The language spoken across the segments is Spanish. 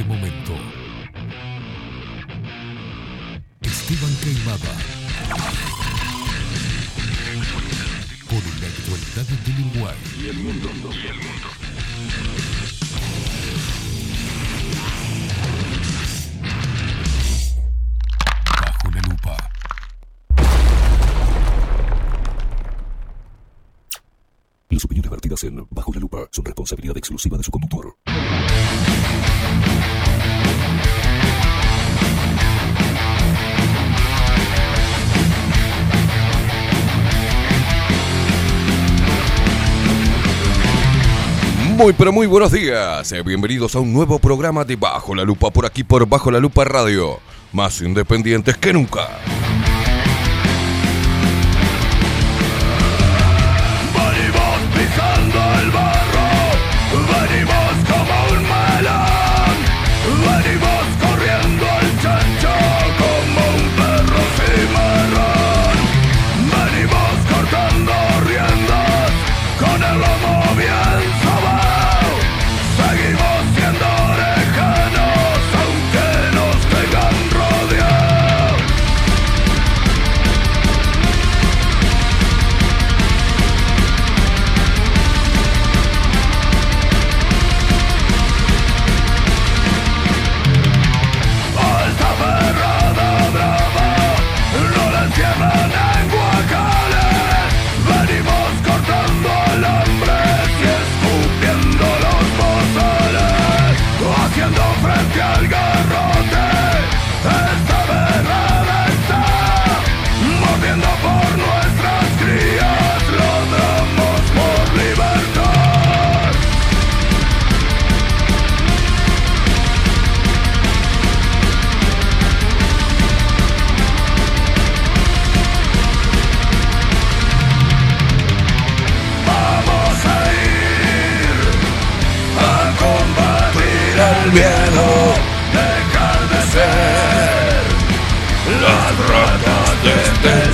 este momento. Esteban Queimada. Con la actualidad del Uruguay. Y el mundo. Y el mundo. Bajo la lupa. Las opiniones vertidas en Bajo la Lupa son responsabilidad exclusiva de su conductor. Muy pero muy buenos días, Eh, bienvenidos a un nuevo programa de Bajo la Lupa por aquí por Bajo la Lupa Radio, más independientes que nunca.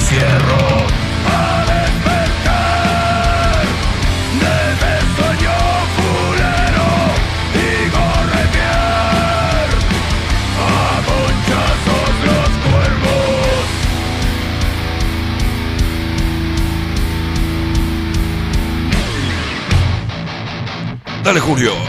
Desde el cierro, a despertar desde el sueño fulero y corretear a ponchazos los cuervos. Dale Julio.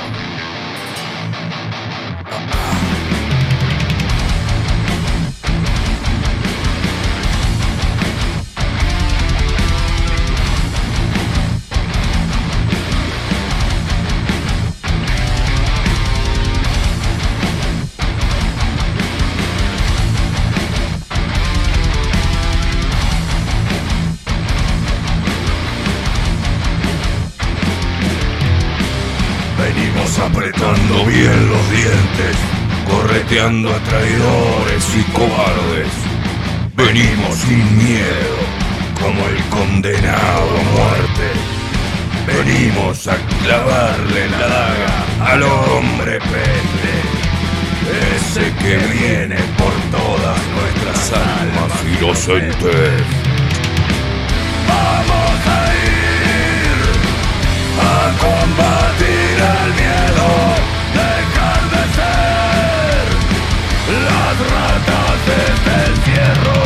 A traidores y cobardes. Venimos sin miedo, como el condenado a muerte. Venimos a clavarle la daga al hombre pende, ese que viene por todas nuestras almas inocentes. Vamos a ir a combatir el miedo, desde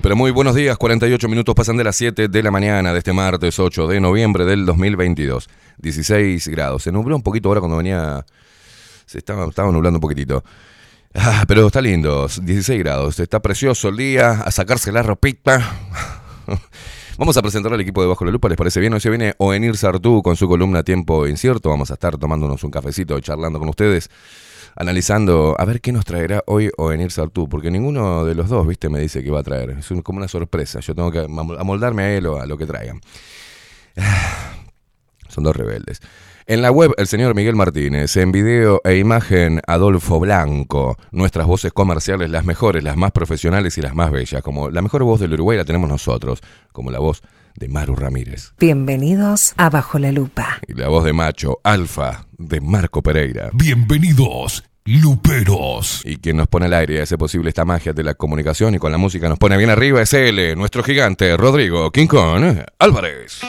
Pero muy buenos días, 48 minutos pasan de las 7 de la mañana de este martes 8 de noviembre del 2022. 16 grados. Se nubló un poquito ahora cuando venía... Se estaba, estaba nublando un poquitito. Ah, pero está lindo, 16 grados. Está precioso el día, a sacarse la ropita. Vamos a presentar al equipo de Bajo la Lupa, ¿les parece bien? Hoy se viene Oenir Sartú con su columna Tiempo Incierto. Vamos a estar tomándonos un cafecito y charlando con ustedes, analizando a ver qué nos traerá hoy Oenir Sartú, porque ninguno de los dos, viste, me dice que va a traer. Es como una sorpresa. Yo tengo que amol- amoldarme a él o a lo que traigan. Son dos rebeldes. En la web, el señor Miguel Martínez, en video e imagen, Adolfo Blanco. Nuestras voces comerciales, las mejores, las más profesionales y las más bellas. Como la mejor voz del Uruguay la tenemos nosotros, como la voz de Maru Ramírez. Bienvenidos a Bajo la Lupa. Y la voz de macho, Alfa, de Marco Pereira. Bienvenidos, Luperos. Y quien nos pone al aire y hace posible esta magia de la comunicación y con la música nos pone bien arriba es él, nuestro gigante, Rodrigo King Kong Álvarez.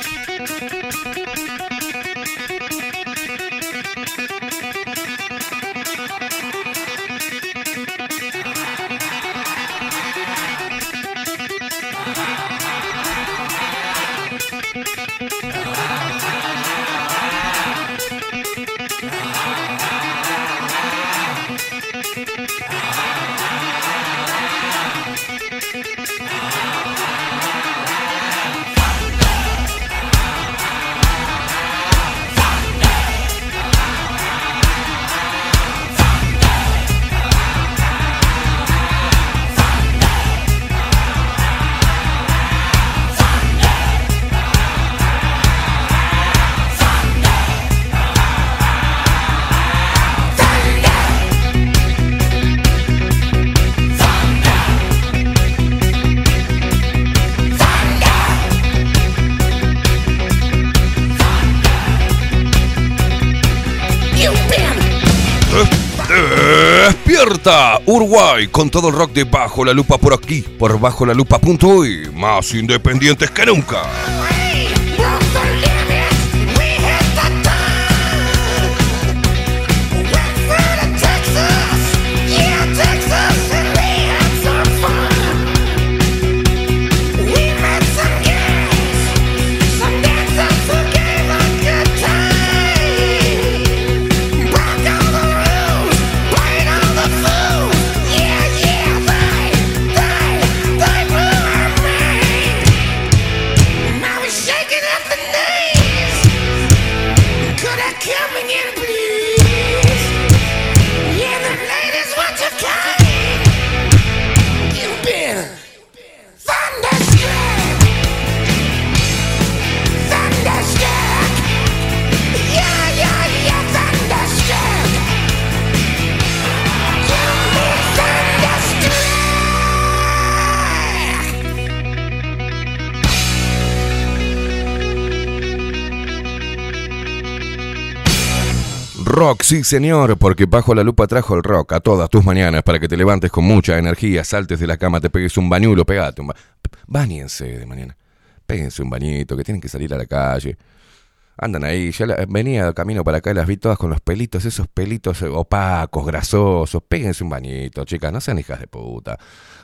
Uruguay con todo el rock de Bajo la Lupa por aquí, por bajo la lupa.uy, más independientes que nunca. Rock, sí señor, porque bajo la lupa trajo el rock a todas tus mañanas para que te levantes con mucha energía, saltes de la cama, te pegues un bañulo, pegate un ba... Báñense de mañana, péguense un bañito, que tienen que salir a la calle. Andan ahí, ya venía camino para acá y las vi todas con los pelitos, esos pelitos opacos, grasosos. Péguense un bañito, chicas, no sean hijas de puta.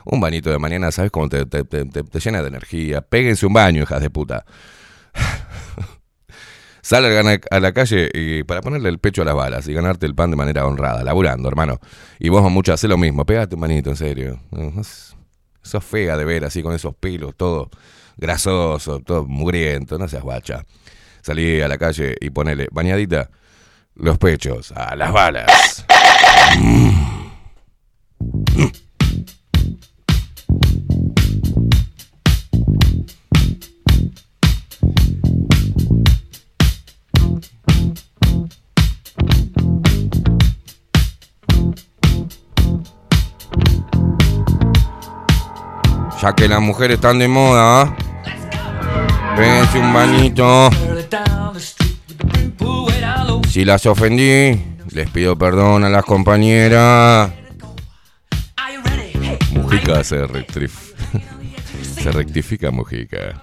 Un bañito de mañana, ¿sabes cómo te, te- te- te- te llena de energía? Péguense un baño, hijas de puta. Salgan a, la calle y para ponerle el pecho a las balas y ganarte el pan de manera honrada, laburando, hermano. Y vos, mucho, hacé lo mismo. Pégate un manito, en serio. Sos- fea de ver así con esos pelos, todo grasoso, todo mugriento. No seas guacha. Salí a la calle y ponele bañadita los pechos a las balas. Ya que las mujeres están de moda, ¿ah? Péguense un bañito. Si las ofendí, les pido perdón a las compañeras. Mujica se, rectif- se rectifica, Mujica.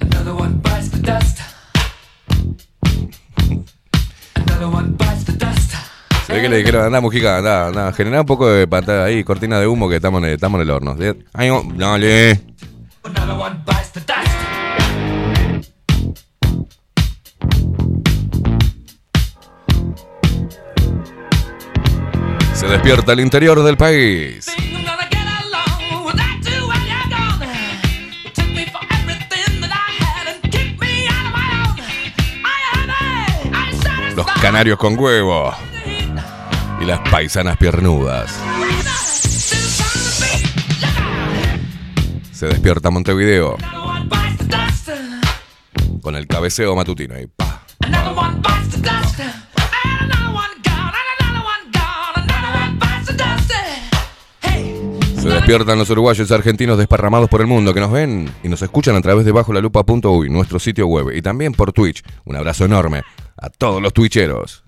Another one bites the dust. Another one bites. Ve que le dijeron, anda, Mujica, anda, anda, generá un poco de pantalla ahí, cortina de humo que estamos en el, estamos en el horno. Ay, no, dale. Se despierta el interior del país. Los canarios con huevo. Y las paisanas piernudas. Se despierta Montevideo con el cabeceo matutino ahí. pa. Se despiertan los uruguayos y argentinos desparramados por el mundo que nos ven y nos escuchan a través de bajolalupa.uy, nuestro sitio web, y también por Twitch. Un abrazo enorme a todos los twitcheros.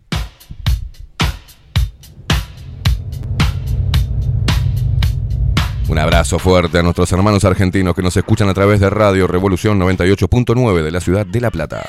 Un abrazo fuerte a nuestros hermanos argentinos que nos escuchan a través de Radio Revolución 98.9 de la ciudad de La Plata.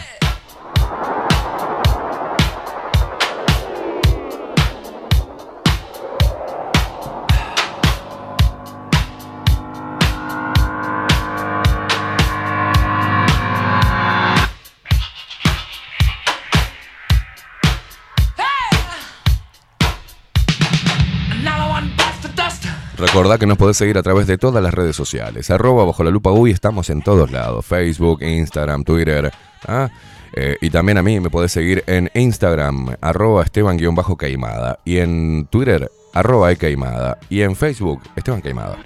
Recordá que nos podés seguir a través de todas las redes sociales. Arroba bajo la lupa uy, estamos en todos lados. Facebook, Instagram, Twitter. ¿ah? Eh, y también a mí me podés seguir en Instagram, arroba Esteban-Caimada. Y en Twitter, arroba Caimada. Y en Facebook, Esteban Caimada.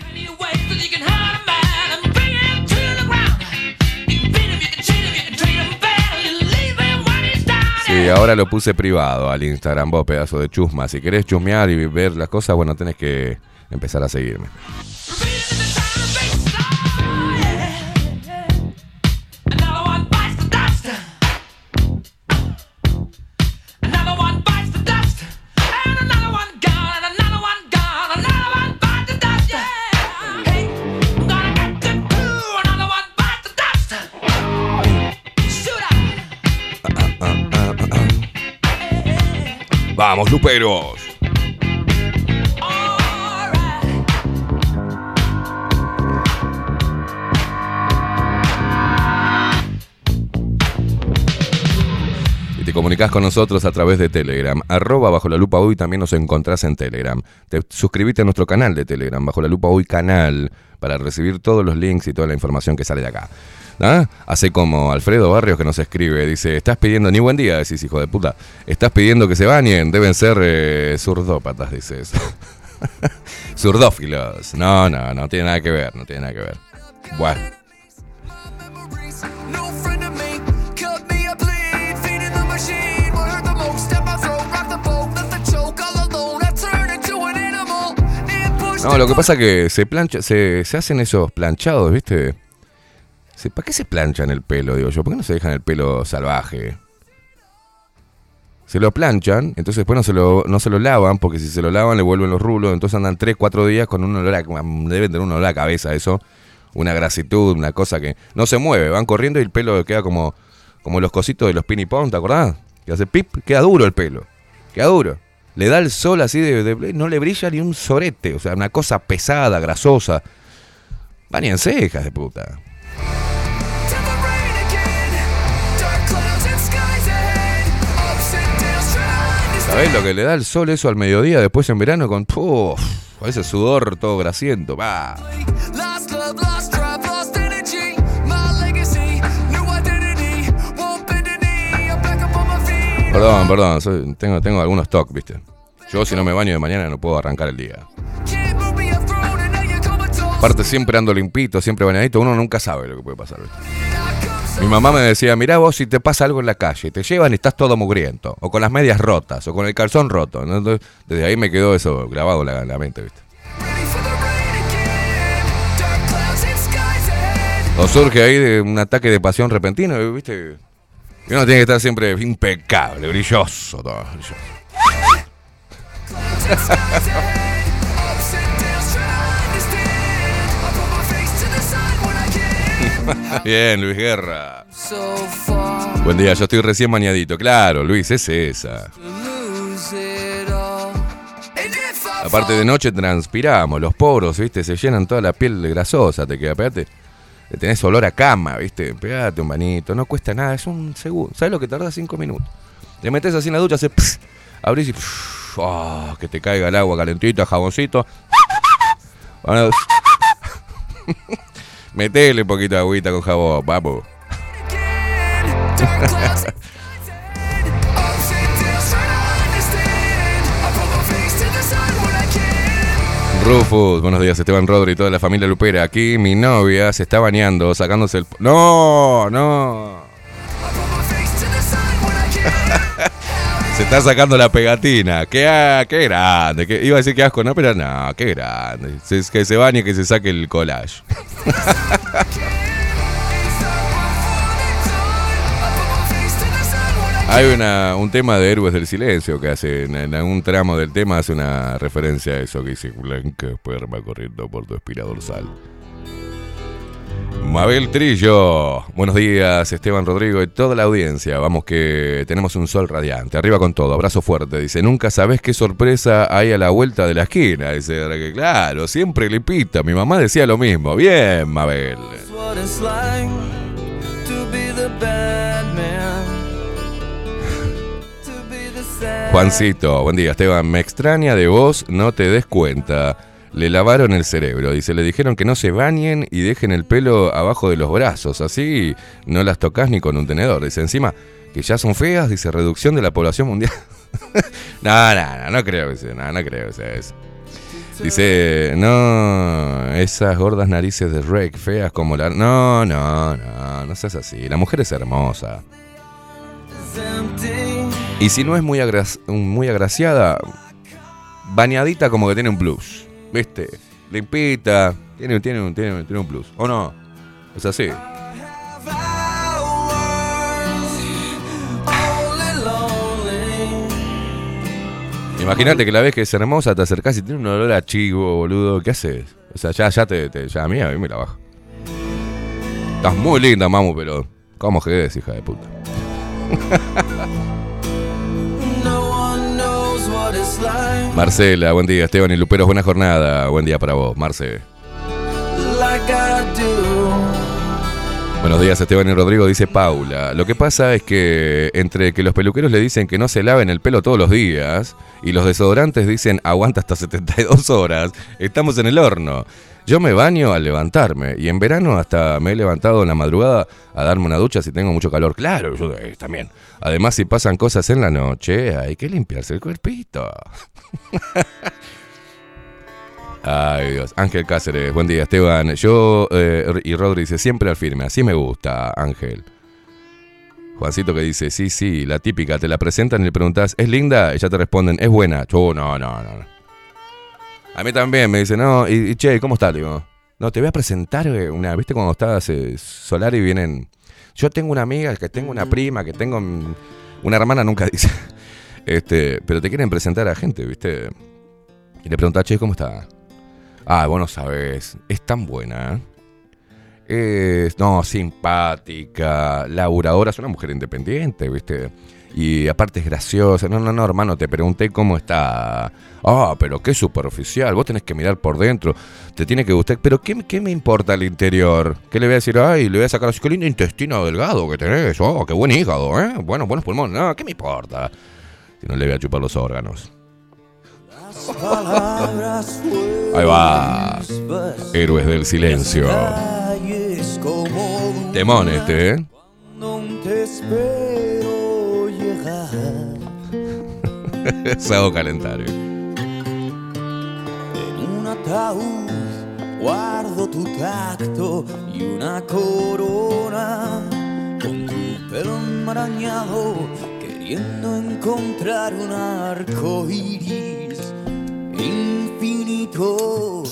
Sí, ahora lo puse privado al Instagram, vos pedazo de chusma. Si querés chusmear y ver las cosas, bueno, tenés que empezar a seguirme. Another one te comunicás con nosotros a través de Telegram. Arroba bajo la lupa hoy también nos encontrás en Telegram. Te suscribite a nuestro canal de Telegram, bajo la lupa hoy canal, para recibir todos los links y toda la información que sale de acá. ¿Ah? Hace como Alfredo Barrios que nos escribe, dice, estás pidiendo, ni buen día, decís hijo de puta, estás pidiendo que se bañen, deben ser eh, zurdópatas, dices. Zurdófilos. No, no, no tiene nada que ver, no tiene nada que ver. Bueno. No, lo que pasa que se plancha, se, se hacen esos planchados, ¿viste? ¿Para qué se planchan el pelo, digo yo? ¿Por qué no se dejan el pelo salvaje? Se lo planchan, entonces después no se lo, no se lo lavan, porque si se lo lavan le vuelven los rulos, entonces andan 3, 4 días con un olor a, deben tener un olor a cabeza eso, una grasitud, una cosa que no se mueve, van corriendo y el pelo queda como, como los cositos de los pinipón, ¿te acordás? Que hace pip, queda duro el pelo, queda duro. Le da el sol así de, de- no le brilla ni un sorete, o sea, una cosa pesada, grasosa. Bañense, hijas de puta. ¿Sabés lo que le da el sol eso al mediodía después en verano con puf, a ese sudor todo grasiento? Va. Perdón, perdón, soy- tengo, tengo algunos toques, ¿viste? Yo si no me baño de mañana no puedo arrancar el día. Aparte siempre ando limpito, siempre bañadito, uno nunca sabe lo que puede pasar. ¿viste? Mi mamá me decía, mirá vos si te pasa algo en la calle, te llevan y estás todo mugriento, o con las medias rotas, o con el calzón roto. desde ahí me quedó eso grabado en la, la mente, ¿viste? O surge ahí de un ataque de pasión repentino, ¿viste? Y uno tiene que estar siempre impecable, brilloso, todo brilloso. Bien, Luis Guerra. Buen día, yo estoy recién bañadito. Claro, Luis, es esa. Aparte de noche transpiramos, los poros, ¿viste? Se llenan toda la piel grasosa, te queda, pegate. Tenés olor a cama, ¿viste? Pegate un bañito, no cuesta nada, es un segundo. ¿Sabes lo que tarda? Cinco minutos. Te metes así en la ducha, hace pss, abrís y pss, oh, que te caiga el agua calentita, jaboncito. Bueno, Metele un poquito de agüita con jabón, vamos. Rufus, buenos días Esteban Rodri y toda la familia Lupera. Aquí mi novia se está bañando, sacándose el... No, no. Se está sacando la pegatina. Qué, grande. iba a decir que asco, no, pero no, qué grande. Se- que se bañe que se saque el collage. Hay un tema de Héroes del Silencio que hace, en, algún tramo del tema hace una referencia a eso que dice blanca esperma corriendo por tu espina dorsal. Mabel Trillo, buenos días Esteban Rodrigo y toda la audiencia. Vamos que tenemos un sol radiante. Arriba con todo, abrazo fuerte. Dice, nunca sabes qué sorpresa hay a la vuelta de la esquina. Dice, claro, siempre lipita. Mi mamá decía lo mismo. Bien, Mabel. Juancito, buen día Esteban. Me extraña de vos, no te des cuenta. Le lavaron el cerebro. Dice, le dijeron que no se bañen y dejen el pelo abajo de los brazos. Así no las tocas ni con un tenedor. Dice, encima que ya son feas. Dice, reducción de la población mundial. no, no, no, no creo que sea. No, creo que sea eso. Dice, no, esas gordas narices de Rek, feas como la... No, no, no, no seas así. La mujer es hermosa. Y si no es muy, agra- muy agraciada, bañadita como que tiene un plus. ¿Viste? Limpita. Tiene, tiene, tiene, tiene un plus. ¿O no? Es así. Imagínate que la vez que es hermosa te acercás y tiene un olor a chivo, boludo. ¿Qué haces? O sea, ya, ya te, te- ya a mí, a mí me la baja. Estás muy linda, mamu, pero ¿cómo es, hija de puta? Marcela, buen día. Esteban y Luperos, buena jornada. Buen día para vos, Marce. Buenos días, Esteban y Rodrigo, dice Paula. Lo que pasa es que entre que los peluqueros le dicen que no se laven el pelo todos los días y los desodorantes dicen aguanta hasta 72 horas, estamos en el horno. Yo me baño al levantarme y en verano hasta me he levantado en la madrugada a darme una ducha si tengo mucho calor. Claro, yo eh, también. Además, si pasan cosas en la noche, hay que limpiarse el cuerpito. Ay Dios, Ángel Cáceres, buen día Esteban. Yo eh, y Rodri dice siempre al firme, así me gusta Ángel. Juancito que dice, sí, sí, la típica, te la presentan y le preguntas, ¿es linda? Y ya te responden, es buena. No, no, no. A mí también me dice, no, y, y, che, ¿cómo estás? Digo, no, te voy a presentar eh, una, ¿viste cuando estás eh, solar y vienen? Yo tengo una amiga, que tengo una prima, que tengo mm, una hermana, nunca dice. Este, pero te quieren presentar a gente, ¿viste? Y le preguntas, che, ¿cómo está? Ah, vos no sabés, es tan buena. ¿eh? Es, no, simpática, laburadora, es una mujer independiente, ¿viste? Y aparte es graciosa. No, no, no, hermano, te pregunté cómo está. Ah, pero qué superficial. Vos tenés que mirar por dentro. Te tiene que gustar. Pero ¿qué, qué me importa el interior? ¿Qué le voy a decir? Ay, le voy a sacar así. Qué lindo intestino delgado que tenés. Oh, qué buen hígado, ¿eh? Bueno, buenos pulmones. No, ¿qué me importa? Si no le voy a chupar los órganos. Palabras Ahí va. Héroes del silencio. Temón este, ¿eh? Se hago calentar. ¿eh? En un ataúd guardo tu tacto y una corona con tu pelo enmarañado queriendo encontrar un arco iris infinito.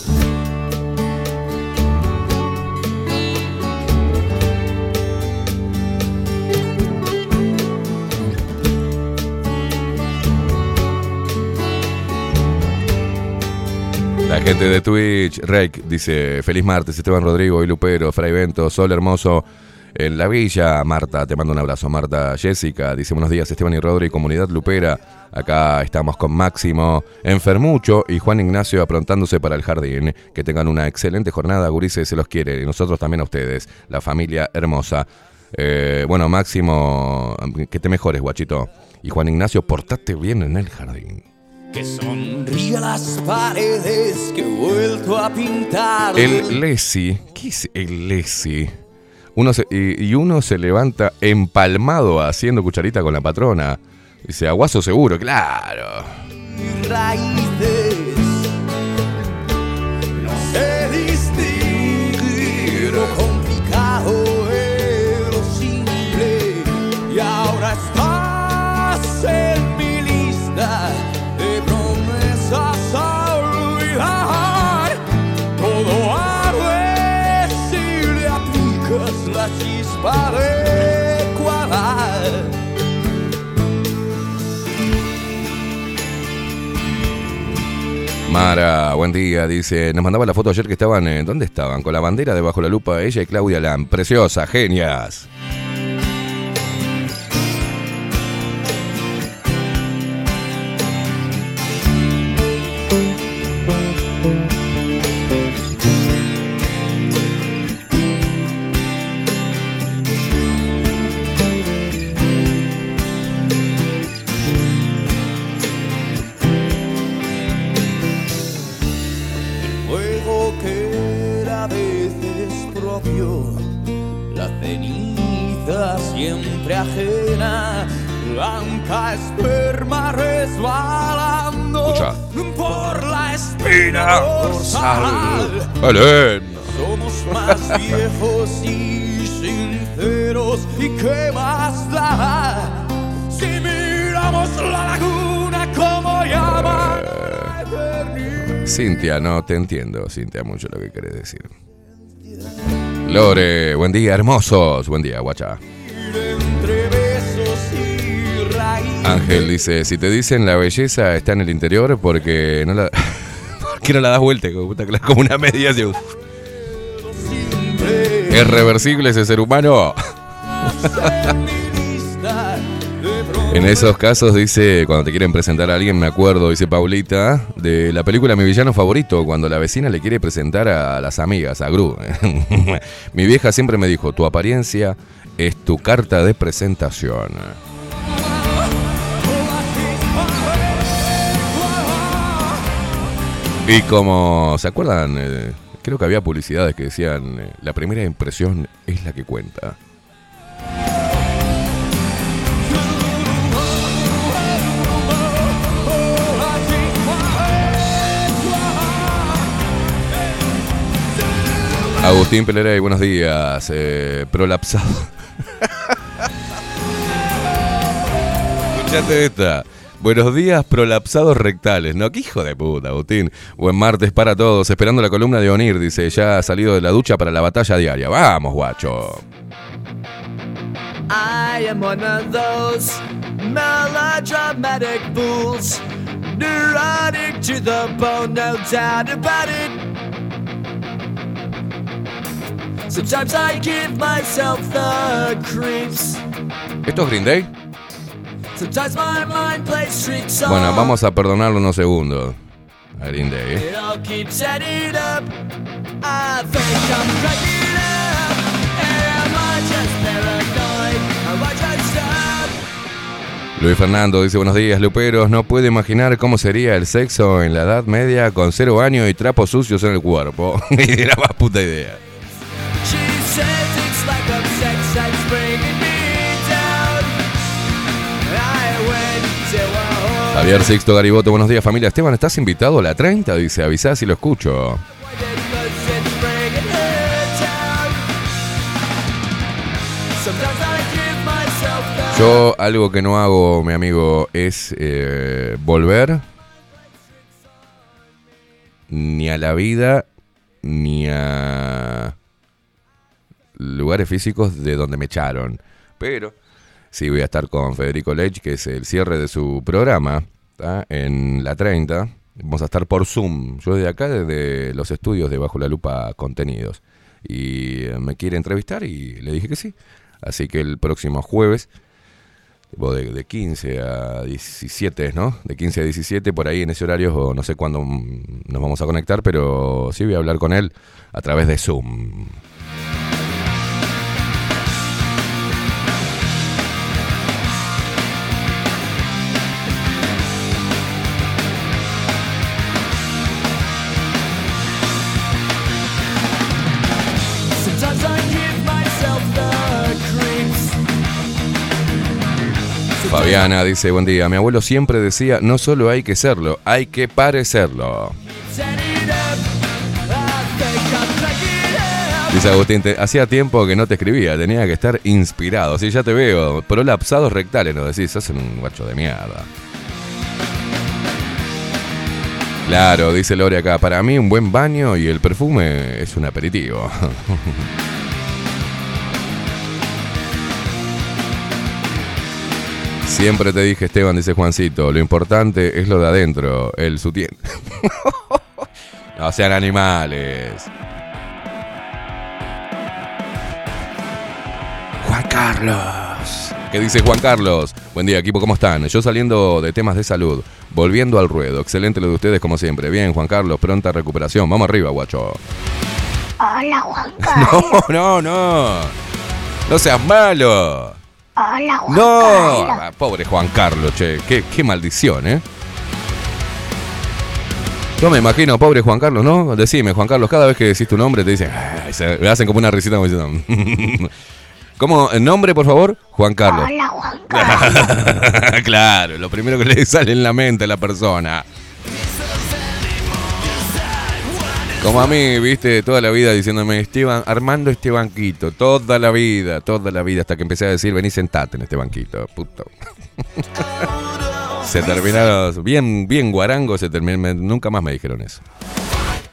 La gente de Twitch, Rek, dice, feliz martes, Esteban Rodrigo y Lupero, Fray Bento, Sol Hermoso, en la villa, Marta, te mando un abrazo, Marta, Jessica, dice, buenos días, Esteban y Rodri, comunidad Lupera, acá estamos con Máximo, Enfermucho y Juan Ignacio aprontándose para el jardín, que tengan una excelente jornada, Gurises se los quiere, y nosotros también a ustedes, la familia hermosa. Eh, bueno, Máximo, que te mejores, guachito. Y Juan Ignacio, portate bien en el jardín. Que sonríe las paredes que he vuelto a pintar. El Lesi, ¿qué es el Lesi? Uno se, y, y, uno se levanta empalmado haciendo cucharita con la patrona. Dice, aguazo seguro, claro. Raíces, no sé distinguir. Mara, buen día, dice, nos mandaba la foto ayer que estaban, eh, ¿dónde estaban? Con la bandera debajo la lupa, ella y Claudia Lam, preciosa, genias. Dorsal. Belén. Somos más viejos y sinceros y qué más da si miramos la laguna como llama. Cintia, no te entiendo, Cintia, mucho lo que querés decir. Lore, buen día, hermosos. Buen día, guacha. Ángel dice, si te dicen la belleza está en el interior porque no la... ¿Por qué no la das vuelta? Como, una media. así, ¿Es reversible ese ser humano? En esos casos dice, cuando te quieren presentar a alguien, me acuerdo, dice Paulita, de la película Mi villano favorito, cuando la vecina le quiere presentar a las amigas, a Gru. Mi vieja siempre me dijo, tu apariencia es tu carta de presentación. Y como, ¿se acuerdan? Eh, creo que había publicidades que decían, eh, la primera impresión es la que cuenta. Agustín Pelerey, buenos días. Eh, prolapsado. Escuchate esta. Buenos días, prolapsados rectales. No, qué hijo de puta, Agustín. Buen martes para todos. Esperando la columna de Onir, dice. Ya ha salido de la ducha para la batalla diaria. Vamos, guacho. I am one of those melodramatic fools, neurotic to the bone, no doubt about it. Sometimes I give myself the creeps. ¿Esto es Green Day? Bueno, vamos a perdonarlo unos segundos. A Green Day. ¿eh? Luis Fernando dice buenos días, Luperos. No puedo imaginar cómo sería el sexo en la Edad Media con cero años y trapos sucios en el cuerpo. Ni la más puta idea. Javier Sixto Gariboto, buenos días familia. Esteban, ¿estás invitado a la 30? Dice, avisá si lo escucho. Yo algo que no hago, mi amigo, es eh, volver ni a la vida ni a lugares físicos de donde me echaron. Pero sí voy a estar con Federico Lech, que es el cierre de su programa en la 30. Vamos a estar por Zoom. Yo de acá, desde los estudios de Bajo la Lupa Contenidos. Y eh, me quiere entrevistar y le dije que sí. Así que el próximo jueves de, de 15 a 17, ¿no? De 15 a 17, por ahí en ese horario, o no sé cuándo mm, nos vamos a conectar, pero sí voy a hablar con él a través de Zoom. Fabiana dice, buen día, mi abuelo siempre decía, no solo hay que serlo, hay que parecerlo. Dice Agustín, hacía tiempo que no te escribía, tenía que estar inspirado. Sí, ya te veo, prolapsados rectales, nos decís, sos un guacho de mierda. Claro, dice Lore acá, para mí un buen baño y el perfume es un aperitivo. Siempre te dije, Esteban, dice Juancito, lo importante es lo de adentro, el sutién. no sean animales. Juan Carlos. ¿Qué dice Juan Carlos? Buen día, equipo, ¿cómo están? Yo saliendo de temas de salud, volviendo al ruedo. Excelente lo de ustedes, como siempre. Bien, Juan Carlos, pronta recuperación. Vamos arriba, guacho. Hola Juan Carlos. No, no, no. No seas malo. Hola Juan No. Carlos. Pobre Juan Carlos, che. Qué, qué maldición, ¿eh? Yo me imagino, pobre Juan Carlos, ¿no? Decime, Juan Carlos, cada vez que decís tu nombre te dicen, "Ay", se me hacen como una risita como diciendo, ¿Cómo? ¿El nombre, por favor? Juan Carlos. Hola Juan Carlos. claro, lo primero que le sale en la mente a la persona. Como a mí, viste, toda la vida diciéndome Esteban, Armando este banquito, toda la vida, toda la vida, hasta que empecé a decir, vení sentate en este banquito, puto. se terminaron, bien, bien guarango, se terminaron, nunca más me dijeron eso.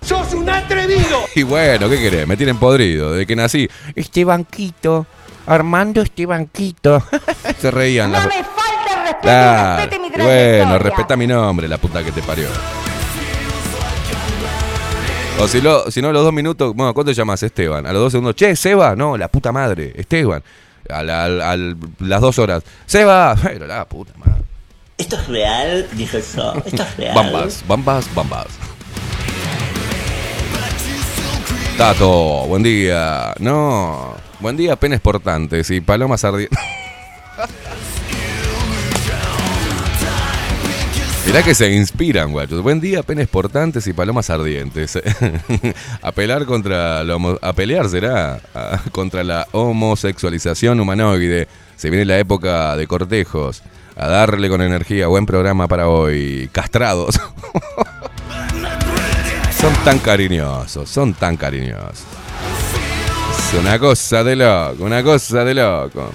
¡Sos un atrevido! Y bueno, ¿qué querés? Me tienen podrido, desde que nací. Este banquito, Armando este banquito. se reían las... No me falta el respeto Claro. respete mi. Bueno, respeta mi nombre, la puta que te parió. O si, lo, si no, a los dos minutos, bueno, ¿cuánto te llamas Esteban? A los dos segundos, che, Seba, no, la puta madre, Esteban. A, la- las dos horas, Seba, pero la puta madre. ¿Esto es real? Dije yo. ¿Esto es real? Bambas, bambas, bambas. Tato, buen día. No, buen día, penes portantes y palomas ardientes. Mirá que se inspiran, guachos. Buen día, penes portantes y palomas ardientes. a pelear contra la a pelear será A- contra la homosexualización humanoide. Se viene la época de cortejos. A darle con energía. Buen programa para hoy. Castrados. son tan cariñosos, son tan cariñosos. Es una cosa de loco, una cosa de loco.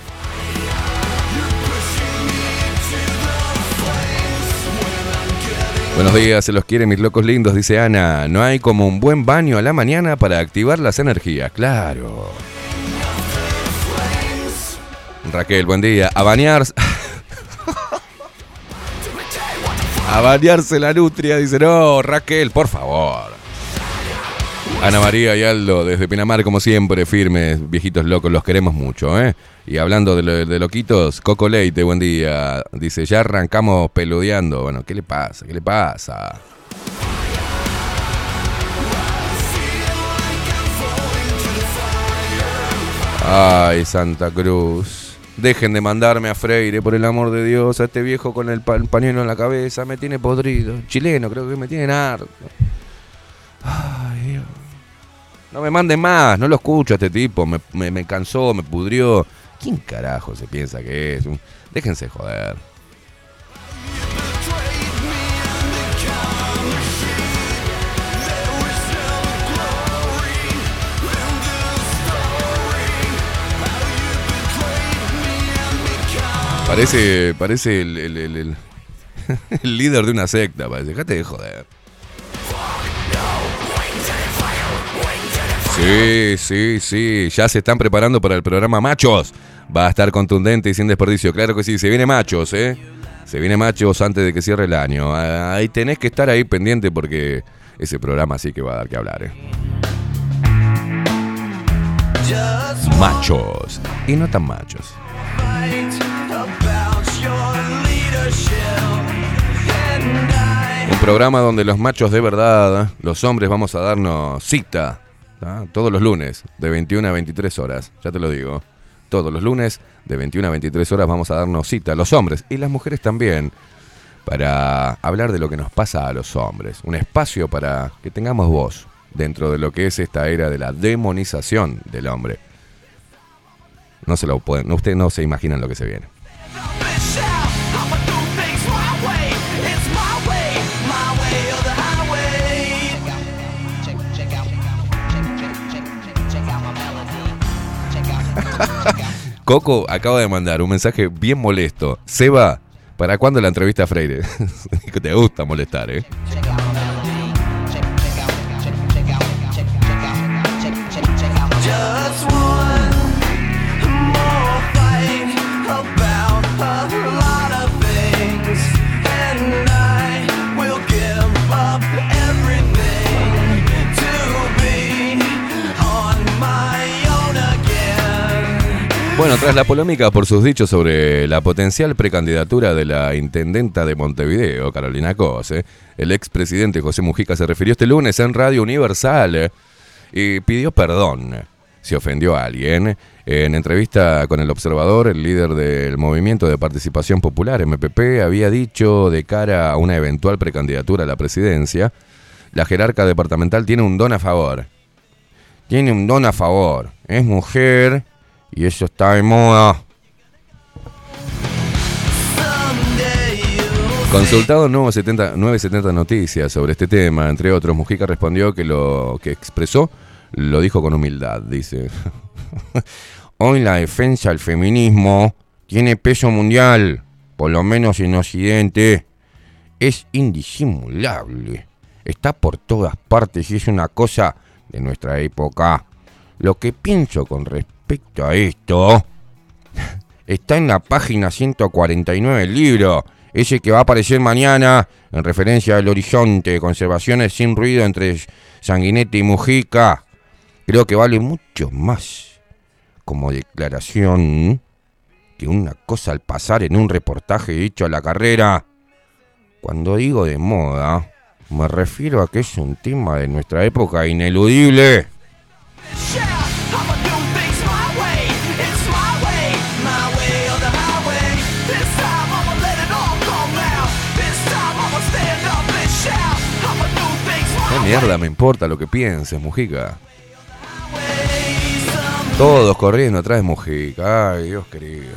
Buenos días, se los quiere mis locos lindos, dice Ana. No hay como un buen baño a la mañana para activar las energías, claro. Raquel, buen día. A bañarse. A bañarse la nutria, dice, no, Raquel, por favor. Ana María y Aldo, desde Pinamar, como siempre, firmes, viejitos locos, los queremos mucho, ¿eh? Y hablando de, lo- de loquitos, Coco Leite, buen día. Dice, ya arrancamos peludeando. Bueno, ¿qué le pasa? ¿Qué le pasa? Ay, Santa Cruz. Dejen de mandarme a Freire, por el amor de Dios, a este viejo con el, pa- el pañuelo en la cabeza. Me tiene podrido. Chileno, creo que me tienen harto. Ay, Dios. No me manden más, no lo escucho a este tipo. Me- me cansó, me pudrió. ¿Quién carajo se piensa que es? Déjense joder. Parece, parece el- el- el líder de una secta, parece. Dejate de joder. Sí, sí, sí. Ya se están preparando para el programa Machos. Va a estar contundente y sin desperdicio. Claro que sí, se viene Machos, ¿eh? Se viene Machos antes de que cierre el año. Ah, Ahí tenés que estar ahí pendiente porque ese programa sí que va a dar que hablar, ¿eh? Machos. Y no tan machos. Un programa donde los machos de verdad, los hombres, vamos a darnos cita todos los lunes de 21 a 23 horas. Ya te lo digo. Todos los lunes de 21 a 23 horas vamos a darnos cita, los hombres y las mujeres también, para hablar de lo que nos pasa a los hombres. Un espacio para que tengamos voz dentro de lo que es esta era de la demonización del hombre. No se lo pueden, ustedes no se imaginan lo que se viene. Coco acaba de mandar un mensaje bien molesto. Seba, ¿para cuándo la entrevista a Freire? te gusta molestar, ¿eh? Bueno, tras la polémica por sus dichos sobre la potencial precandidatura de la intendenta de Montevideo, Carolina Cose, el expresidente José Mujica se refirió este lunes en Radio Universal eh, y pidió perdón si ofendió a alguien. En entrevista con el observador, el líder del Movimiento de Participación Popular, MPP, había dicho de cara a una eventual precandidatura a la presidencia, la jerarca departamental tiene un don a favor. Tiene un don a favor. Es mujer y eso está de moda. Consultado Nuevo 70 970 Noticias sobre este tema, entre otros, Mujica respondió que lo que expresó lo dijo con humildad, dice. Hoy la defensa del feminismo tiene peso mundial, por lo menos en Occidente. Es indisimulable. Está por todas partes y es una cosa de nuestra época. Lo que pienso con respecto a esto está en la página 149 del libro, ese que va a aparecer mañana en referencia al horizonte, conservaciones sin ruido entre Sanguinetti y Mujica. Creo que vale mucho más como declaración que una cosa al pasar en un reportaje dicho a la carrera. Cuando digo de moda, me refiero a que es un tema de nuestra época ineludible. Mierda me importa lo que pienses, Mujica? Todos corriendo atrás Mujica. Ay, Dios querido.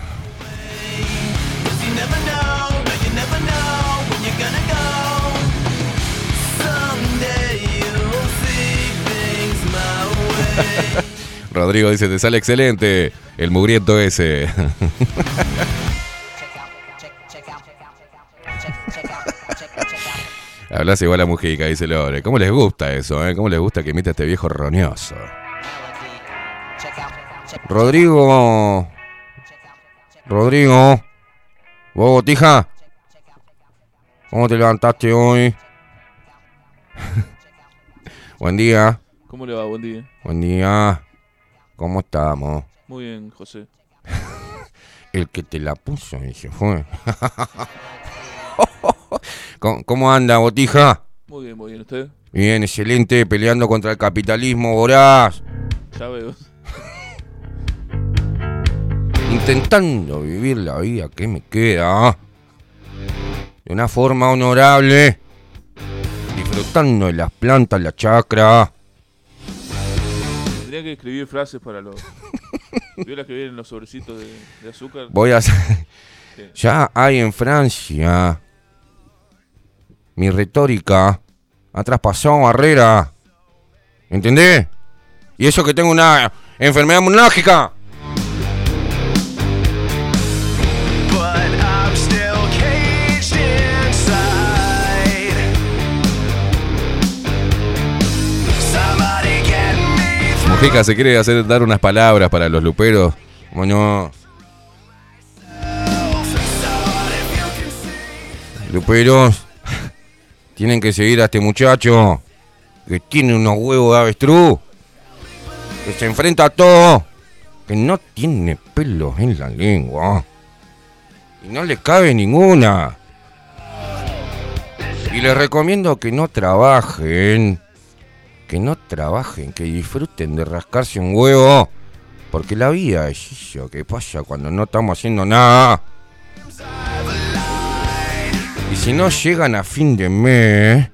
Rodrigo dice, te sale excelente el mugriento ese. Hablas igual a Mujica, dice Lore. ¿Cómo les gusta eso, eh? ¿Cómo les gusta que imite a este viejo roñoso? Rodrigo. Rodrigo. ¿Vos, botija? ¿Cómo te levantaste hoy? Buen día. ¿Cómo le va? Buen día. Buen día. ¿Cómo estamos? Muy bien, José. El que te la puso se fue. ¿Cómo, anda, botija? Muy bien, muy bien. ¿Usted? Bien, excelente, peleando contra el capitalismo voraz. Ya veo. Intentando vivir la vida que me queda. De una forma honorable. Disfrutando de las plantas, la chacra. Tendría que escribir frases para los. ¿Vio las que vienen en los sobrecitos de, de azúcar? Voy a hacer... Sí. Ya hay en Francia. Mi retórica ha traspasado barrera. ¿Entendés? Y eso que tengo una enfermedad through. Mujica se quiere hacer dar unas palabras para los luperos. Bueno, luperos, tienen que seguir a este muchacho que tiene unos huevos de avestruz, que se enfrenta a todo, que no tiene pelos en la lengua y no le cabe ninguna. Y les recomiendo que no trabajen, que no trabajen, que disfruten de rascarse un huevo, porque la vida es eso que pasa cuando no estamos haciendo nada. Y si no llegan a fin de mes,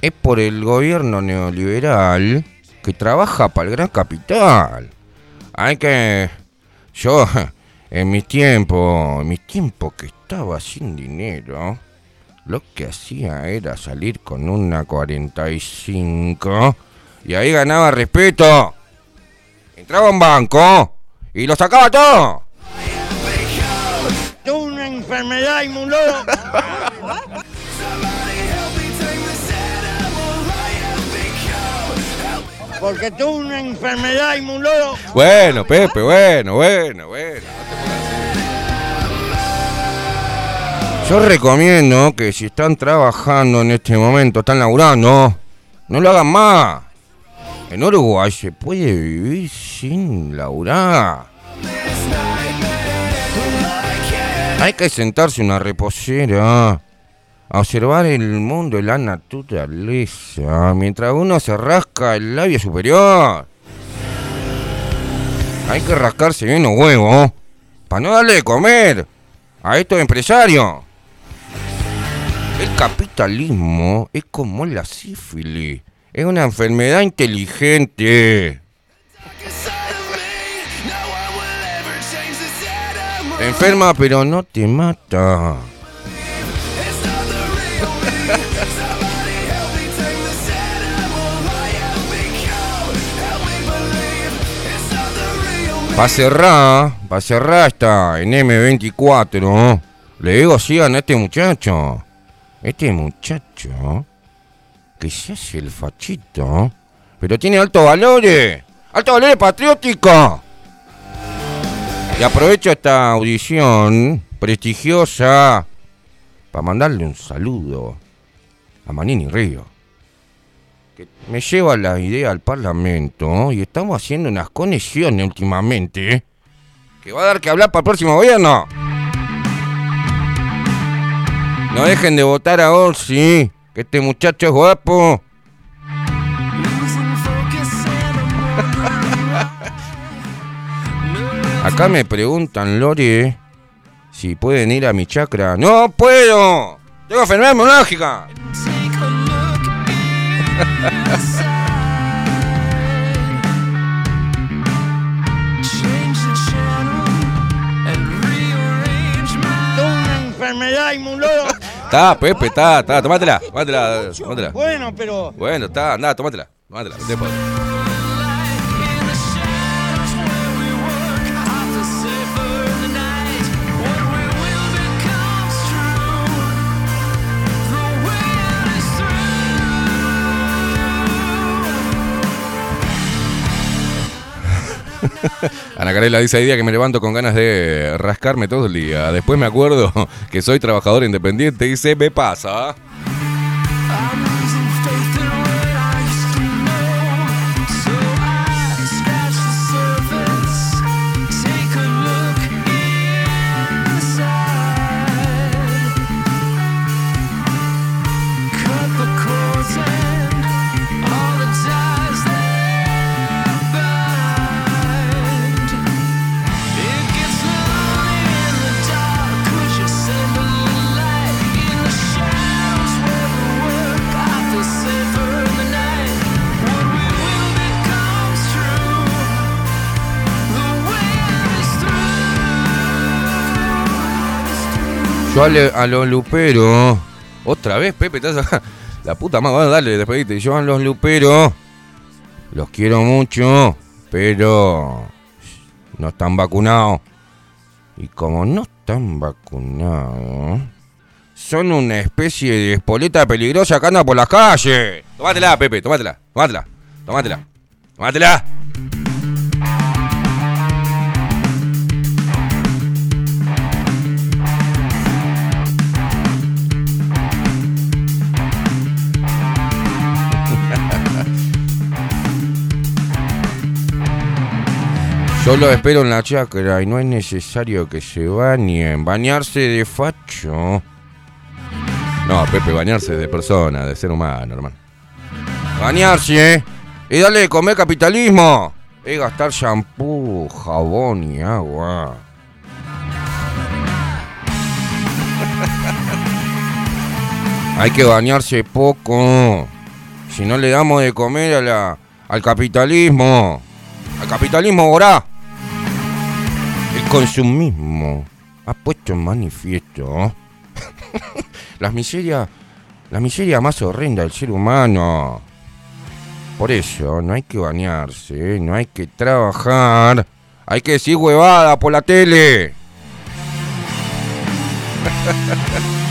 es por el gobierno neoliberal que trabaja para el gran capital. Hay que... Yo, en mis tiempos, en mis tiempos que estaba sin dinero, lo que hacía era salir con una 45 y ahí ganaba respeto. Entraba a un banco y lo sacaba todo. Enfermedad inmunológica. Porque tuve una enfermedad inmunológica. Bueno, Pepe, bueno, bueno, bueno. Yo recomiendo que si están trabajando en este momento, están laburando, no lo hagan más. En Uruguay se puede vivir sin laburar. Hay que sentarse en una reposera a observar el mundo y la naturaleza mientras uno se rasca el labio superior. Hay que rascarse bien los huevos para no darle de comer a estos empresarios. El capitalismo es como la sífilis. Es una enfermedad inteligente. Enferma pero no te mata. Va cerrar, va cerrar está en M24. ¿no? Le digo sigan a este muchacho. Este muchacho que se hace el fachito, pero tiene altos valores. Altos valores patrióticos. Y aprovecho esta audición prestigiosa para mandarle un saludo a Manini Río, que me lleva la idea al Parlamento y estamos haciendo unas conexiones últimamente que va a dar que hablar para el próximo gobierno. No dejen de votar a Orsi, que este muchacho es guapo. Acá me preguntan, Lore, si pueden ir a mi chacra. ¡No puedo! ¡Tengo enfermedad inmunológica! Enfermedad inmunológica. Está, Pepe, está, está, tomátela, tomátela, tomátela. Bueno, pero Bueno, está, anda, tomátela, tomátela. después. Ana Carela dice, hay día que me levanto con ganas de rascarme todo el día. Después me acuerdo que soy trabajador independiente y se me pasa. Yo a, le- a los luperos. Otra vez, Pepe, estás acá. La puta madre, bueno, dale, despedite. Yo a los luperos. Los quiero mucho, pero no están vacunados. Y como no están vacunados, son una especie de espoleta peligrosa que anda por las calles. Tómatela, Pepe, tómatela, tómatela, tómatela, tómatela. Yo lo espero en la chacra y no es necesario que se bañen. Bañarse de facho. No, Pepe, bañarse de persona, de ser humano, hermano. Bañarse, ¿eh? Y darle de comer capitalismo. Es gastar shampoo, jabón y agua. Hay que bañarse poco. Si no le damos de comer a la, al capitalismo. Al capitalismo vorá. El consumismo ha puesto en manifiesto las miserias, la miseria más horrenda del ser humano. Por eso no hay que bañarse, no hay que trabajar, hay que decir huevada por la tele.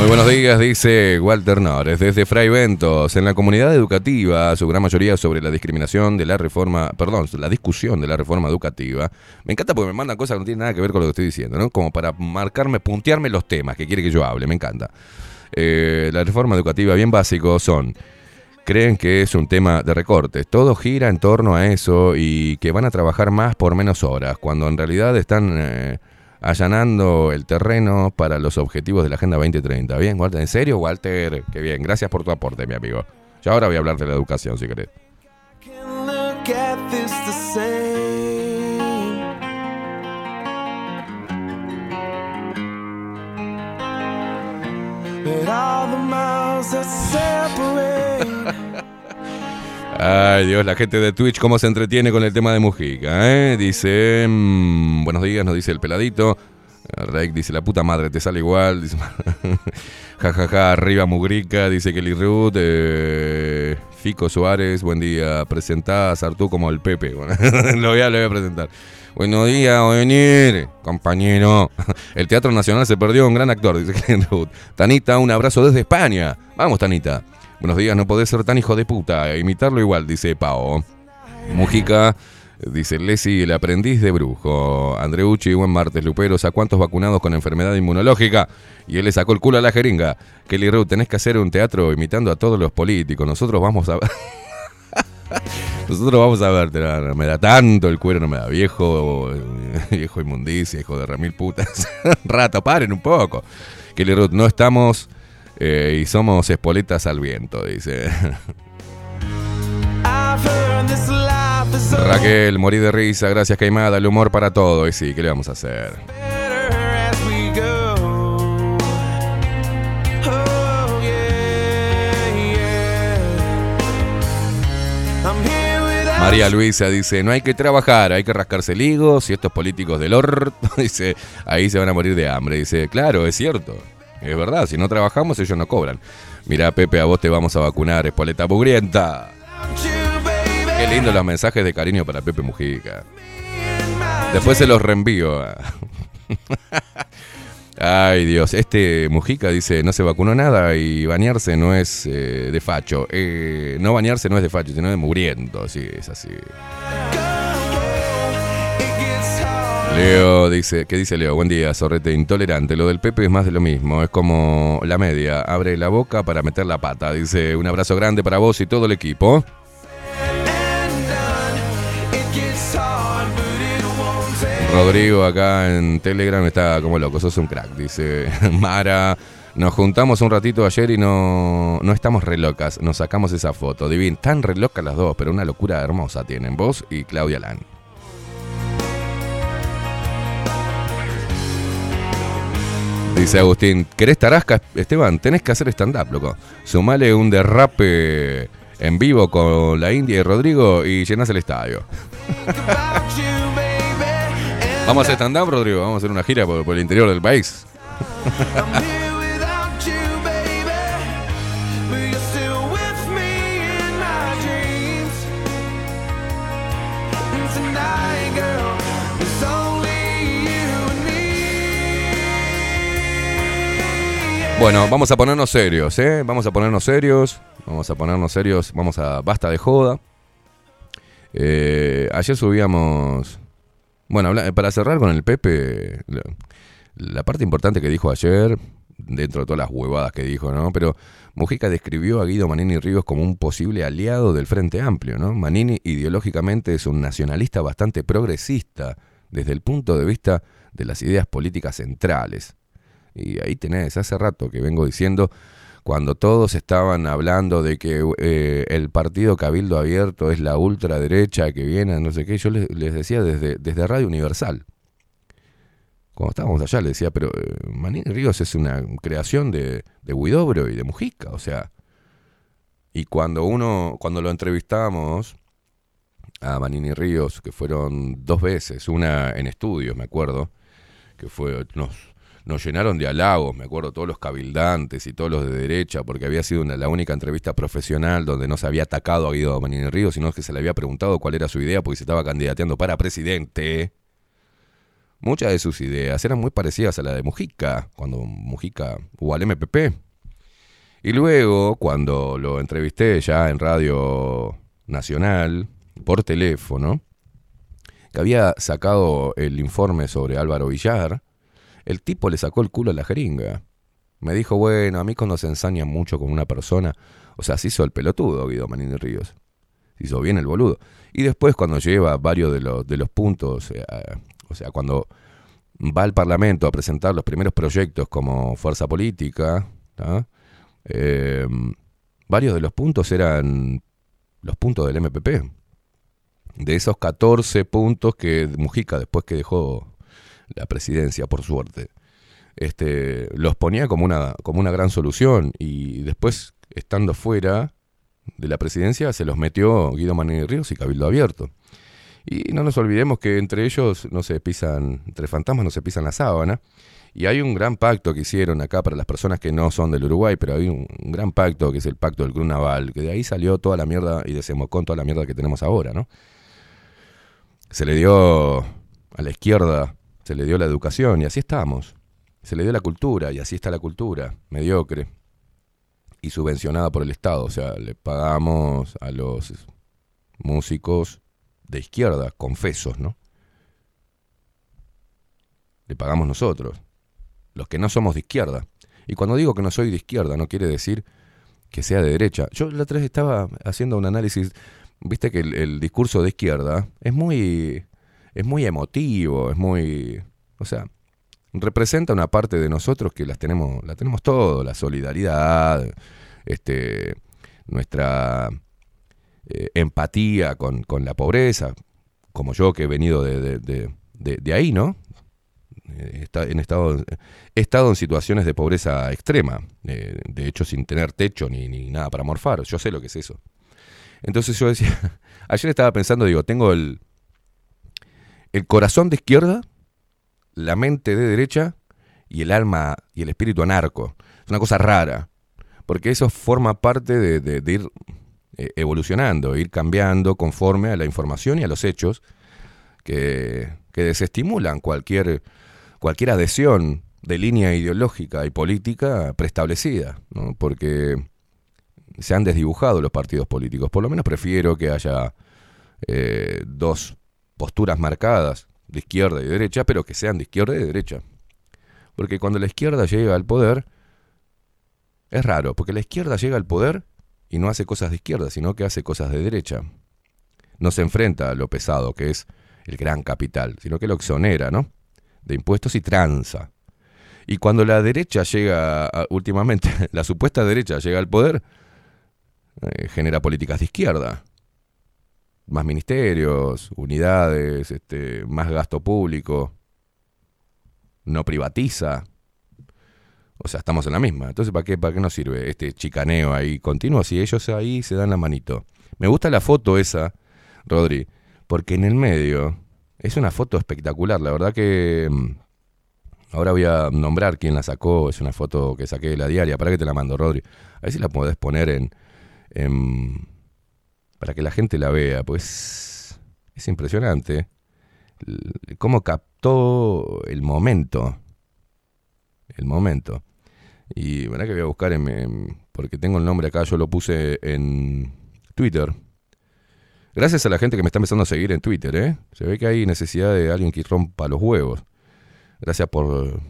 Muy buenos días, dice Walter Nores, desde Fray Ventos, en la comunidad educativa, su gran mayoría sobre la discriminación de la reforma, perdón, la discusión de la reforma educativa. Me encanta porque me mandan cosas que no tienen nada que ver con lo que estoy diciendo, ¿no? Como para marcarme, puntearme los temas que quiere que yo hable, me encanta. Eh, la reforma educativa bien básico son creen que es un tema de recortes. Todo gira en torno a eso y que van a trabajar más por menos horas, cuando en realidad están eh, allanando el terreno para los objetivos de la Agenda 2030. Bien, Walter, ¿en serio, Walter? Qué bien, gracias por tu aporte, mi amigo. Yo ahora voy a hablar de la educación, si querés. Ay, Dios, la gente de Twitch, cómo se entretiene con el tema de Mujica, ¿eh? Dice, mm, buenos días, nos dice el peladito. Rake dice, la puta madre, te sale igual. Dice, jajaja, arriba Mugrica, dice Kelly Ruth. eh, Fico Suárez, buen día. Presentá a Sartú como el Pepe. Bueno, lo, voy a, lo voy a presentar. Buenos días, venir, compañero. El Teatro Nacional se perdió un gran actor, dice Kelly Ruth. Tanita, un abrazo desde España. Vamos, Tanita. Buenos días, no podés ser tan hijo de puta. Imitarlo igual, dice Pao. Mujica, dice Leslie, el aprendiz de brujo. Andreucci, buen martes, Luperos, ¿a cuántos vacunados con enfermedad inmunológica? Y él le sacó el culo a la jeringa. Kelly Ruth, tenés que hacer un teatro imitando a todos los políticos. Nosotros vamos a Nosotros vamos a ver, no me da tanto el cuero, no me da viejo, viejo inmundicia, hijo de remil putas. Rato, paren un poco. Kelly Ruth, no estamos eh, y somos espoletas al viento, dice. Raquel, morí de risa, gracias Caimada, el humor para todo. Y sí, ¿qué le vamos a hacer? María Luisa dice, no hay que trabajar, hay que rascarse el higo, si estos políticos del orto, dice, ahí se van a morir de hambre. Dice, claro, es cierto, es verdad, si no trabajamos ellos no cobran. Mira, Pepe, a vos te vamos a vacunar, espoleta baby. Qué lindo los mensajes de cariño para Pepe Mujica. Después se los reenvío. Ay Dios, este Mujica dice no se vacunó nada y bañarse no es eh, de facho. Eh, no bañarse no es de facho, sino de mugriento, sí, es así. Leo dice, ¿qué dice Leo? Buen día, zorrete intolerante. Lo del Pepe es más de lo mismo, es como la media, abre la boca para meter la pata. Dice, un abrazo grande para vos y todo el equipo. Rodrigo acá en Telegram está como loco, sos un crack, dice Mara. Nos juntamos un ratito ayer y no, no estamos re locas. Nos sacamos esa foto. Divin, tan re locas las dos, pero una locura hermosa tienen. Vos y Claudia Lan. Dice Agustín, ¿querés tarasca, Esteban? Tenés que hacer stand-up, loco. Sumale un derrape en vivo con la India y Rodrigo y llenás el estadio. Vamos a hacer stand-up, Rodrigo. Vamos a hacer una gira por, por el interior del país. Bueno, vamos a ponernos serios, ¿eh? Vamos a ponernos serios. Vamos a ponernos serios. Vamos a. Basta de joda. Eh, ayer subíamos. Bueno, habla- para cerrar con el Pepe. La, la parte importante que dijo ayer, dentro de todas las huevadas que dijo, ¿no? Pero Mujica describió a Guido Manini Ríos como un posible aliado del Frente Amplio, ¿no? Manini ideológicamente es un nacionalista bastante progresista desde el punto de vista de las ideas políticas centrales. Y ahí tenés, hace rato que vengo diciendo, cuando todos estaban hablando de que eh, el partido Cabildo Abierto es la ultraderecha que viene, no sé qué, yo les, les decía desde, desde Radio Universal. Cuando estábamos allá, le decía, pero eh, Manini Ríos es una creación de, de Huidobro y de Mujica, o sea. Y cuando uno, cuando lo entrevistamos a Manini Ríos, que fueron dos veces, una en estudios, me acuerdo, que fue, nos, nos llenaron de halagos, me acuerdo, todos los cabildantes y todos los de derecha, porque había sido la única entrevista profesional donde no se había atacado a Guido Manini Ríos, sino que se le había preguntado cuál era su idea, porque se estaba candidateando para presidente. Muchas de sus ideas eran muy parecidas a la de Mujica, cuando Mujica hubo al MPP. Y luego, cuando lo entrevisté ya en Radio Nacional, por teléfono, que había sacado el informe sobre Álvaro Villar, el tipo le sacó el culo a la jeringa. Me dijo, bueno, a mí cuando se ensaña mucho con una persona, o sea, se hizo el pelotudo Guido Manini Ríos. Se hizo bien el boludo. Y después cuando lleva varios de los, de los puntos, eh, o sea, cuando va al Parlamento a presentar los primeros proyectos como fuerza política. Eh, varios de los puntos eran los puntos del MPP. De esos 14 puntos que Mujica, después que dejó la presidencia, por suerte, este, los ponía como una, como una gran solución y después, estando fuera de la presidencia, se los metió Guido Manini Ríos y Cabildo Abierto. Y no nos olvidemos que entre ellos no se pisan, entre fantasmas no se pisan la sábana. Y hay un gran pacto que hicieron acá para las personas que no son del Uruguay, pero hay un, gran pacto que es el pacto del Club Naval, que de ahí salió toda la mierda y desembocó en toda la mierda que tenemos ahora, ¿no? Se le dio a la izquierda, se le dio la educación y así estamos. Se le dio la cultura y así está la cultura, mediocre y subvencionada por el Estado. O sea, le pagamos a los músicos de izquierda, confesos, ¿no? Le pagamos nosotros, los que no somos de izquierda. Y cuando digo que no soy de izquierda, no quiere decir que sea de derecha. Yo la otra vez estaba haciendo un análisis, viste que el, el discurso de izquierda es muy, es muy emotivo, es muy, o sea, representa una parte de nosotros que las tenemos, la tenemos todo, la solidaridad, este, nuestra eh, empatía con, con la pobreza, como yo que he venido de, de- de- ahí, ¿no? Eh, está- en estado, he estado en situaciones de pobreza extrema, eh, de hecho sin tener techo ni, ni nada para morfar, yo sé lo que es eso. Entonces yo decía, ayer estaba pensando, digo, tengo el, el corazón de izquierda, la mente de derecha y el alma y el espíritu anarco. Es una cosa rara, porque eso forma parte de, ir eh, evolucionando, ir cambiando conforme a la información y a los hechos que, que desestimulan cualquier, cualquier adhesión de línea ideológica y política preestablecida, porque se han desdibujado los partidos políticos. Por lo menos prefiero que haya eh, dos posturas marcadas, de izquierda y derecha, pero que sean de izquierda y de derecha. Porque cuando la izquierda llega al poder, es raro, porque la izquierda llega al poder y no hace cosas de izquierda, sino que hace cosas de derecha. No se enfrenta a lo pesado, que es el gran capital, sino que lo exonera, ¿no? De impuestos y tranza. Y cuando la derecha llega, últimamente, la supuesta derecha llega al poder, eh, genera políticas de izquierda. Más ministerios, unidades, este, más gasto público, no privatiza. O sea, estamos en la misma. Entonces, ¿para qué, ¿para qué nos sirve este chicaneo ahí continuo si ellos ahí se dan la manito? Me gusta la foto esa, Rodri, porque en el medio es una foto espectacular. La verdad que mm, ahora voy a nombrar quién la sacó. Es una foto que saqué de la diaria. ¿Para qué te la mando, Rodri? A ver si la podés poner en, en- para que la gente la vea. Pues es impresionante cómo captó el momento. El momento. Y verdad que voy a buscar en, en- porque tengo el nombre acá, yo lo puse en Twitter. Gracias a la gente que me está empezando a seguir en Twitter, ¿eh? Se ve que hay necesidad de alguien que rompa los huevos. Gracias por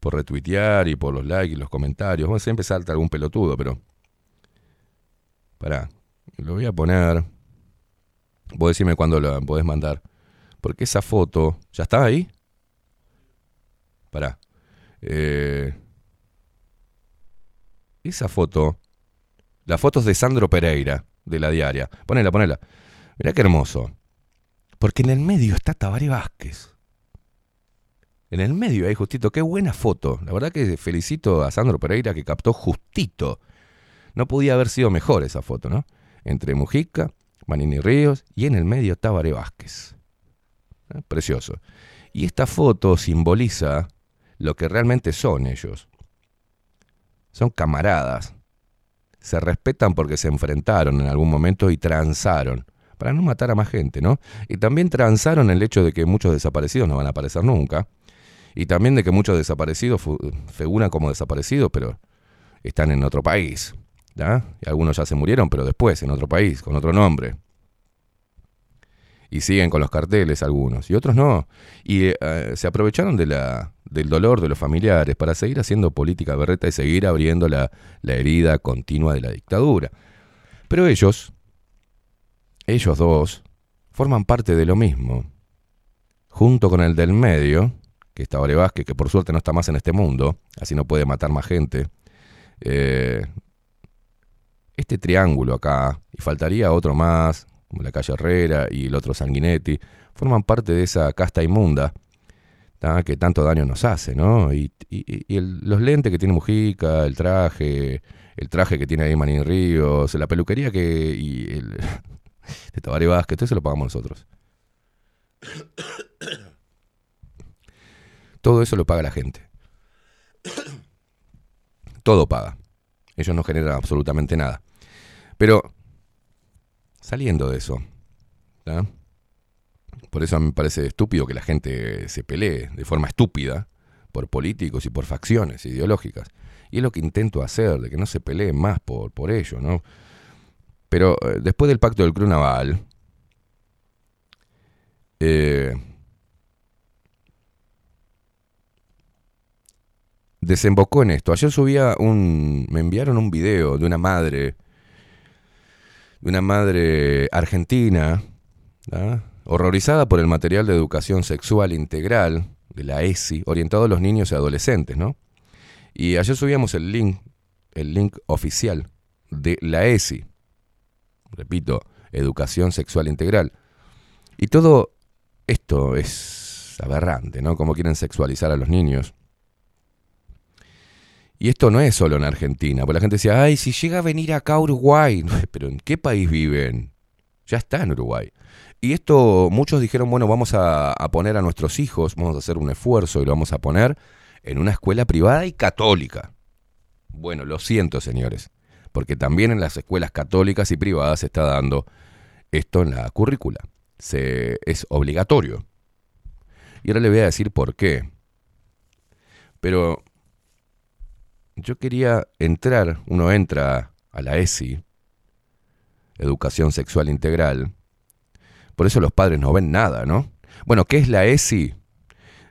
por retuitear y por los likes y los comentarios. Bueno, siempre salta algún pelotudo, pero pará, lo voy a poner. Vos decime cuándo la podés mandar. Porque esa foto, ¿ya está ahí? Pará. Eh, esa foto, la foto es de Sandro Pereira, de la diaria. Ponela, ponela. Mirá qué hermoso. Porque en el medio está Tabaré Vázquez. En el medio ahí, justito. Qué buena foto. La verdad que felicito a Sandro Pereira que captó justito. No podía haber sido mejor esa foto, ¿no? Entre Mujica, Manini Ríos y en el medio Tabaré Vázquez. ¿Eh? Precioso. Y esta foto simboliza lo que realmente son ellos. Son camaradas. Se respetan porque se enfrentaron en algún momento y transaron. Para no matar a más gente, ¿no? Y también transaron el hecho de que muchos desaparecidos no van a aparecer nunca. Y también de que muchos desaparecidos figuran como desaparecidos, pero están en otro país. ¿Ya? Y algunos ya se murieron, pero después, en otro país, con otro nombre. Y siguen con los carteles algunos, y otros no. Y eh, se aprovecharon de la, del dolor de los familiares para seguir haciendo política berreta y seguir abriendo la, la herida continua de la dictadura. Pero ellos, ellos dos, forman parte de lo mismo. Junto con el del medio, que está Ore Vázquez, que por suerte no está más en este mundo, así no puede matar más gente. Eh, este triángulo acá, y faltaría otro más, como la calle Herrera y el otro Sanguinetti, forman parte de esa casta inmunda que tanto daño nos hace, ¿no? Y el- los lentes que tiene Mujica, el traje, el traje que tiene ahí Manín Ríos, la peluquería que. y el, de Tabaré Vázquez, todo eso lo pagamos nosotros. Todo eso lo paga la gente. Todo paga. Ellos no generan absolutamente nada. Pero, saliendo de eso, por eso me parece estúpido que la gente se pelee de forma estúpida por políticos y por facciones ideológicas. Y es lo que intento hacer, de que no se peleen más por, por ello, ¿no? Pero eh, después del pacto del Club Naval, eh, desembocó en esto. Ayer subía un. Me enviaron un video de una madre. De una madre argentina. Horrorizada por el material de educación sexual integral de la ESI, orientado a los niños y adolescentes, ¿no? Y ayer subíamos el link, el link oficial de la ESI. Repito, educación sexual integral. Y todo esto es aberrante, ¿no? Cómo quieren sexualizar a los niños. Y esto no es solo en Argentina, porque la gente decía, ay, si llega a venir acá a Uruguay, pero ¿en qué país viven? Ya está en Uruguay. Y esto muchos dijeron, bueno, vamos a, a poner a nuestros hijos, vamos a hacer un esfuerzo y lo vamos a poner en una escuela privada y católica. Bueno, lo siento, señores, porque también en las escuelas católicas y privadas se está dando esto en la currícula. Se, es obligatorio. Y ahora le voy a decir por qué. Pero yo quería entrar, uno entra a la ESI, Educación Sexual Integral, por eso los padres no ven nada, ¿no? Bueno, ¿qué es la ESI?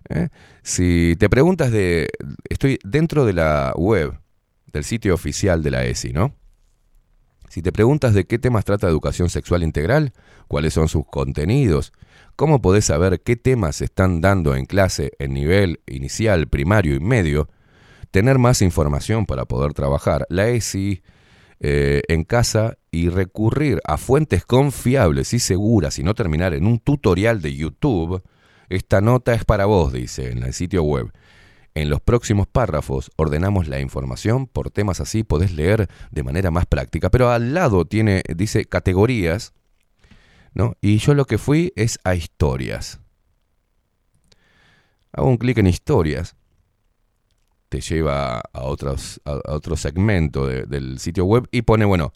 ¿Eh? Si te preguntas de... Estoy dentro de la web, del sitio oficial de la ESI, ¿no? Si te preguntas de qué temas trata educación sexual integral, cuáles son sus contenidos, cómo podés saber qué temas se están dando en clase en nivel inicial, primario y medio, tener más información para poder trabajar, la ESI eh, en casa y recurrir a fuentes confiables y seguras y no terminar en un tutorial de YouTube, esta nota es para vos, dice en el sitio web. En los próximos párrafos ordenamos la información, por temas así podés leer de manera más práctica, pero al lado tiene, dice categorías, ¿no? Y yo lo que fui es a historias. Hago un clic en historias, te lleva a, otros, a, otro segmento de- del sitio web y pone, bueno,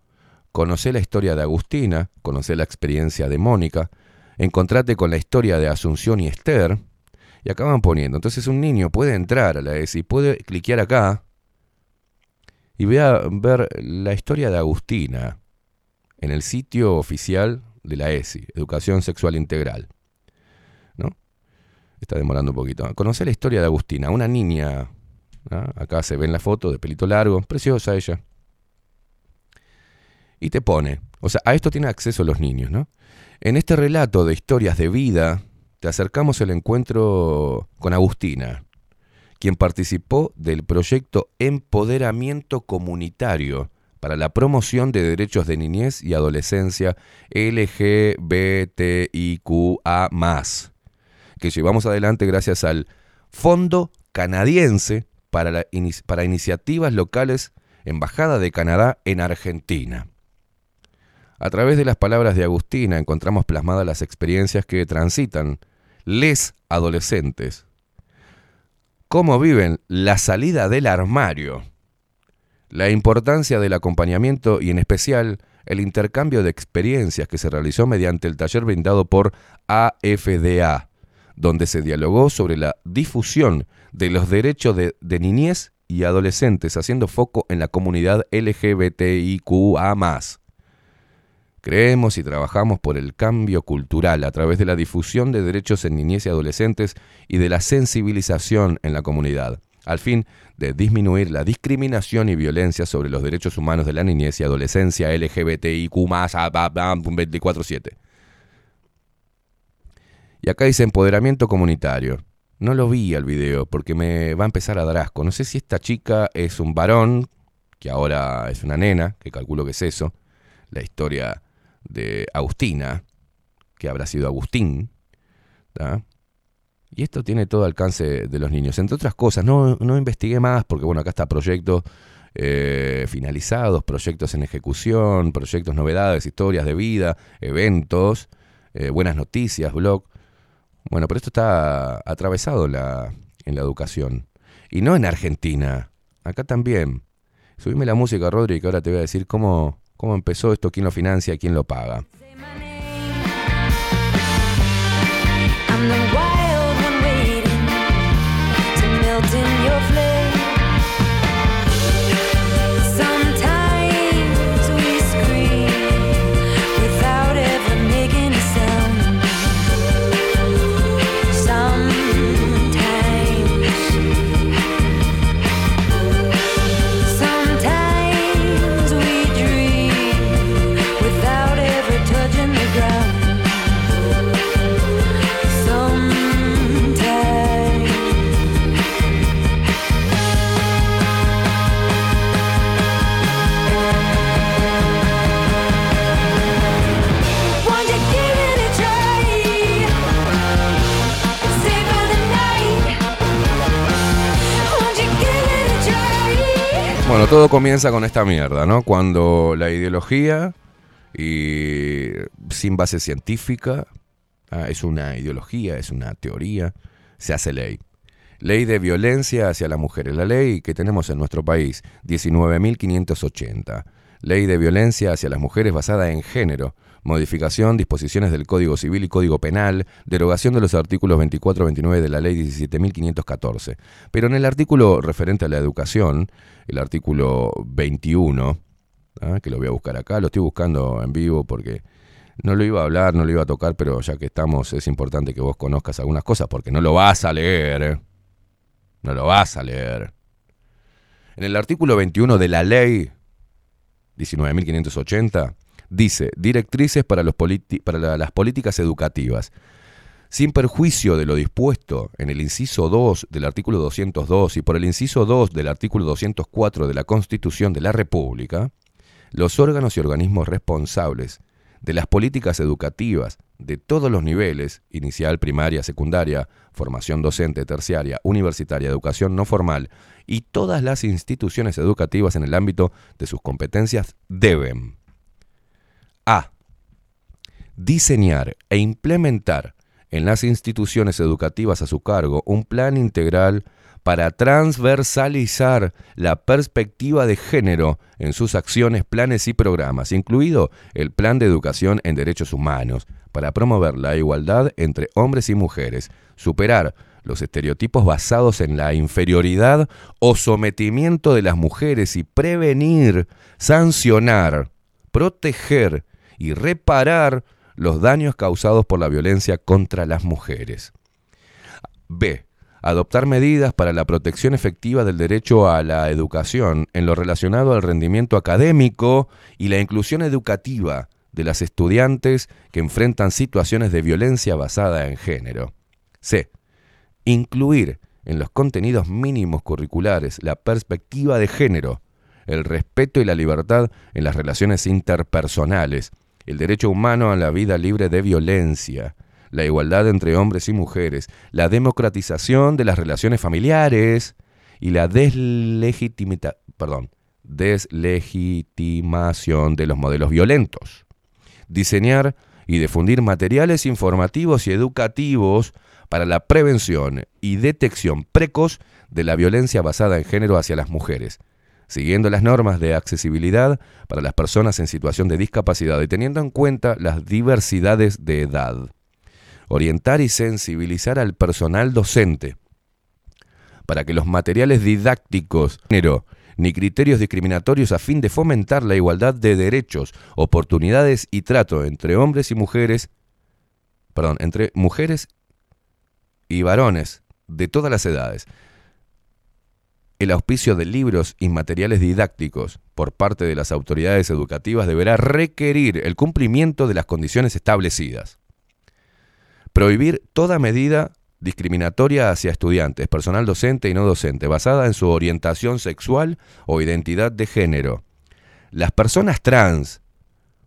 conocer la historia de Agustina, conocer la experiencia de Mónica, encontrate con la historia de Asunción y Esther, y acaban poniendo. Entonces un niño puede entrar a la ESI, puede cliquear acá y vea, ver la historia de Agustina en el sitio oficial de la ESI, Educación Sexual Integral. ¿No? Está demorando un poquito. Conocer la historia de Agustina, una niña, acá se ve en la foto de pelito largo, preciosa ella. Y te pone, o sea, a esto tienen acceso los niños, ¿no? En este relato de historias de vida, te acercamos el encuentro con Agustina, quien participó del proyecto Empoderamiento Comunitario para la promoción de derechos de niñez y adolescencia LGBTIQA, que llevamos adelante gracias al Fondo Canadiense para, Iniciativas Locales Embajada de Canadá en Argentina. A través de las palabras de Agustina encontramos plasmadas las experiencias que transitan les adolescentes. Cómo viven la salida del armario. La importancia del acompañamiento y en especial el intercambio de experiencias que se realizó mediante el taller brindado por AFDA, donde se dialogó sobre la difusión de los derechos de, de niñez y adolescentes, haciendo foco en la comunidad LGBTIQA Creemos y trabajamos por el cambio cultural a través de la difusión de derechos en niñez y adolescentes y de la sensibilización en la comunidad, al fin de disminuir la discriminación y violencia sobre los derechos humanos de la niñez y adolescencia LGBTIQ 24-7. Y acá dice empoderamiento comunitario. No lo vi al video porque me va a empezar a dar asco. No sé si esta chica es un varón, que ahora es una nena, que calculo que es eso. La historia de Agustina, que habrá sido Agustín. Y esto tiene todo alcance de los niños. Entre otras cosas, no, no investigué más porque, bueno, acá está proyectos eh, finalizados, proyectos en ejecución, proyectos, novedades, historias de vida, eventos, eh, buenas noticias, blog. Bueno, pero esto está atravesado la, en la educación. Y no en Argentina, acá también. Subime la música, Rodri, que ahora te voy a decir cómo, cómo empezó esto, quién lo financia, quién lo paga. Bueno, todo comienza con esta mierda, ¿no? Cuando la ideología y sin base científica, ah, es una ideología, es una teoría, se hace ley. Ley de violencia hacia las mujeres. La ley que tenemos en nuestro país, 19.580. Ley de violencia hacia las mujeres basada en género. Modificación, disposiciones del Código Civil y Código Penal, derogación de los artículos 24-29 de la Ley 17.514. Pero en el artículo referente a la educación, el artículo 21, ah, que lo voy a buscar acá, lo estoy buscando en vivo porque no lo iba a hablar, no lo iba a tocar, pero ya que estamos es importante que vos conozcas algunas cosas porque no lo vas a leer. ¿eh? No lo vas a leer. En el artículo 21 de la ley 19.580 dice directrices para, las políticas educativas. Sin perjuicio de lo dispuesto en el inciso 2 del artículo 202 y por el inciso 2 del artículo 204 de la Constitución de la República, los órganos y organismos responsables de las políticas educativas de todos los niveles, inicial, primaria, secundaria, formación docente, terciaria, universitaria, educación no formal y todas las instituciones educativas en el ámbito de sus competencias deben a. Diseñar e implementar en las instituciones educativas a su cargo un plan integral para transversalizar la perspectiva de género en sus acciones, planes y programas, incluido el Plan de Educación en Derechos Humanos, para promover la igualdad entre hombres y mujeres, superar los estereotipos basados en la inferioridad o sometimiento de las mujeres y prevenir, sancionar, proteger y reparar los daños causados por la violencia contra las mujeres. B. Adoptar medidas para la protección efectiva del derecho a la educación en lo relacionado al rendimiento académico y la inclusión educativa de las estudiantes que enfrentan situaciones de violencia basada en género. C. Incluir en los contenidos mínimos curriculares la perspectiva de género, el respeto y la libertad en las relaciones interpersonales, el derecho humano a la vida libre de violencia, la igualdad entre hombres y mujeres, la democratización de las relaciones familiares y la perdón, deslegitimación de los modelos violentos. Diseñar y difundir materiales informativos y educativos para la prevención y detección precoz de la violencia basada en género hacia las mujeres, siguiendo las normas de accesibilidad para las personas en situación de discapacidad y teniendo en cuenta las diversidades de edad. Orientar y sensibilizar al personal docente para que los materiales didácticos ni criterios discriminatorios a fin de fomentar la igualdad de derechos, oportunidades y trato entre hombres y mujeres, perdón, entre mujeres y varones de todas las edades. El auspicio de libros y materiales didácticos por parte de las autoridades educativas deberá requerir el cumplimiento de las condiciones establecidas. Prohibir toda medida discriminatoria hacia estudiantes, personal docente y no docente, basada en su orientación sexual o identidad de género. Las personas trans,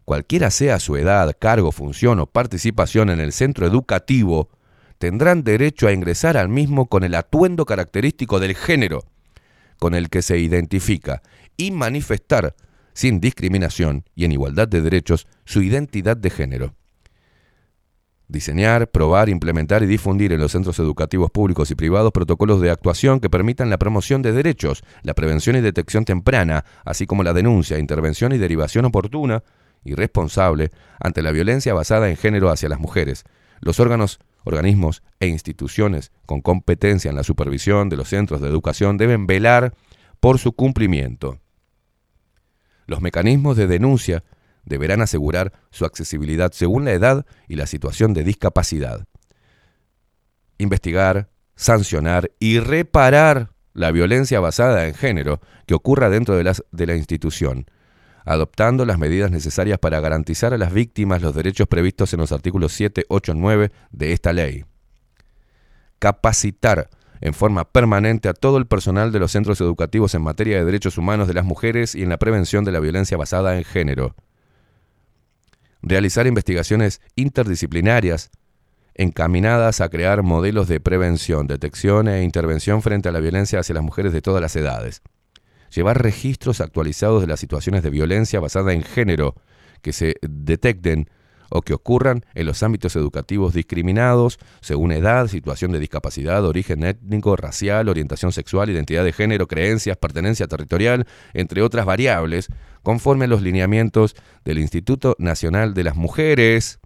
cualquiera sea su edad, cargo, función o participación en el centro educativo, tendrán derecho a ingresar al mismo con el atuendo característico del género con el que se identifica y manifestar sin discriminación y en igualdad de derechos su identidad de género. Diseñar, probar, implementar y difundir en los centros educativos públicos y privados protocolos de actuación que permitan la promoción de derechos, la prevención y detección temprana, así como la denuncia, intervención y derivación oportuna y responsable ante la violencia basada en género hacia las mujeres. Los órganos, organismos e instituciones con competencia en la supervisión de los centros de educación deben velar por su cumplimiento. Los mecanismos de denuncia deberán asegurar su accesibilidad según la edad y la situación de discapacidad. Investigar, sancionar y reparar la violencia basada en género que ocurra dentro de, la institución, adoptando las medidas necesarias para garantizar a las víctimas los derechos previstos en los artículos 7, 8, 9 de esta ley. Capacitar en forma permanente a todo el personal de los centros educativos en materia de derechos humanos de las mujeres y en la prevención de la violencia basada en género realizar investigaciones interdisciplinarias encaminadas a crear modelos de prevención, detección e intervención frente a la violencia hacia las mujeres de todas las edades. Llevar registros actualizados de las situaciones de violencia basada en género que se detecten o que ocurran en los ámbitos educativos discriminados según edad, situación de discapacidad, origen étnico, racial, orientación sexual, identidad de género, creencias, pertenencia territorial, entre otras variables, conforme a los lineamientos del Instituto Nacional de las Mujeres,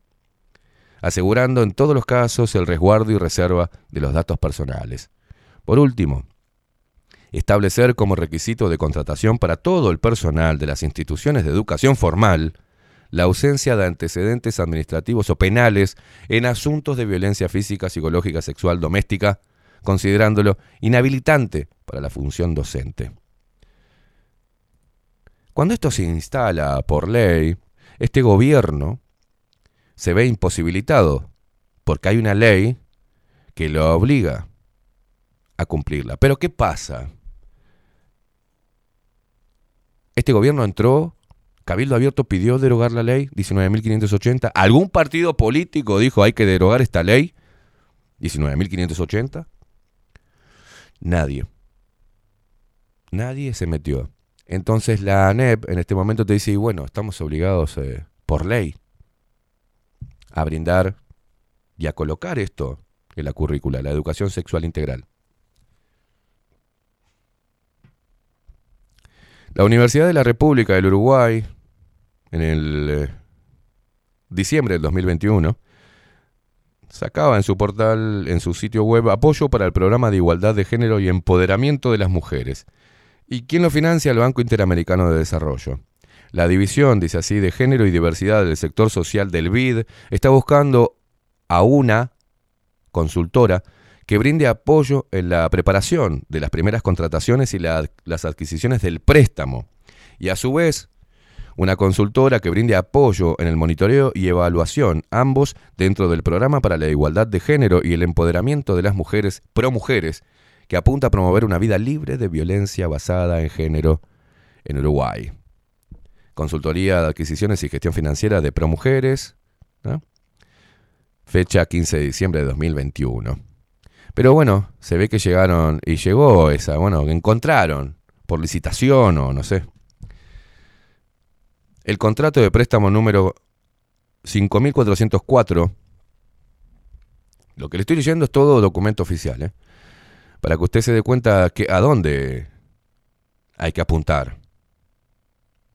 asegurando en todos los casos el resguardo y reserva de los datos personales. Por último, establecer como requisito de contratación para todo el personal de las instituciones de educación formal la ausencia de antecedentes administrativos o penales en asuntos de violencia física, psicológica, sexual, doméstica, considerándolo inhabilitante para la función docente. Cuando esto se instala por ley, este gobierno se ve imposibilitado porque hay una ley que lo obliga a cumplirla. Pero ¿qué pasa? Este gobierno entró, Cabildo Abierto pidió derogar la ley 19.580. ¿Algún partido político dijo hay que derogar esta ley 19.580? Nadie. Nadie se metió. Entonces la ANEP en este momento te dice, y bueno, estamos obligados eh, por ley a brindar y a colocar esto en la currícula, la educación sexual integral. La Universidad de la República del Uruguay, en el eh, diciembre del 2021, sacaba en su portal, en su sitio web, apoyo para el programa de igualdad de género y empoderamiento de las mujeres. ¿Y quién lo financia? El Banco Interamericano de Desarrollo. La división, dice así, de género y diversidad del sector social del BID está buscando a una consultora que brinde apoyo en la preparación de las primeras contrataciones y la- las adquisiciones del préstamo. Y a su vez, una consultora que brinde apoyo en el monitoreo y evaluación, ambos dentro del programa para la igualdad de género y el empoderamiento de las mujeres, pro mujeres, que apunta a promover una vida libre de violencia basada en género en Uruguay. Consultoría de Adquisiciones y Gestión Financiera de Promujeres, ¿no? fecha 15 de diciembre de 2021. Pero bueno, se ve que llegaron y llegó esa, bueno, que encontraron por licitación o no sé. El contrato de préstamo número 5404, lo que le estoy leyendo es todo documento oficial, ¿eh? para que usted se dé cuenta que a dónde hay que apuntar.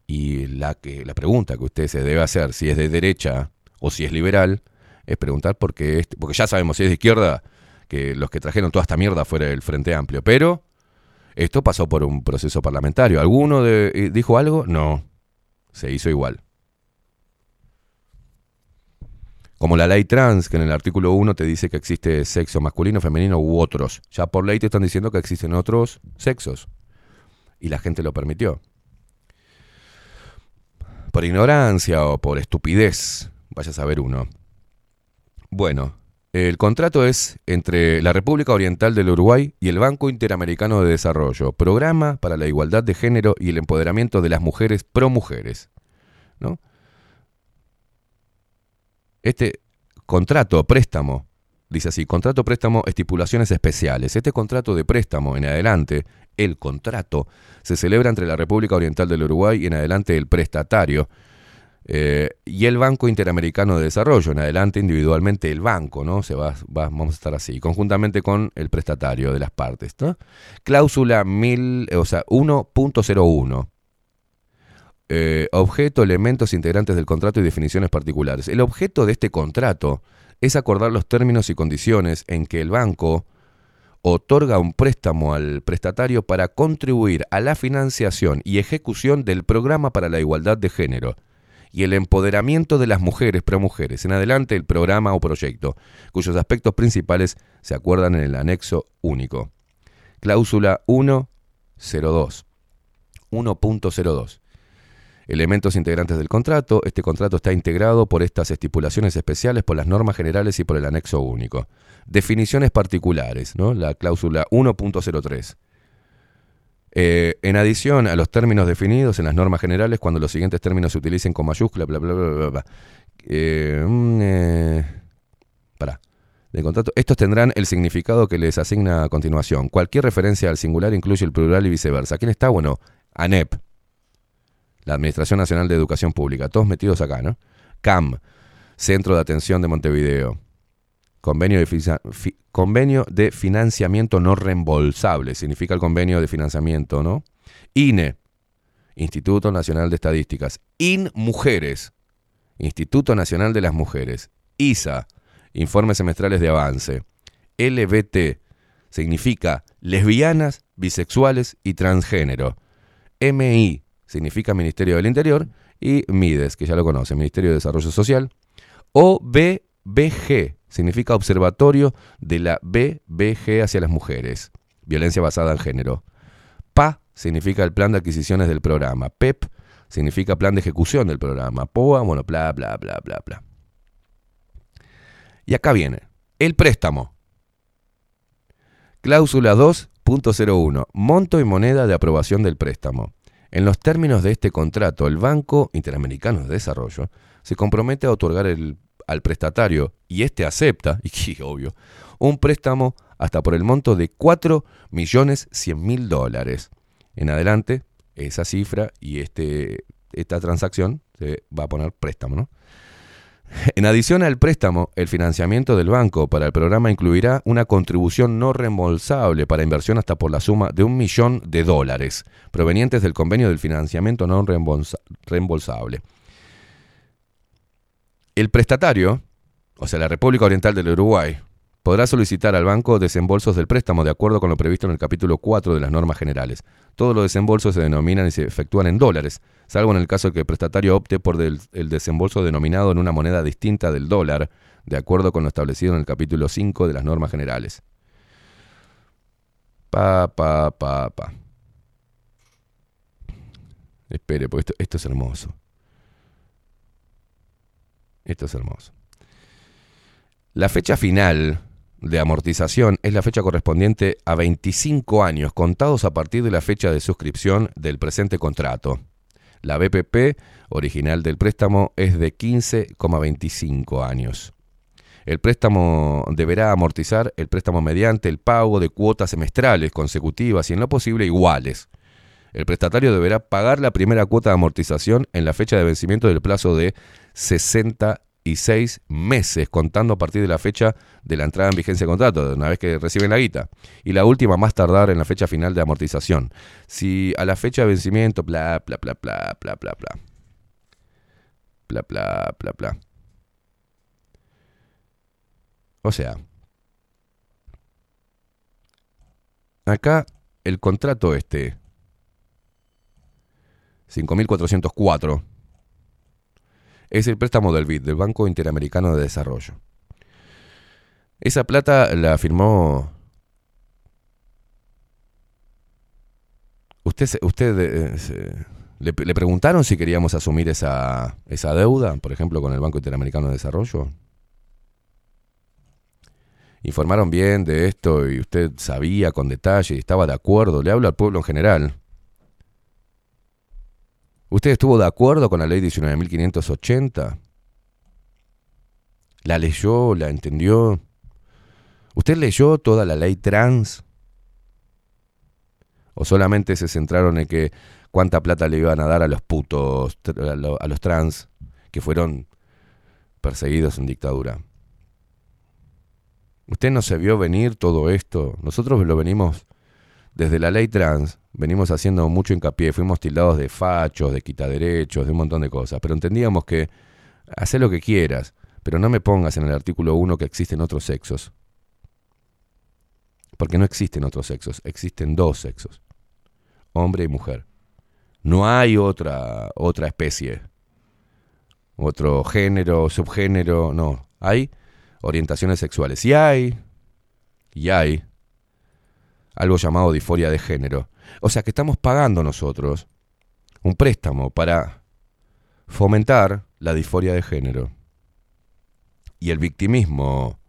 Y la, que, la pregunta que usted se debe hacer, si es de derecha o si es liberal, es preguntar por qué, este- porque ya sabemos si es de izquierda, que los que trajeron toda esta mierda fuera del Frente Amplio. Pero Esto pasó por un proceso parlamentario. ¿Alguno eh, dijo algo? No. Se hizo igual. Como la ley trans, que en el artículo 1 te dice que existe sexo masculino, femenino u otros. Ya por ley te están diciendo que existen otros sexos. Y la gente lo permitió. Por ignorancia o por estupidez. Vaya a saber uno. Bueno, el contrato es entre la República Oriental del Uruguay y el Banco Interamericano de Desarrollo, Programa para la Igualdad de Género y el Empoderamiento de las Mujeres pro Mujeres. ¿no? Este contrato, préstamo, dice así, contrato, préstamo, estipulaciones especiales. Este contrato de préstamo en adelante, el contrato, se celebra entre la República Oriental del Uruguay y en adelante el prestatario, eh, y el Banco Interamericano de Desarrollo, en adelante individualmente el banco, ¿no? Se va, va- vamos a estar así, conjuntamente con el prestatario de las partes, ¿no? Cláusula 1000, o sea, 1.01. Eh, objeto, elementos integrantes del contrato y definiciones particulares. El objeto de este contrato es acordar los términos y condiciones en que el banco otorga un préstamo al prestatario para contribuir a la financiación y ejecución del programa para la igualdad de género y el empoderamiento de las mujeres pro mujeres. En adelante el programa o proyecto, cuyos aspectos principales se acuerdan en el anexo único. Cláusula 102. 1.02. Elementos integrantes del contrato. Este contrato está integrado por estas estipulaciones especiales, por las normas generales y por el anexo único. Definiciones particulares, ¿no? La cláusula 1.03. Eh, en adición a los términos definidos en las normas generales, cuando los siguientes términos se utilicen con mayúscula, bla, bla, bla, bla, bla. Eh, mm, eh. De contrato, estos tendrán el significado que les asigna a continuación. Cualquier referencia al singular incluye el plural y viceversa. ¿Quién está? Bueno, ANEP, la Administración Nacional de Educación Pública, todos metidos acá, ¿no? CAM, Centro de Atención de Montevideo. Convenio de, convenio de financiamiento no reembolsable, significa el convenio de financiamiento, ¿no? INE, Instituto Nacional de Estadísticas. IN Mujeres, Instituto Nacional de las Mujeres. ISA, Informes Semestrales de Avance. LBT, significa lesbianas, bisexuales y transgénero. MI, significa Ministerio del Interior. Y MIDES, que ya lo conocen, Ministerio de Desarrollo Social. OBBG, significa Observatorio de la BBG hacia las mujeres, violencia basada en género. PA significa el plan de adquisiciones del programa. PEP significa plan de ejecución del programa. POA, bueno, bla, bla, bla, bla, bla. Y acá viene, el préstamo. Cláusula 2.01, monto y moneda de aprobación del préstamo. En los términos de este contrato, el Banco Interamericano de Desarrollo se compromete a otorgar el- al prestatario, y este acepta, y obvio, un préstamo hasta por el monto de 4 millones 100 mil dólares. En adelante, esa cifra y este, esta transacción se va a poner préstamo, ¿no? En adición al préstamo, el financiamiento del banco para el programa incluirá una contribución no reembolsable para inversión hasta por la suma de un millón de dólares, provenientes del convenio del financiamiento no reembolsa- reembolsable. El prestatario, o sea, la República Oriental del Uruguay, podrá solicitar al banco desembolsos del préstamo de acuerdo con lo previsto en el capítulo 4 de las normas generales. Todos los desembolsos se denominan y se efectúan en dólares, salvo en el caso que el prestatario opte por el desembolso denominado en una moneda distinta del dólar, de acuerdo con lo establecido en el capítulo 5 de las normas generales. Pa, pa, pa, pa. Espere, porque esto es hermoso. Esto es hermoso. La fecha final de amortización es la fecha correspondiente a 25 años contados a partir de la fecha de suscripción del presente contrato. La BPP original del préstamo es de 15,25 años. El préstamo deberá amortizar el préstamo mediante el pago de cuotas semestrales consecutivas y en lo posible iguales. El prestatario deberá pagar la primera cuota de amortización en la fecha de vencimiento del plazo de 66 meses, contando a partir de la fecha de la entrada en vigencia del contrato, de una vez que reciben la guita. Y la última más tardar en la fecha final de amortización. Si a la fecha de vencimiento, bla, bla, bla, bla, bla, bla, bla. Bla, bla, bla, bla. O sea, acá el contrato este, 5.404, es el préstamo del BID, del Banco Interamericano de Desarrollo. Esa plata la firmó... Usted, usted eh, le, le preguntaron si queríamos asumir esa, esa deuda, por ejemplo, con el Banco Interamericano de Desarrollo. Informaron bien de esto y usted sabía con detalle y estaba de acuerdo. Le hablo al pueblo en general. ¿Usted estuvo de acuerdo con la ley 19.580? ¿La leyó? ¿La entendió? ¿Usted leyó toda la ley trans? ¿O solamente se centraron en que cuánta plata le iban a dar a los putos, a los trans que fueron perseguidos en dictadura? ¿Usted no se vio venir todo esto? Nosotros lo venimos desde la ley trans, venimos haciendo mucho hincapié, fuimos tildados de fachos, de quitaderechos, de un montón de cosas, pero entendíamos que haz lo que quieras, pero no me pongas en el artículo 1 que existen otros sexos. Porque no existen otros sexos, existen dos sexos, hombre y mujer. No hay otra, otra especie, otro género, subgénero, no. Hay orientaciones sexuales. Y hay, y hay algo llamado disforia de género. O sea que estamos pagando nosotros un préstamo para fomentar la disforia de género. Y el victimismo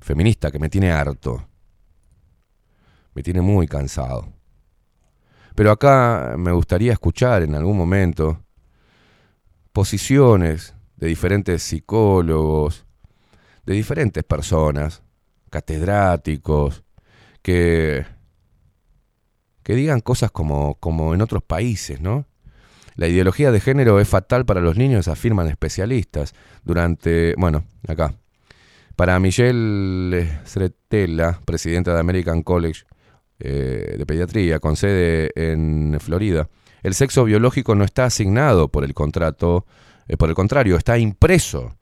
feminista que me tiene harto. Me tiene muy cansado. Pero acá me gustaría escuchar en algún momento posiciones de diferentes psicólogos, de diferentes personas, catedráticos, que, que digan cosas como, como en otros países, ¿no? La ideología de género es fatal para los niños, afirman especialistas. Durante, bueno, acá. Para Michelle Sretella, presidenta de American College eh, de Pediatría, con sede en Florida, el sexo biológico no está asignado por el contrato, eh, por el contrario, está impreso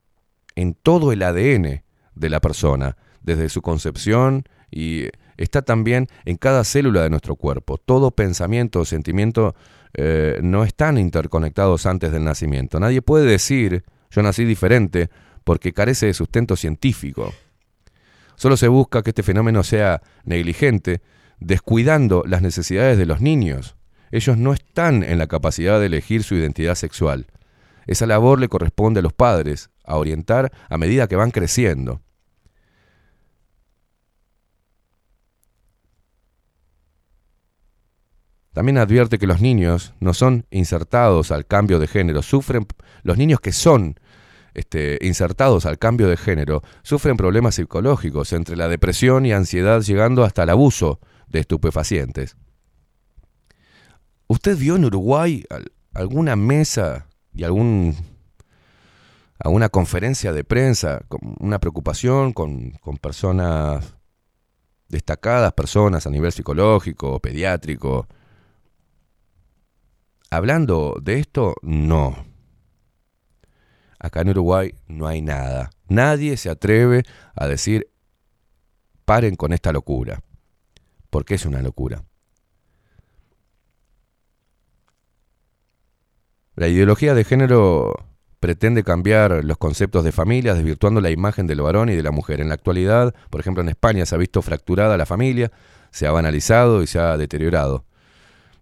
en todo el ADN de la persona, desde su concepción y está también en cada célula de nuestro cuerpo. Todo pensamiento o sentimiento eh, no están interconectados antes del nacimiento. Nadie puede decir yo nací diferente porque carece de sustento científico. Solo se busca que este fenómeno sea negligente, descuidando las necesidades de los niños. Ellos no están en la capacidad de elegir su identidad sexual. Esa labor le corresponde a los padres, a orientar a medida que van creciendo. También advierte que los niños no son insertados al cambio de género, sufren los niños que son este, insertados al cambio de género sufren problemas psicológicos entre la depresión y ansiedad llegando hasta el abuso de estupefacientes. ¿Usted vio en Uruguay al- alguna mesa y algún alguna conferencia de prensa con una preocupación con, con personas destacadas, personas a nivel psicológico, pediátrico? Hablando de esto, no. Acá en Uruguay no hay nada. Nadie se atreve a decir, paren con esta locura. Porque es una locura. La ideología de género pretende cambiar los conceptos de familia, desvirtuando la imagen del varón y de la mujer. En la actualidad, por ejemplo, en España se ha visto fracturada la familia, se ha banalizado y se ha deteriorado.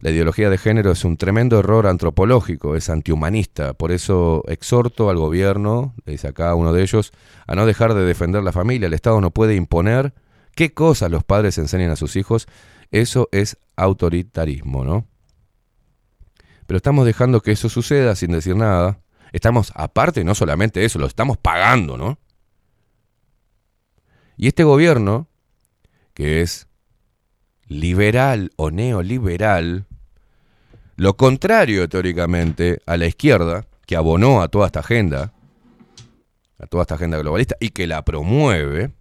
La ideología de género es un tremendo error antropológico, es antihumanista. Por eso exhorto al gobierno, dice acá uno de ellos, a no dejar de defender la familia. El Estado no puede imponer qué cosas los padres enseñan a sus hijos. Eso es autoritarismo, ¿no? Pero estamos dejando que eso suceda sin decir nada. Estamos, aparte, no solamente eso, lo estamos pagando, ¿no? Y este gobierno, que es liberal o neoliberal, lo contrario teóricamente a la izquierda, que abonó a toda esta agenda, a toda esta agenda globalista y que la promueve,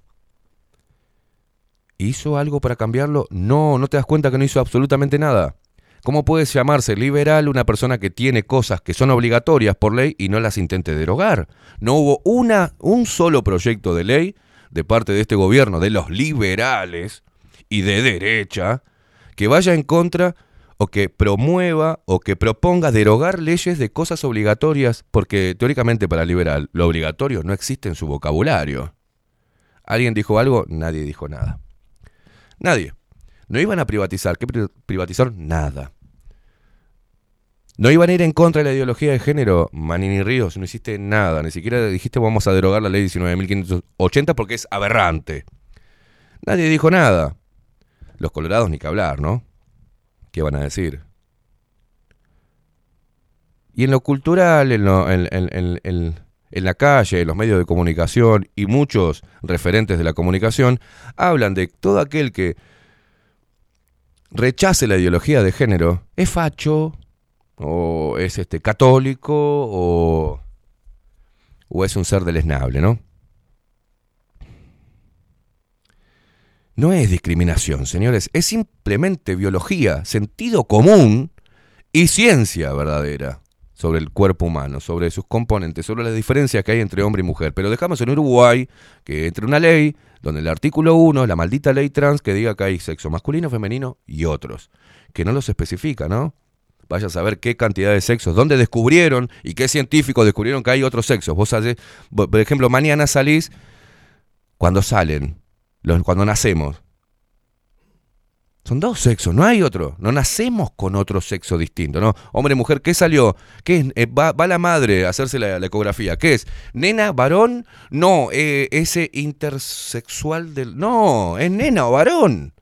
¿hizo algo para cambiarlo? No, no te das cuenta que no hizo absolutamente nada. ¿Cómo puede llamarse liberal una persona que tiene cosas que son obligatorias por ley y no las intente derogar? No hubo una, un solo proyecto de ley de parte de este gobierno, de los liberales y de derecha, que vaya en contra o que promueva o que proponga derogar leyes de cosas obligatorias, porque teóricamente para liberal lo obligatorio no existe en su vocabulario. ¿Alguien dijo algo? Nadie dijo nada. Nadie. No iban a privatizar. ¿Qué pri- privatizaron? Nada. No iban a ir en contra de la ideología de género. Manini Ríos, no hiciste nada. Ni siquiera dijiste vamos a derogar la ley 19.580 porque es aberrante. Nadie dijo nada. Los colorados ni que hablar, ¿no? ¿Qué van a decir? Y en lo cultural, en, lo- en- la calle, en los medios de comunicación y muchos referentes de la comunicación hablan de todo aquel que rechace la ideología de género es facho o es este católico o, o es un ser deleznable, ¿no? No es discriminación, señores, es simplemente biología, sentido común y ciencia verdadera sobre el cuerpo humano, sobre sus componentes, sobre las diferencias que hay entre hombre y mujer. Pero dejamos en Uruguay que entre una ley donde el artículo 1, la maldita ley trans, que diga que hay sexo masculino, femenino y otros, que no los especifica, ¿no? Vaya a saber qué cantidad de sexos, dónde descubrieron y qué científicos descubrieron que hay otros sexos. Vos, por ejemplo, mañana salís cuando salen, los- cuando nacemos. Son dos sexos, no hay otro. No nacemos con otro sexo distinto, ¿no? Hombre, mujer, ¿qué salió? ¿Qué es? Eh, va, la madre a hacerse la, la ecografía. ¿Qué es? ¿Nena, varón? No, eh, ese intersexual del... No, es nena o varón.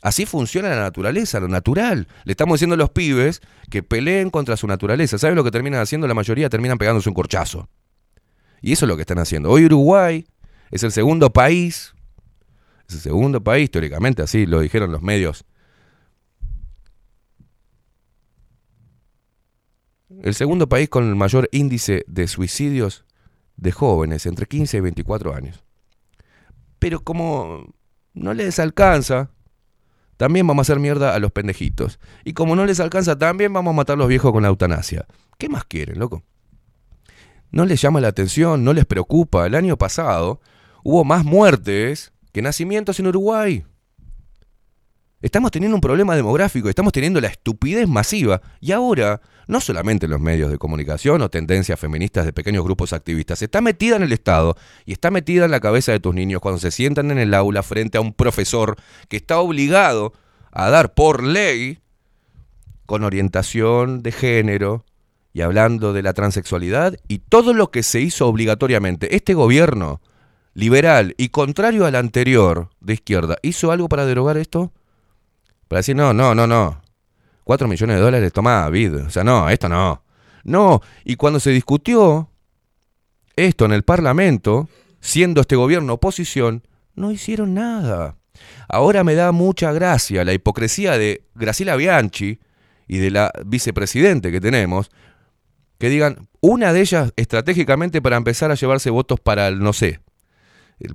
Así funciona la naturaleza, lo natural. Le estamos diciendo a los pibes que peleen contra su naturaleza. ¿Saben lo que terminan haciendo? La mayoría terminan pegándose un corchazo. Y eso es lo que están haciendo. Hoy Uruguay es el segundo país, es el segundo país, teóricamente, así lo dijeron los medios. El segundo país con el mayor índice de suicidios de jóvenes entre 15 y 24 años. Pero como no les alcanza, también vamos a hacer mierda a los pendejitos. Y como no les alcanza, también vamos a matar a los viejos con la eutanasia. ¿Qué más quieren, loco? No les llama la atención, no les preocupa. El año pasado hubo más muertes que nacimientos en Uruguay. Estamos teniendo un problema demográfico, estamos teniendo la estupidez masiva. Y ahora, no solamente en los medios de comunicación o tendencias feministas de pequeños grupos activistas, está metida en el Estado y está metida en la cabeza de tus niños cuando se sientan en el aula frente a un profesor que está obligado a dar por ley, con orientación de género y hablando de la transexualidad y todo lo que se hizo obligatoriamente. Este gobierno liberal y contrario al anterior de izquierda, ¿hizo algo para derogar esto? Para decir, no, no, no, no. Cuatro millones de dólares, toma, vid. O sea, no, esto no. No, y cuando se discutió esto en el Parlamento, siendo este gobierno oposición, no hicieron nada. Ahora me da mucha gracia la hipocresía de Graciela Bianchi y de la vicepresidente que tenemos, que digan, una de ellas estratégicamente para empezar a llevarse votos para el no sé,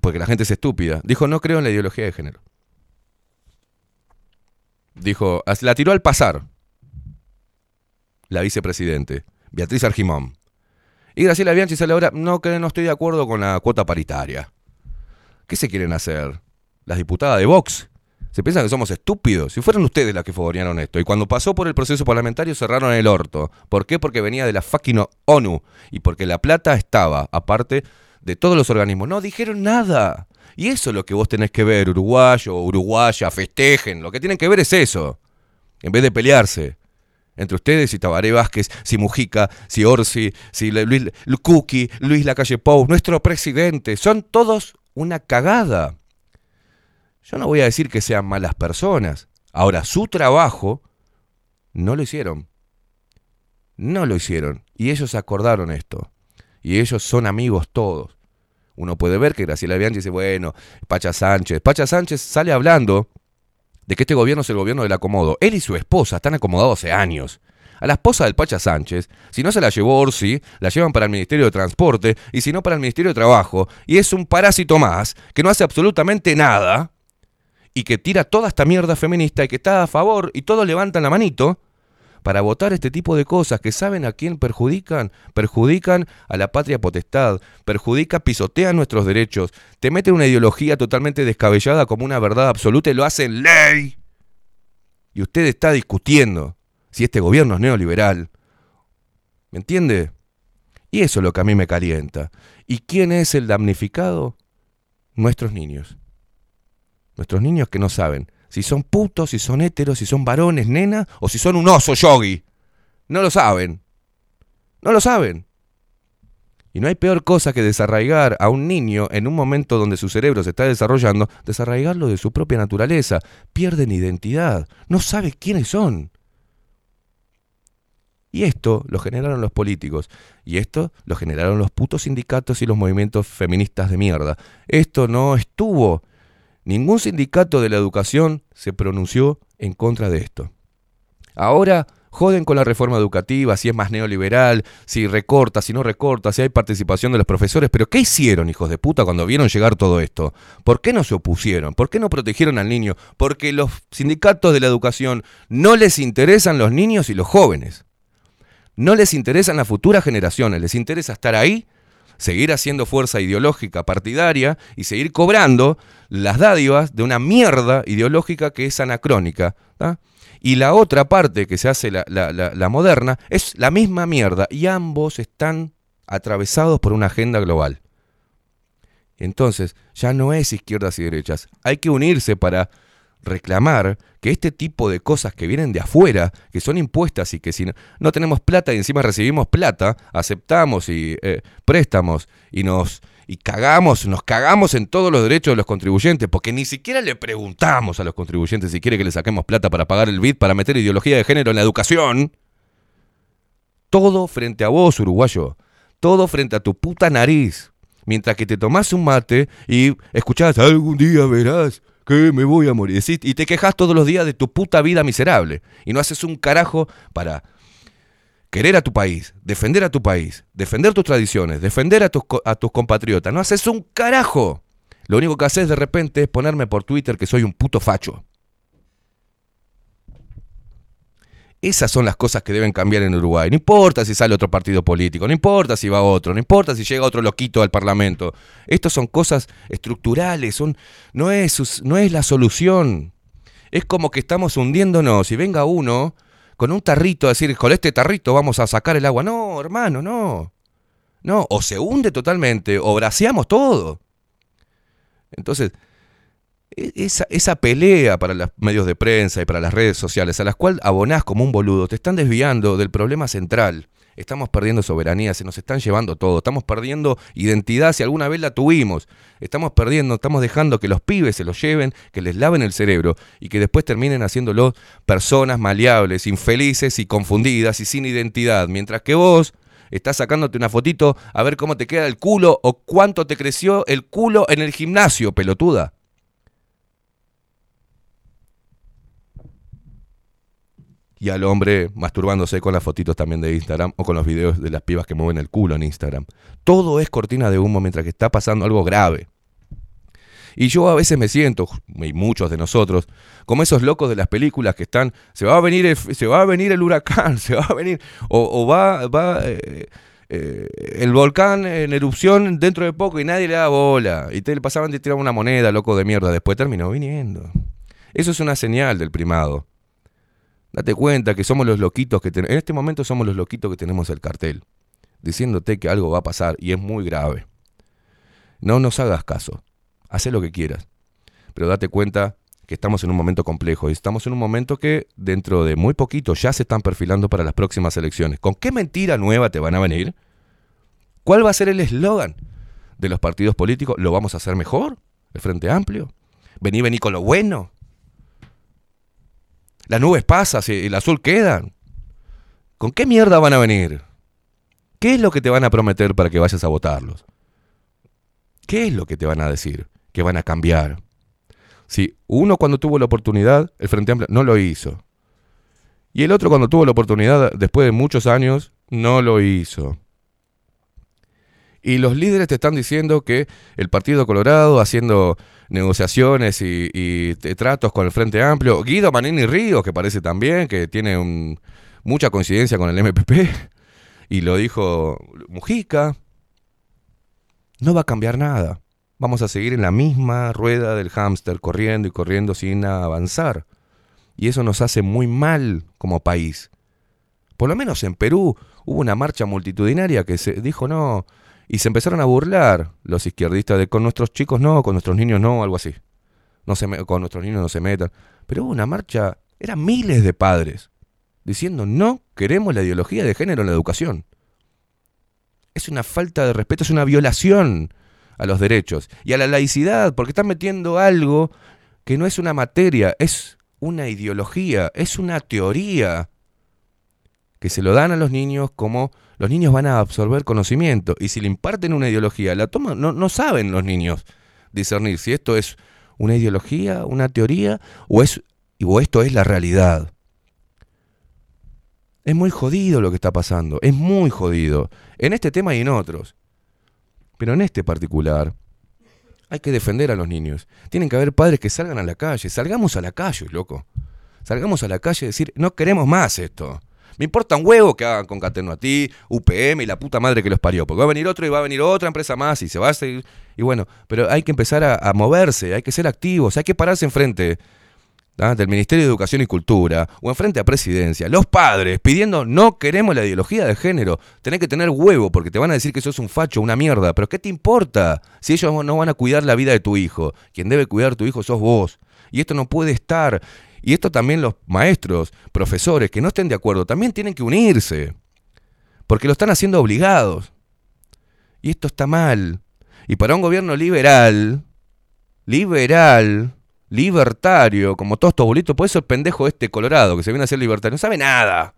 porque la gente es estúpida, dijo, no creo en la ideología de género. Dijo, la tiró al pasar la vicepresidente, Beatriz Argimón. Y Graciela Bianchi sale ahora, no, que no estoy de acuerdo con la cuota paritaria. ¿Qué se quieren hacer? Las diputadas de Vox. ¿Se piensan que somos estúpidos? Si fueron ustedes las que favorearon esto. Y cuando pasó por el proceso parlamentario cerraron el orto. ¿Por qué? Porque venía de la fucking ONU. Y porque la plata estaba, aparte de todos los organismos. No dijeron nada. Y eso es lo que vos tenés que ver, uruguayo uruguaya, festejen. Lo que tienen que ver es eso. En vez de pelearse. Entre ustedes y Tabaré Vázquez, si Mujica, si Orsi, si Luis Cookie, Luis Lacalle Pou, nuestro presidente. Son todos una cagada. Yo no voy a decir que sean malas personas. Ahora, su trabajo no lo hicieron. No lo hicieron. Y ellos acordaron esto. Y ellos son amigos todos. Uno puede ver que Graciela Bianchi dice, bueno, Pacha Sánchez. Pacha Sánchez sale hablando de que este gobierno es el gobierno del acomodo. Él y su esposa están acomodados hace años. A la esposa del Pacha Sánchez, si no se la llevó Orsi, la llevan para el Ministerio de Transporte y si no para el Ministerio de Trabajo. Y es un parásito más que no hace absolutamente nada y que tira toda esta mierda feminista y que está a favor y todos levantan la manito para votar este tipo de cosas que saben a quién perjudican, perjudican a la patria potestad, perjudica, pisotean nuestros derechos, te meten una ideología totalmente descabellada como una verdad absoluta y lo hacen ley. Y usted está discutiendo si este gobierno es neoliberal. ¿Me entiende? Y eso es lo que a mí me calienta. ¿Y quién es el damnificado? Nuestros niños. Nuestros niños que no saben si son putos, si son héteros, si son varones, nena, o si son un oso yogi. No lo saben. No lo saben. Y no hay peor cosa que desarraigar a un niño en un momento donde su cerebro se está desarrollando, desarraigarlo de su propia naturaleza. Pierden identidad. No sabe quiénes son. Y esto lo generaron los políticos. Y esto lo generaron los putos sindicatos y los movimientos feministas de mierda. Esto no estuvo. Ningún sindicato de la educación se pronunció en contra de esto. Ahora joden con la reforma educativa, si es más neoliberal, si recorta, si no recorta, si hay participación de los profesores. Pero ¿qué hicieron, hijos de puta, cuando vieron llegar todo esto? ¿Por qué no se opusieron? ¿Por qué no protegieron al niño? Porque los sindicatos de la educación no les interesan los niños y los jóvenes. No les interesan las futuras generaciones, les interesa estar ahí, seguir haciendo fuerza ideológica partidaria y seguir cobrando las dádivas de una mierda ideológica que es anacrónica. Y la otra parte que se hace la- la moderna es la misma mierda y ambos están atravesados por una agenda global. Entonces, ya no es izquierdas y derechas. Hay que unirse para reclamar que este tipo de cosas que vienen de afuera, que son impuestas y que si no, no tenemos plata y encima recibimos plata, aceptamos y eh, préstamos y nos y cagamos, nos cagamos en todos los derechos de los contribuyentes, porque ni siquiera le preguntamos a los contribuyentes si quiere que le saquemos plata para pagar el BID, para meter ideología de género en la educación. Todo frente a vos, uruguayo. Todo frente a tu puta nariz. Mientras que te tomás un mate y escuchás, algún día verás que me voy a morir. Y te quejas todos los días de tu puta vida miserable. Y no haces un carajo para querer a tu país, defender a tu país, defender tus tradiciones, defender a tus compatriotas. No haces un carajo. Lo único que haces de repente es ponerme por Twitter que soy un puto facho. Esas son las cosas que deben cambiar en Uruguay. No importa si sale otro partido político, no importa si va otro, no importa si llega otro loquito al Parlamento. Estas son cosas estructurales, son, no, es, no es la solución. Es como que estamos hundiéndonos y venga uno con un tarrito a decir, con este tarrito vamos a sacar el agua. No, hermano, no. No, o se hunde totalmente o braceamos todo. Entonces, esa, esa pelea para los medios de prensa y para las redes sociales, a las cuales abonás como un boludo, te están desviando del problema central. Estamos perdiendo soberanía, se nos están llevando todo, estamos perdiendo identidad si alguna vez la tuvimos. Estamos perdiendo, estamos dejando que los pibes se los lleven, que les laven el cerebro y que después terminen haciéndolo personas maleables, infelices y confundidas y sin identidad. Mientras que vos estás sacándote una fotito a ver cómo te queda el culo o cuánto te creció el culo en el gimnasio, pelotuda. Y al hombre masturbándose con las fotitos también de Instagram o con los videos de las pibas que mueven el culo en Instagram. Todo es cortina de humo mientras que está pasando algo grave. Y yo a veces me siento, y muchos de nosotros, como esos locos de las películas que están, se va a venir el, se va a venir el huracán, se va a venir, o, va, va eh, eh, el volcán en erupción dentro de poco y nadie le da bola. Y te le pasaban de tirar una moneda, loco de mierda. Después terminó viniendo. Eso es una señal del primado. Date cuenta que somos los loquitos que tenemos. En este momento somos los loquitos que tenemos el cartel. Diciéndote que algo va a pasar y es muy grave. No nos hagas caso. Haz lo que quieras. Pero date cuenta que estamos en un momento complejo y estamos en un momento que dentro de muy poquito ya se están perfilando para las próximas elecciones. ¿Con qué mentira nueva te van a venir? ¿Cuál va a ser el eslogan de los partidos políticos? ¿Lo vamos a hacer mejor? ¿El Frente Amplio? ¿Vení, vení con lo bueno? Las nubes pasan el azul quedan. ¿Con qué mierda van a venir? ¿Qué es lo que te van a prometer para que vayas a votarlos? ¿Qué es lo que te van a decir? Que van a cambiar. Si uno cuando tuvo la oportunidad, el Frente Amplio no lo hizo. Y el otro cuando tuvo la oportunidad, después de muchos años, no lo hizo. Y los líderes te están diciendo que el Partido Colorado haciendo negociaciones y, tratos con el Frente Amplio. Guido Manini Ríos, que parece también, que tiene un- mucha coincidencia con el MPP. Y lo dijo Mujica. No va a cambiar nada. Vamos a seguir en la misma rueda del hámster, corriendo y corriendo sin avanzar. Y eso nos hace muy mal como país. Por lo menos en Perú hubo una marcha multitudinaria que se dijo no, y se empezaron a burlar los izquierdistas de con nuestros chicos no, con nuestros niños no, algo así. No se me- con nuestros niños no se metan. Pero hubo una marcha, eran miles de padres diciendo no queremos la ideología de género en la educación. Es una falta de respeto, es una violación a los derechos y a la laicidad, porque están metiendo algo que no es una materia, es una ideología, es una teoría que se lo dan a los niños como los niños van a absorber conocimiento y si le imparten una ideología, la toman, no, no saben los niños discernir si esto es una ideología, una teoría o es o esto es la realidad. Es muy jodido lo que está pasando, es muy jodido. En este tema y en otros. Pero en este particular, hay que defender a los niños. Tienen que haber padres que salgan a la calle. Salgamos a la calle, loco. Salgamos a la calle y decir, no queremos más esto. Me importa un huevo que hagan con a ti, UPM y la puta madre que los parió. Porque va a venir otro y va a venir otra empresa más y se va a seguir. Y bueno, pero hay que empezar a, a moverse, hay que ser activos, hay que pararse enfrente ¿ah? del Ministerio de Educación y Cultura o enfrente a Presidencia, los padres pidiendo no queremos la ideología de género, tenés que tener huevo porque te van a decir que sos un facho, una mierda, pero ¿qué te importa si ellos no van a cuidar la vida de tu hijo? Quien debe cuidar tu hijo sos vos. Y esto no puede estar. Y esto también los maestros, profesores que no estén de acuerdo, también tienen que unirse. Porque lo están haciendo obligados. Y esto está mal. Y para un gobierno liberal, liberal, libertario, como todos estos bolitos, por eso el pendejo este colorado que se viene a ser libertario, no sabe nada.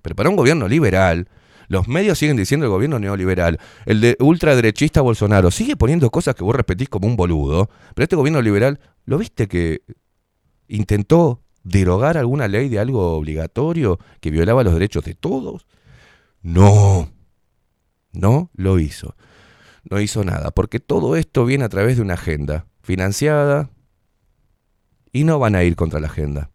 Pero para un gobierno liberal, los medios siguen diciendo el gobierno neoliberal. El de ultraderechista Bolsonaro sigue poniendo cosas que vos repetís como un boludo. Pero este gobierno liberal, ¿lo viste que intentó derogar alguna ley de algo obligatorio que violaba los derechos de todos? No, no lo hizo. No hizo nada, porque todo esto viene a través de una agenda financiada y no van a ir contra la agenda.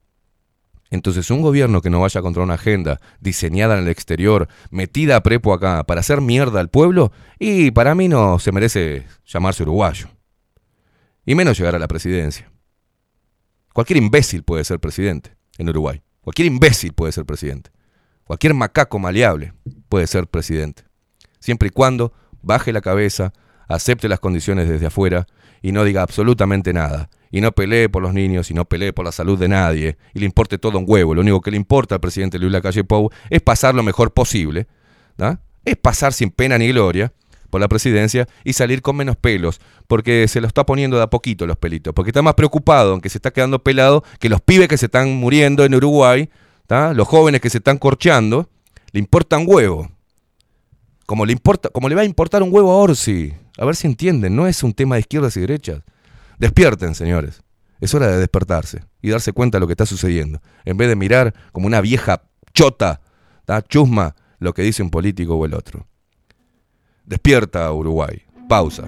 Entonces, un gobierno que no vaya contra una agenda diseñada en el exterior, metida a prepo acá para hacer mierda al pueblo, y para mí no se merece llamarse uruguayo. Y menos llegar a la presidencia. Cualquier imbécil puede ser presidente en Uruguay. Cualquier imbécil puede ser presidente. Cualquier macaco maleable puede ser presidente. Siempre y cuando baje la cabeza, acepte las condiciones desde afuera y no diga absolutamente nada. Y no pelee por los niños y no pelee por la salud de nadie. Y le importe todo un huevo. Lo único que le importa al presidente Luis Lacalle Pou es pasar lo mejor posible. ¿da? Es pasar sin pena ni gloria por la presidencia y salir con menos pelos, porque se lo está poniendo de a poquito los pelitos, porque está más preocupado, aunque se está quedando pelado, que los pibes que se están muriendo en Uruguay, los jóvenes que se están corchando, le importa un huevo. Como le, importa, como le va a importar un huevo a Orsi. A ver si entienden, no es un tema de izquierdas y derechas. Despierten, señores. Es hora de despertarse y darse cuenta de lo que está sucediendo. En vez de mirar como una vieja chota, chusma, lo que dice un político o el otro. Despierta, Uruguay. Pausa.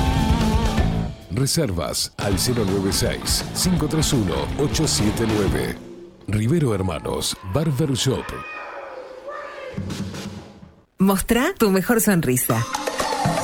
Reservas al 096-531-879. Rivero Hermanos, Barber Shop. Mostrá tu mejor sonrisa.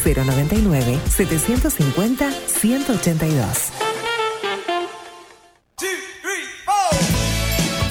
099-750-182.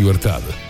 Libertad.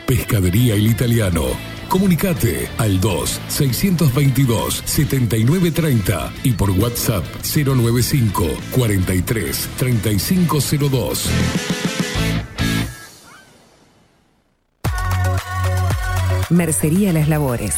Pescadería El Italiano. Comunicate al 2-622-7930 y por WhatsApp 095 43 3502. Mercería Las Labores.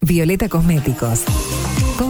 Violeta Cosméticos.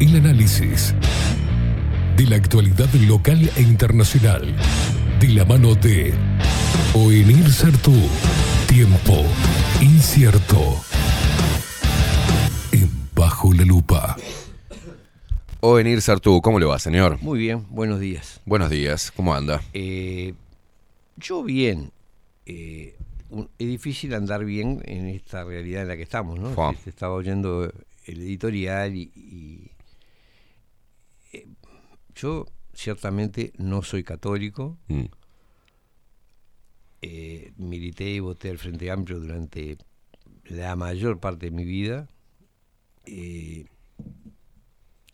El análisis de la actualidad local e internacional de la mano de Oenir Sartú. Tiempo incierto. En Bajo la Lupa. Ovenir Sartú, ¿cómo le va, señor? Muy bien, buenos días. Buenos días, ¿cómo anda? Eh, yo bien. Eh, un- es difícil andar bien en esta realidad en la que estamos, ¿no? Te estaba oyendo el editorial y, y, yo ciertamente no soy católico. Mm. Eh, milité y voté al Frente Amplio durante la mayor parte de mi vida. Eh,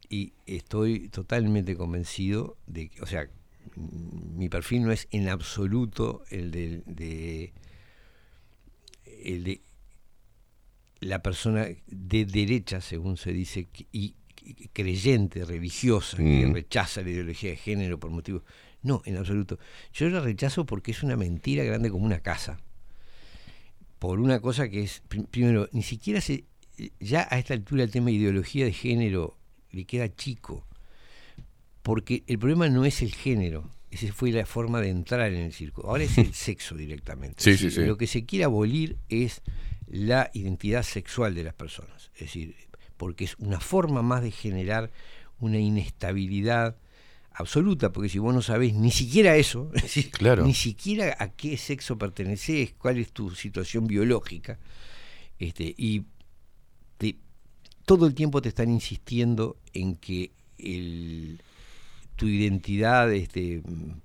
y estoy totalmente convencido de que, o sea, mi perfil no es en absoluto el de, de- el de la persona de derecha, según se dice, y creyente, religiosa, que Mm. rechaza la ideología de género por motivos. No, en absoluto. Yo la rechazo porque es una mentira grande como una casa. Por una cosa que es, prim- primero, ni siquiera se. Ya a esta altura el tema de ideología de género le queda chico. Porque el problema no es el género. Esa fue la forma de entrar en el circo. Ahora es el sexo directamente. Sí, Es sí, decir, sí. Lo que se quiere abolir es la identidad sexual de las personas. Es decir, porque es una forma más de generar una inestabilidad absoluta, porque si vos no sabés ni siquiera eso, es decir, Claro. ni siquiera a qué sexo perteneces, cuál es tu situación biológica, este, y te- todo el tiempo te están insistiendo en que el, tu identidad este,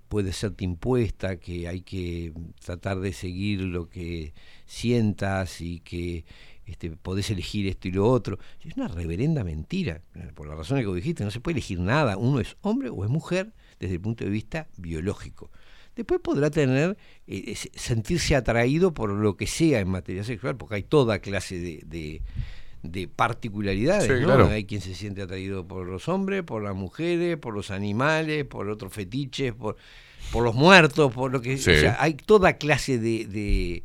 puede serte impuesta, que hay que tratar de seguir lo que sientas y que este, podés elegir esto y lo otro. Es una reverenda mentira, por la razón que vos dijiste, no se puede elegir nada, uno es hombre o es mujer desde el punto de vista biológico. Después podrá tener, eh, sentirse atraído por lo que sea en materia sexual, porque hay toda clase de, de- de particularidades. Sí, ¿no? claro. Hay quien se siente atraído por los hombres, por las mujeres, por los animales, por otros fetiches, por, por los muertos, por lo que Sí. o sea, hay toda clase de, de-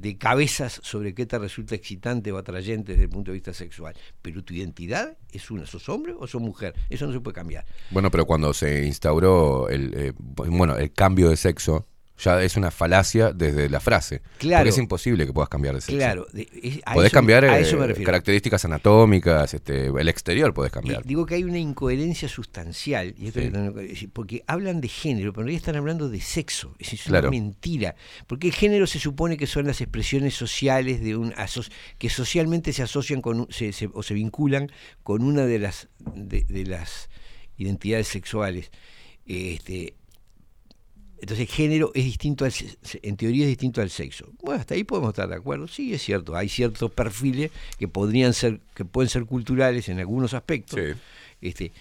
de cabezas sobre qué te resulta excitante o atrayente desde el punto de vista sexual. Pero tu identidad es una, sos hombre o sos mujer. Eso no se puede cambiar. Bueno, pero cuando se instauró el, eh, bueno, el cambio de sexo, ya es una falacia desde la frase. Claro. Porque es imposible que puedas cambiar de sexo. Claro, es- Podés eso- cambiar a eh, eso me refiero. características anatómicas, este, el exterior podés cambiar. digo que hay una incoherencia sustancial, y esto Sí. que tengo que decir, porque hablan de género, pero en realidad están hablando de sexo. Es, decir, es Claro. una mentira. Porque el género se supone que son las expresiones sociales de un aso- que socialmente se asocian con se- se- o se vinculan con una de las de, de las identidades sexuales. Este, entonces, género es distinto al, en teoría es distinto al sexo. Bueno, hasta ahí podemos estar de acuerdo. Sí, es cierto. Hay ciertos perfiles que podrían ser, que pueden ser culturales en algunos aspectos. Este,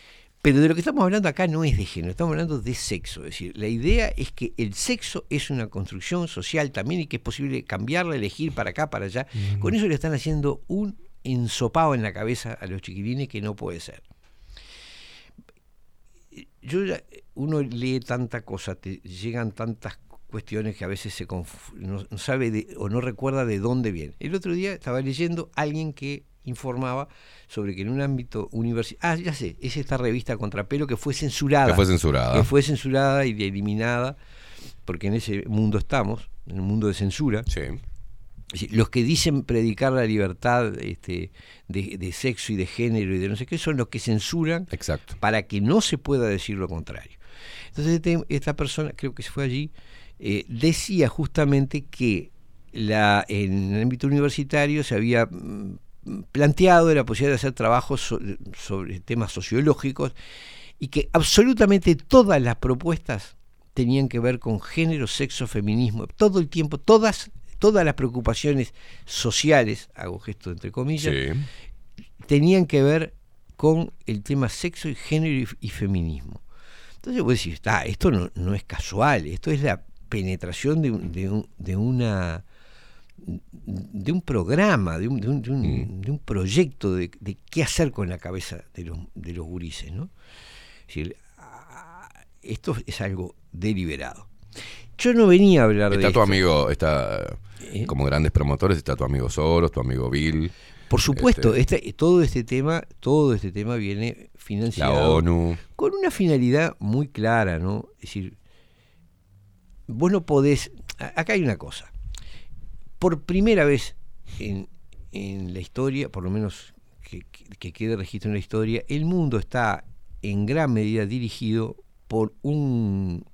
pero de lo que estamos hablando acá no es de género, estamos hablando de sexo. Es decir, la idea es que el sexo es una construcción social también y que es posible cambiarla, elegir para acá, para allá. Con eso le están haciendo un ensopado en la cabeza a los chiquilines que no puede ser. Yo ya- uno lee tanta cosa, te llegan tantas cuestiones que a veces se no, no sabe de- o no recuerda de dónde viene. El otro día estaba leyendo alguien que informaba sobre que en un ámbito universitario, ah, ya sé, es esta revista Contrapelo que fue censurada. Que fue censurada. Que fue censurada y eliminada, porque en ese mundo estamos, en un mundo de censura. Sí. Los que dicen predicar la libertad este, de, de sexo y de género y de no sé qué son los que censuran Exacto. para que no se pueda decir lo contrario. Entonces este- esta persona, creo que se fue allí, eh, decía justamente que la, en el ámbito universitario se había mm, planteado la posibilidad de hacer trabajos so- sobre temas sociológicos y que absolutamente todas las propuestas tenían que ver con género, sexo, feminismo, todo el tiempo, todas, todas las preocupaciones sociales, hago gesto entre comillas, Sí. tenían que ver con el tema sexo y género y, y feminismo. Entonces vos decís, "Ah, esto no, no es casual, esto es la penetración de, un- de, un- de una de un programa, de un, de un, de un- de un proyecto de, de qué hacer con la cabeza de los, de los gurises, ¿no? Es decir, ah, esto es algo deliberado. Yo no venía a hablar de Está tu esto. amigo, está ¿Eh? como grandes promotores, está tu amigo Soros, tu amigo Bill. Por supuesto, Este, este, todo este tema, todo este tema viene financiado La ONU. con una finalidad muy clara, ¿no? Es decir, vos no podés. Acá hay una cosa. Por primera vez en, en la historia, por lo menos que, que- que quede registro en la historia, el mundo está en gran medida dirigido por un,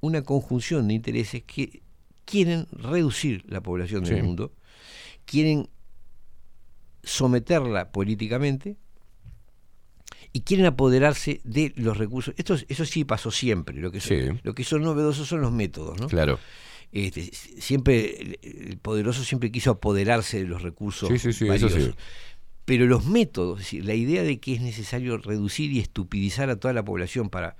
una conjunción de intereses que quieren reducir la población del Sí. mundo, quieren someterla políticamente y quieren apoderarse de los recursos. Esto, es- eso sí pasó siempre. Lo que son, Sí. lo que son novedosos son los métodos, ¿no? Claro. Este, siempre el, poderoso siempre quiso apoderarse de los recursos Sí, sí, eso. Pero los métodos, es decir, la idea de que es necesario reducir y estupidizar a toda la población para,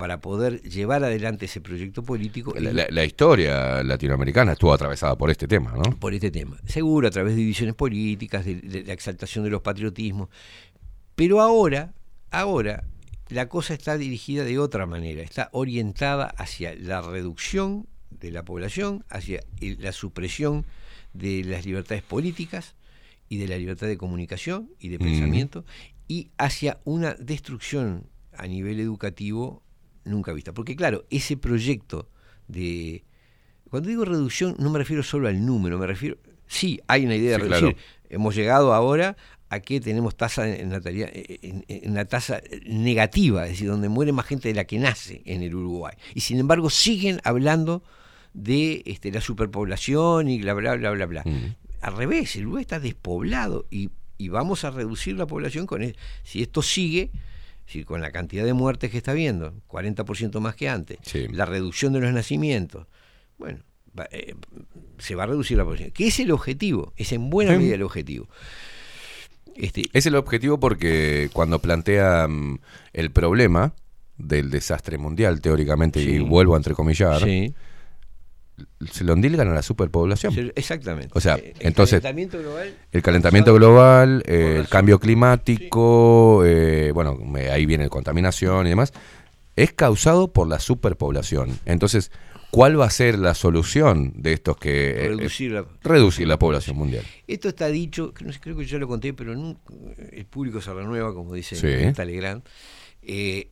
para poder llevar adelante ese proyecto político. La, y- la- la historia latinoamericana estuvo atravesada por este tema, ¿no? por este tema. Seguro, a través de divisiones políticas, de, de la exaltación de los patriotismos. Pero ahora, ahora, la cosa está dirigida de otra manera, está orientada hacia la reducción de la población, hacia la supresión de las libertades políticas y de la libertad de comunicación y de Mm. pensamiento, y hacia una destrucción a nivel educativo nunca vista. Porque claro, ese proyecto de... Cuando digo reducción no me refiero solo al número, me refiero... Sí, hay una idea de reducir. claro. Hemos llegado ahora a que tenemos tasa de natalidad, en, en una tasa negativa, es decir, donde muere más gente de la que nace en el Uruguay. Y sin embargo siguen hablando de este, la superpoblación y bla, bla, bla, bla, bla. Mm. Al revés, el Uruguay está despoblado y, y vamos a reducir la población con el- si esto sigue, si con la cantidad de muertes que está habiendo, 40% más que antes, Sí. la reducción de los nacimientos, bueno, va- eh, se va a reducir la población. Que es el objetivo, es en buena Sí. medida el objetivo. Este, Es el objetivo porque cuando plantea mm, el problema del desastre mundial, teóricamente, Sí. y vuelvo a entrecomillar. Se lo endilgan a la superpoblación. exactamente. O sea, Eh, el entonces, calentamiento global el calentamiento global, eh, el cambio climático, eh, bueno, ahí viene contaminación y demás, es causado por la superpoblación. Entonces, ¿cuál va a ser la solución de estos que... eh, Reducir la- reducir la población mundial. Esto está dicho, que no sé, creo que yo lo conté, pero nunca- el público se renueva, como dice Sí. Talleyrand. Eh,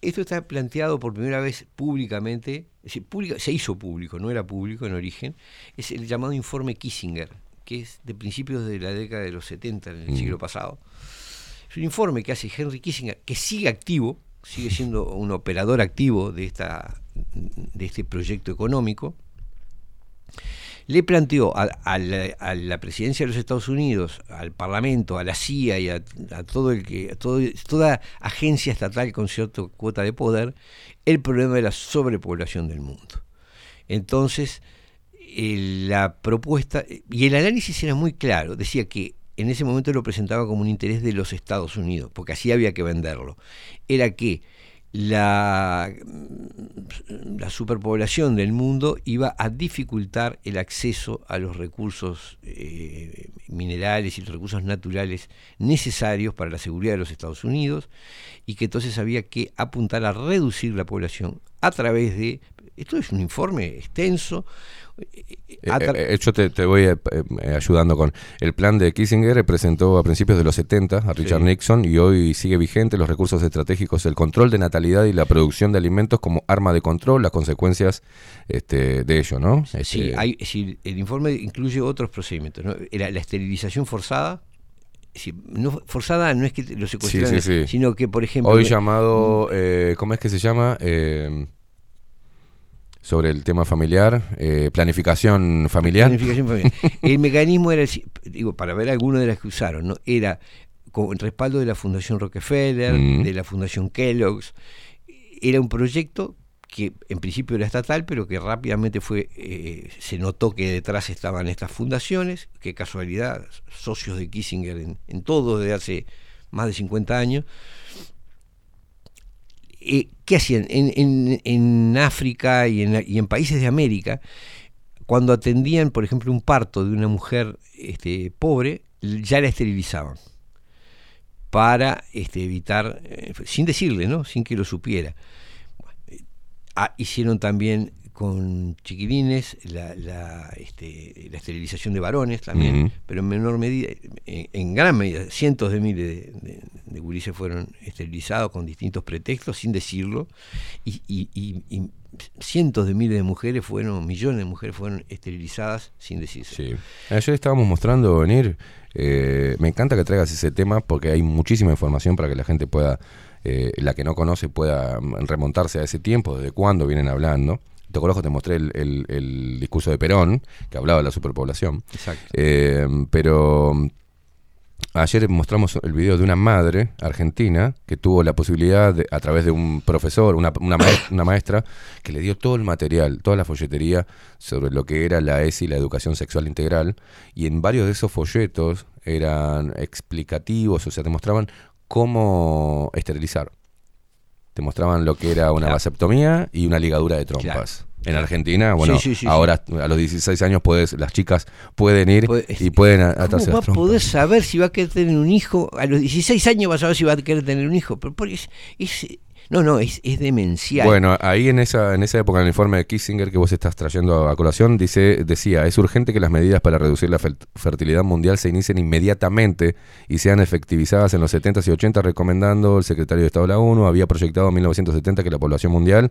esto está planteado por primera vez públicamente, es decir, pública- se hizo público, no era público en origen, es el llamado informe Kissinger, que es de principios de la década de los 70, en el Mm. siglo pasado. Es un informe que hace Henry Kissinger, que sigue activo, sigue siendo un operador activo de, esta, de este proyecto económico, le planteó a, la, presidencia de los Estados Unidos, al Parlamento, a la CIA y a, todo el que, toda agencia estatal con cierta cuota de poder, el problema de la sobrepoblación del mundo. Entonces, la propuesta, y el análisis era muy claro, decía que en ese momento lo presentaba como un interés de los Estados Unidos, porque así había que venderlo, era que la, la superpoblación del mundo iba a dificultar el acceso a los recursos eh, minerales y los recursos naturales necesarios para la seguridad de los Estados Unidos y que entonces había que apuntar a reducir la población a través de... Esto es un informe extenso. Eh, eh, yo te, te voy eh, eh, ayudando con el plan de Kissinger presentó a principios de los 70 a Richard Sí. Nixon y hoy sigue vigente los recursos estratégicos, el control de natalidad y la producción de alimentos como arma de control, las consecuencias este, de ello, ¿no? Sí, Este, hay, decir, el informe incluye otros procedimientos. ¿no? Era la esterilización forzada. decir, no, forzada no es que lo secuestraran, sí, sí. sino que, por ejemplo. Hoy llamado, eh, ¿cómo es que se llama? Eh, sobre el tema familiar, eh, planificación familiar. Planificación familiar. El mecanismo era, digo, para ver algunas de las que usaron, ¿no? Era con el respaldo de la Fundación Rockefeller, Mm. de la Fundación Kellogg's. Era un proyecto que en principio era estatal, pero que rápidamente fue, eh, se notó que detrás estaban estas fundaciones, que casualidad, socios de Kissinger en, en todo desde hace más de 50 años. Eh, ¿Qué hacían? En, en- África y en, países de América, cuando atendían, por ejemplo, un parto de una mujer este, pobre, ya la esterilizaban para este, evitar, eh, sin decirle, ¿no? sin que lo supiera. Ah, hicieron también con chiquilines la, la, este, la esterilización de varones también, pero en menor medida, en, en gran medida, cientos de miles de, de, de gurises fueron esterilizados con distintos pretextos, sin decirlo, y, y- y- y cientos de miles de mujeres fueron, millones de mujeres fueron esterilizadas sin decirse. Sí. Ayer estábamos mostrando venir. eh, me encanta que traigas ese tema porque hay muchísima información para que la gente pueda, eh, la que no conoce, pueda remontarse a ese tiempo, desde cuándo vienen hablando. Te conozco, te mostré el, el- el discurso de Perón, que hablaba de la superpoblación. Exacto. Eh, pero mm, ayer mostramos el video de una madre argentina que tuvo la posibilidad, de- a través de un profesor, una, una maes- una maestra, que le dio todo el material, toda la folletería sobre lo que era la ESI, la educación sexual integral, y en varios de esos folletos eran explicativos, o sea, te mostraban cómo esterilizar. Te mostraban lo que era una vasectomía y una ligadura de trompas. En Argentina, bueno, Sí, sí, sí, ahora a los 16 años puedes, las chicas pueden ir y pueden a- ¿Cómo atarse va a poder saber si va a querer tener un hijo? A los 16 años vas a ver si va a querer tener un hijo. Pero es, es- no, no, es, es demencial. Bueno, ahí en esa, en esa época, en el informe de Kissinger que vos estás trayendo a colación, dice, decía, es urgente que las medidas para reducir la fertilidad mundial se inicien inmediatamente y sean efectivizadas en los 70s y 80, recomendando el secretario de Estado de la ONU, había proyectado en 1970 que la población mundial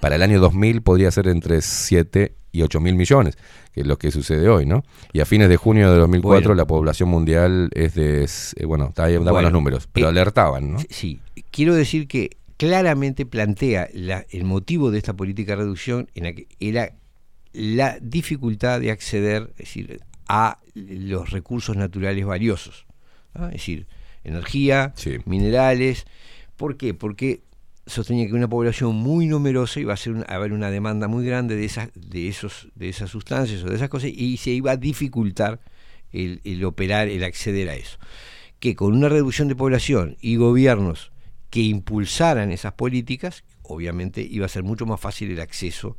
para el año 2000 podría ser entre 7 y 8 mil millones, que es lo que sucede hoy, ¿no? Y a fines de junio de 2004 Bueno. la población mundial es de, eh, bueno, daban Bueno, los números, pero eh, alertaban, ¿no? Sí, quiero decir que claramente plantea la- el motivo de esta política de reducción en la que era la dificultad de acceder es decir, a los recursos naturales valiosos. Es decir, energía, minerales. ¿Por qué? Porque sostenía que una población muy numerosa iba a, ser una- a haber una demanda muy grande de esas, de, esos, de esas sustancias o de esas cosas y se iba a dificultar el, el operar, el acceder a eso. Que con una reducción de población y gobiernos que impulsaran esas políticas, obviamente iba a ser mucho más fácil el acceso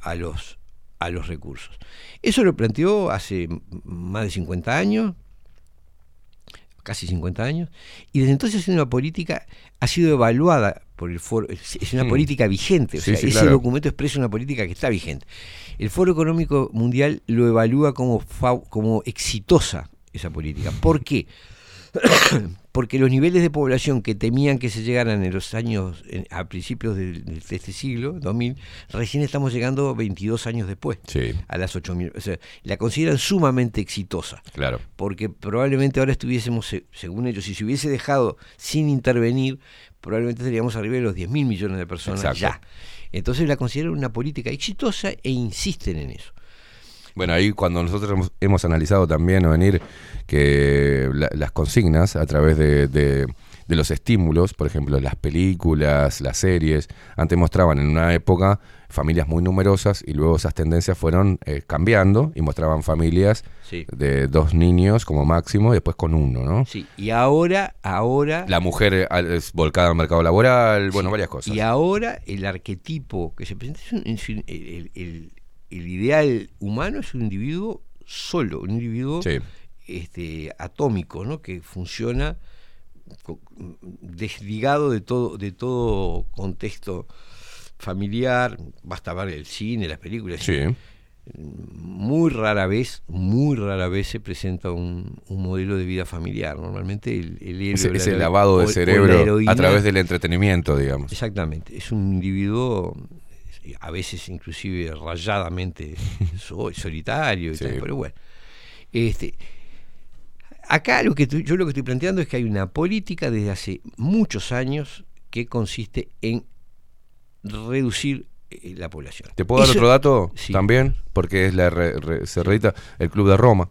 a los, a los recursos. Eso lo planteó hace más de 50 años, casi 50 años, y desde entonces es una política, ha sido evaluada por el foro, es una política vigente, o Sí, sea, sí, ese claro. documento expresa una política que está vigente. El Foro Económico Mundial lo evalúa como, como exitosa esa política. ¿Por qué? Porque los niveles de población que temían que se llegaran en los años, en- a principios de, este siglo, 2000, recién estamos llegando 22 años después, Sí. a las 8.000. O sea, la consideran sumamente exitosa. Claro. Porque probablemente ahora estuviésemos, se- según ellos, si se hubiese dejado sin intervenir, probablemente estaríamos arriba de los 10.000 millones de personas Exacto. ya. Entonces la consideran una política exitosa e insisten en eso. Bueno, ahí cuando nosotros hemos, hemos analizado también, o venir, que la- las consignas a través de, de- de los estímulos, por ejemplo, las películas, las series, antes mostraban en una época familias muy numerosas y luego esas tendencias fueron eh, cambiando y mostraban familias Sí. de dos niños como máximo y después con uno, ¿no? Sí, y ahora, ahora... La mujer eh, es volcada al mercado laboral, bueno, varias cosas. Y ahora el arquetipo que se presenta es, un- es un- el, el- el- ideal humano es un individuo solo, un individuo Sí. este, atómico, ¿no? que funciona desligado de todo, de todo contexto familiar, basta ver el cine, las películas. Sí. Muy rara vez, muy rara vez se presenta un, un modelo de vida familiar. Normalmente el, el Ese, la ese lavado de o cerebro a través del entretenimiento, digamos. Exactamente, es un individuo a veces inclusive rayadamente so- solitario, y Sí. tal, pero bueno. Este, acá lo que estoy- yo lo que estoy planteando es que hay una política desde hace muchos años que consiste en reducir eh, la población. ¿Te puedo dar otro dato Sí. también? Porque es la re- re- se reedita el Club de Roma,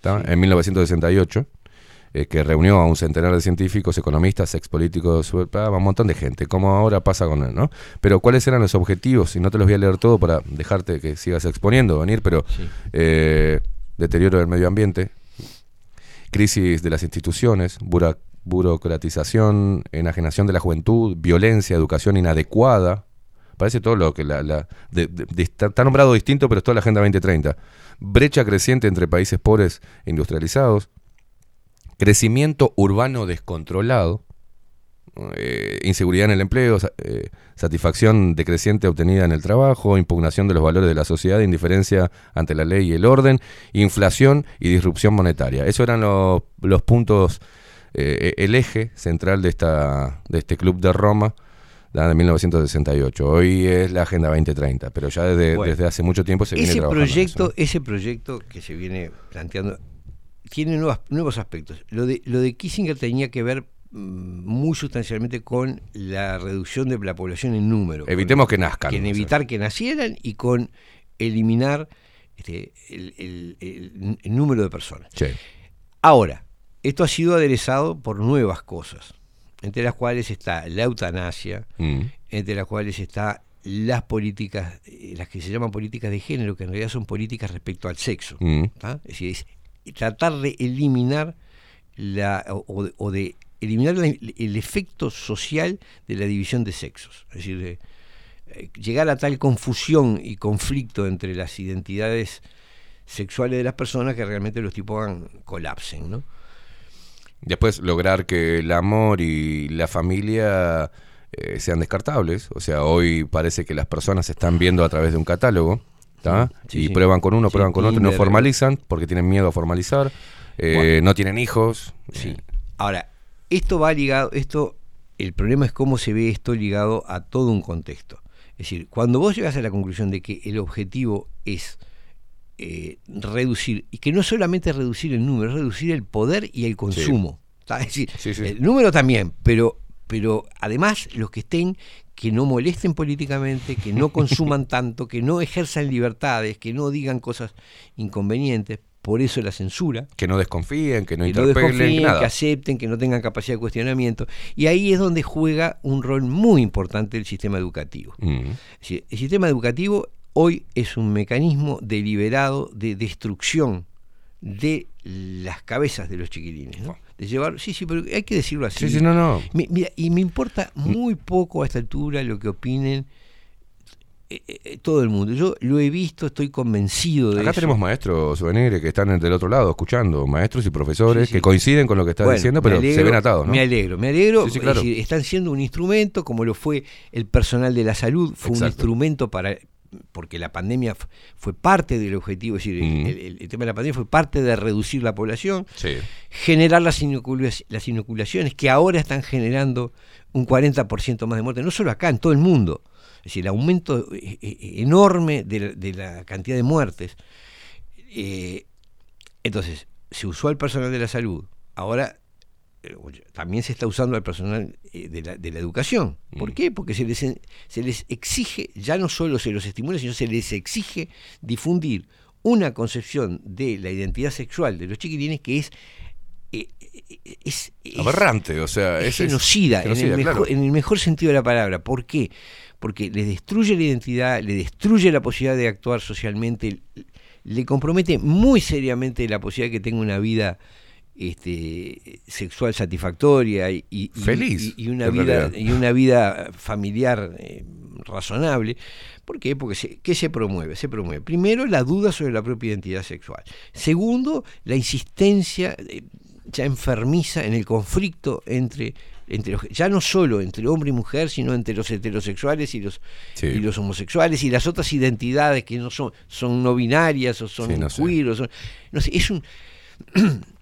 ¿tá? en 1968, eh, que reunió a un centenar de científicos, economistas, expolíticos, ah, un montón de gente, como ahora pasa con él, ¿no? Pero ¿cuáles eran los objetivos? Y no te los voy a leer todo para dejarte que sigas exponiendo, venir, pero Sí. eh, deterioro del medio ambiente, crisis de las instituciones, burocratización, enajenación de la juventud, violencia, educación inadecuada. Parece todo lo que la, la- de- de- de- está, está nombrado distinto, pero es toda la Agenda 2030. Brecha creciente entre países pobres e industrializados. Crecimiento urbano descontrolado. eh, inseguridad en el empleo, eh, satisfacción decreciente obtenida en el trabajo, impugnación de los valores de la sociedad, indiferencia ante la ley y el orden, inflación y disrupción monetaria. Esos eran los, los puntos, eh, el eje central de, esta, de este club de Roma de 1968. Hoy es la Agenda 2030, pero ya desde, Bueno, desde hace mucho tiempo se viene trabajando en proyecto, eso, ¿no? ese proyecto que se viene planteando tiene nuevas- nuevos aspectos. Lo de, lo de Kissinger tenía que ver mm, muy sustancialmente con la reducción de la población en número. Evitemos con- que nazcan, que en evitar que nacieran y con eliminar este, el, el- el- el número de personas. Sí. Ahora, esto ha sido aderezado por nuevas cosas, entre las cuales está la eutanasia, Mm. entre las cuales está las políticas, eh, las que se llaman políticas de género, que en realidad son políticas respecto al sexo. Mm. Es decir, es tratar de eliminar la, o, de, eliminar la- el efecto social de la división de sexos. Es decir, eh, llegar a tal confusión y conflicto entre las identidades sexuales de las personas que realmente los tipos colapsen, ¿no? Después lograr que el amor y la familia eh, sean descartables. O sea, hoy parece que las personas están viendo a través de un catálogo. Y sí. prueban con uno, prueban con otro, no formalizan porque tienen miedo a formalizar. eh, Bueno. No tienen hijos. Sí. Ahora, esto va ligado, esto, el problema es cómo se ve esto ligado a todo un contexto. Es decir, cuando vos llegas a la conclusión de que el objetivo es eh, reducir, y que no solamente reducir el número, es reducir el poder y el consumo. Es decir, Sí, sí. el número también, pero, pero además los que estén, que no molesten políticamente, que no consuman tanto, que no ejerzan libertades, que no digan cosas inconvenientes, por eso la censura Que no desconfíen, que no que interpelen, nada. que acepten, que no tengan capacidad de cuestionamiento. Y ahí es donde juega un rol muy importante el sistema educativo. Mm. Es decir, el sistema educativo hoy es un mecanismo deliberado de destrucción de las cabezas de los chiquilines. ¿no? De llevar, sí, sí, pero hay que decirlo así. Sí, sí, no, no. Mi- mira, y me importa muy poco a esta altura lo que opinen eh, eh, todo el mundo. Yo lo he visto, estoy convencido de Acá eso. tenemos maestros souvenirs que están del otro lado escuchando, maestros y profesores Sí, sí. que coinciden con lo que estás Bueno, diciendo, pero se ven atados, ¿no? Me alegro, me alegro. Sí, es claro. decir, están siendo un instrumento, como lo fue el personal de la salud, fue un instrumento para porque la pandemia fue parte del objetivo, es decir, el- Mm. el, el- el tema de la pandemia fue parte de reducir la población, Sí. generar las, inocula- las inoculaciones que ahora están generando un 40% más de muertes, no solo acá, en todo el mundo. Es decir, el aumento eh, eh, enorme de la, de la cantidad de muertes. Eh, entonces, se usó al personal de la salud, ahora también se está usando al personal eh, de, la, de la educación. ¿Por qué? Porque se les, se les exige, ya no solo se los estimula, sino se les exige difundir una concepción de la identidad sexual de los chiquilines que es eh, eh, es, es- Aberrante, o sea, es es, es- genocida, en, genocida, el mejor, claro. en el mejor sentido de la palabra. ¿Por qué? Porque le destruye la identidad, le destruye la posibilidad de actuar socialmente, le compromete muy seriamente la posibilidad de que tenga una vida este, sexual satisfactoria y, Feliz, y, y una vida realidad. y una vida familiar eh, razonable. ¿Por qué? Porque se, ¿qué se promueve? Se promueve primero la duda sobre la propia identidad sexual. Segundo, la insistencia eh, ya enfermiza en el conflicto entre entre los, ya no solo entre hombre y mujer, sino entre los heterosexuales y los Sí. y los homosexuales y las otras identidades que no son son no binarias o son Sí, no sé. queer o son no sé, es un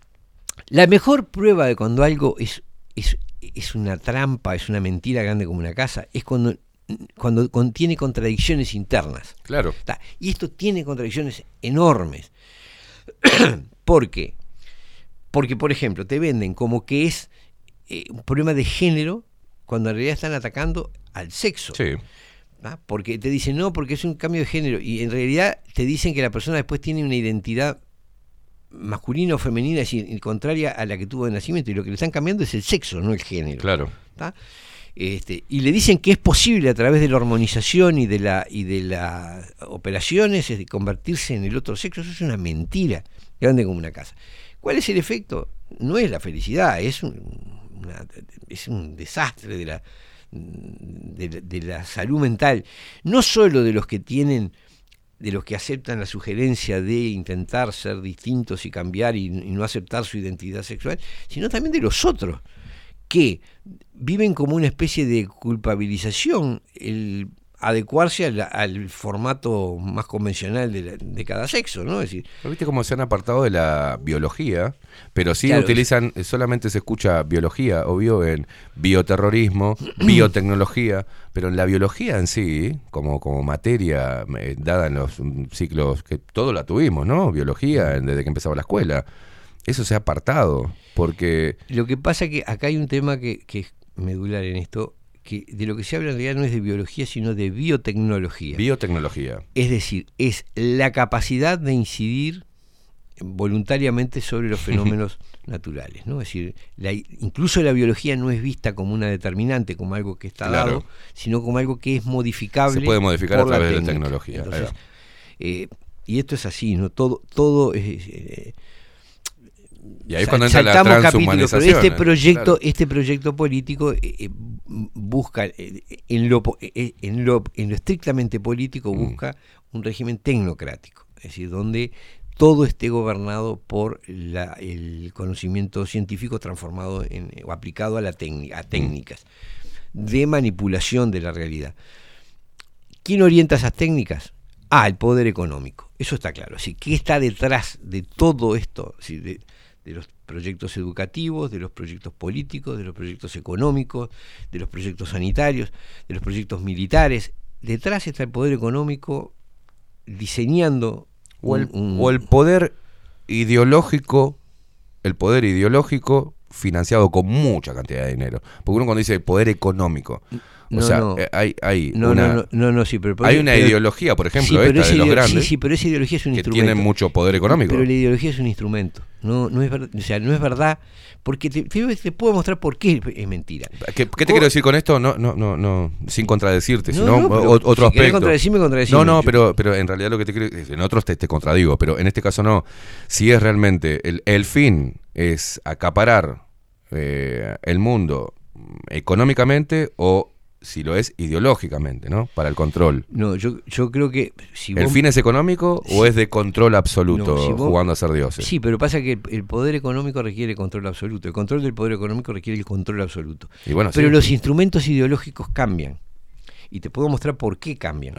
la mejor prueba de cuando algo es, es, es una trampa, es una mentira grande como una casa, es cuando, cuando contiene contradicciones internas. Claro. Y esto tiene contradicciones enormes. ¿Por qué? Porque, por ejemplo, te venden como que es eh, un problema de género cuando en realidad están atacando al sexo. Sí. ¿ah? Porque te dicen, no, porque es un cambio de género. Y en realidad te dicen que la persona después tiene una identidad masculina o femenina, es decir, contraria a la que tuvo de nacimiento. Y lo que le están cambiando es el sexo, no el género. Claro. ¿tá? Este, y le dicen que es posible a través de la hormonización y de la y de las operaciones es de convertirse en el otro sexo. Eso es una mentira, grande como una casa. ¿Cuál es el efecto? No es la felicidad, es un, una- es un desastre de la, de, la- de la salud mental, no solo de los que tienen, de los que aceptan la sugerencia de intentar ser distintos y cambiar y, no aceptar su identidad sexual, sino también de los otros que viven como una especie de culpabilización. El adecuarse al, al formato más convencional de, la- de cada sexo, ¿no? Es decir, ¿No ¿Viste cómo se han apartado de la biología? Pero sí Claro, utilizan, solamente se escucha biología, obvio, en bioterrorismo, biotecnología, pero en la biología en sí, como, como materia eh, dada en los mm, ciclos, que todo la tuvimos, ¿no? Biología, desde que empezaba la escuela. Eso se ha apartado, porque... Lo que pasa que acá hay un tema que, que es medular en esto, que de lo que se habla en realidad no es de biología, sino de biotecnología. Biotecnología. es decir, es la capacidad de incidir voluntariamente sobre los fenómenos naturales, ¿no? Es decir, la- incluso la biología no es vista como una determinante, como algo que está Claro. dado, sino como algo que es modificable. Se puede modificar por a través de la tecnología, Entonces, eh, y esto es así, ¿no? Todo, todo es, eh, Y ahí cuando entra la saltamos capítulos, pero este proyecto, Claro. este proyecto político eh, eh, busca eh, en lo, eh, en lo en lo estrictamente Mm. político busca un régimen tecnocrático, es decir, donde todo esté gobernado por la- el conocimiento científico transformado en, o aplicado a la técnica, Mm. a técnicas de manipulación de la realidad. ¿Quién orienta esas técnicas? Ah, el poder económico. Eso está claro. Así, ¿Qué está detrás de todo esto? De, de los proyectos educativos, de los proyectos políticos, de los proyectos económicos, de los proyectos sanitarios, de los proyectos militares. Detrás está el poder económico diseñando O el, un- un- o el poder ideológico, el poder ideológico financiado con mucha cantidad de dinero. Porque uno cuando dice poder económico, o No, sea, no. eh, hay, hay No, una, no, no, no, sí, pero- hay una pero- ideología, por ejemplo, Sí, pero esta de los grandes, Sí, sí, pero esa ideología es un que instrumento. tienen mucho poder económico. Pero la ideología es un instrumento. No, no es verdad, o sea, no es verdad, porque te, puedo mostrar por qué es mentira. ¿Qué, qué te quiero decir con esto? No, no, no, no, sin contradecirte, No, sino no, pero o- otro si aspecto. contradecirme, contradecime. No, no, Yo- pero, pero en realidad lo que te quiero en otros te, te contradigo, pero en este caso no. Si es realmente el, el fin es acaparar eh, el mundo económicamente o si lo es ideológicamente, ¿no? Para el control. No, yo, yo creo que si ¿El vos- fin es económico o es de control absoluto No, si vos- jugando a ser dioses? Sí, pero pasa que el, el poder económico requiere control absoluto. El control del poder económico requiere el control absoluto. Y bueno, pero sí. los instrumentos ideológicos cambian. Y te puedo mostrar por qué cambian.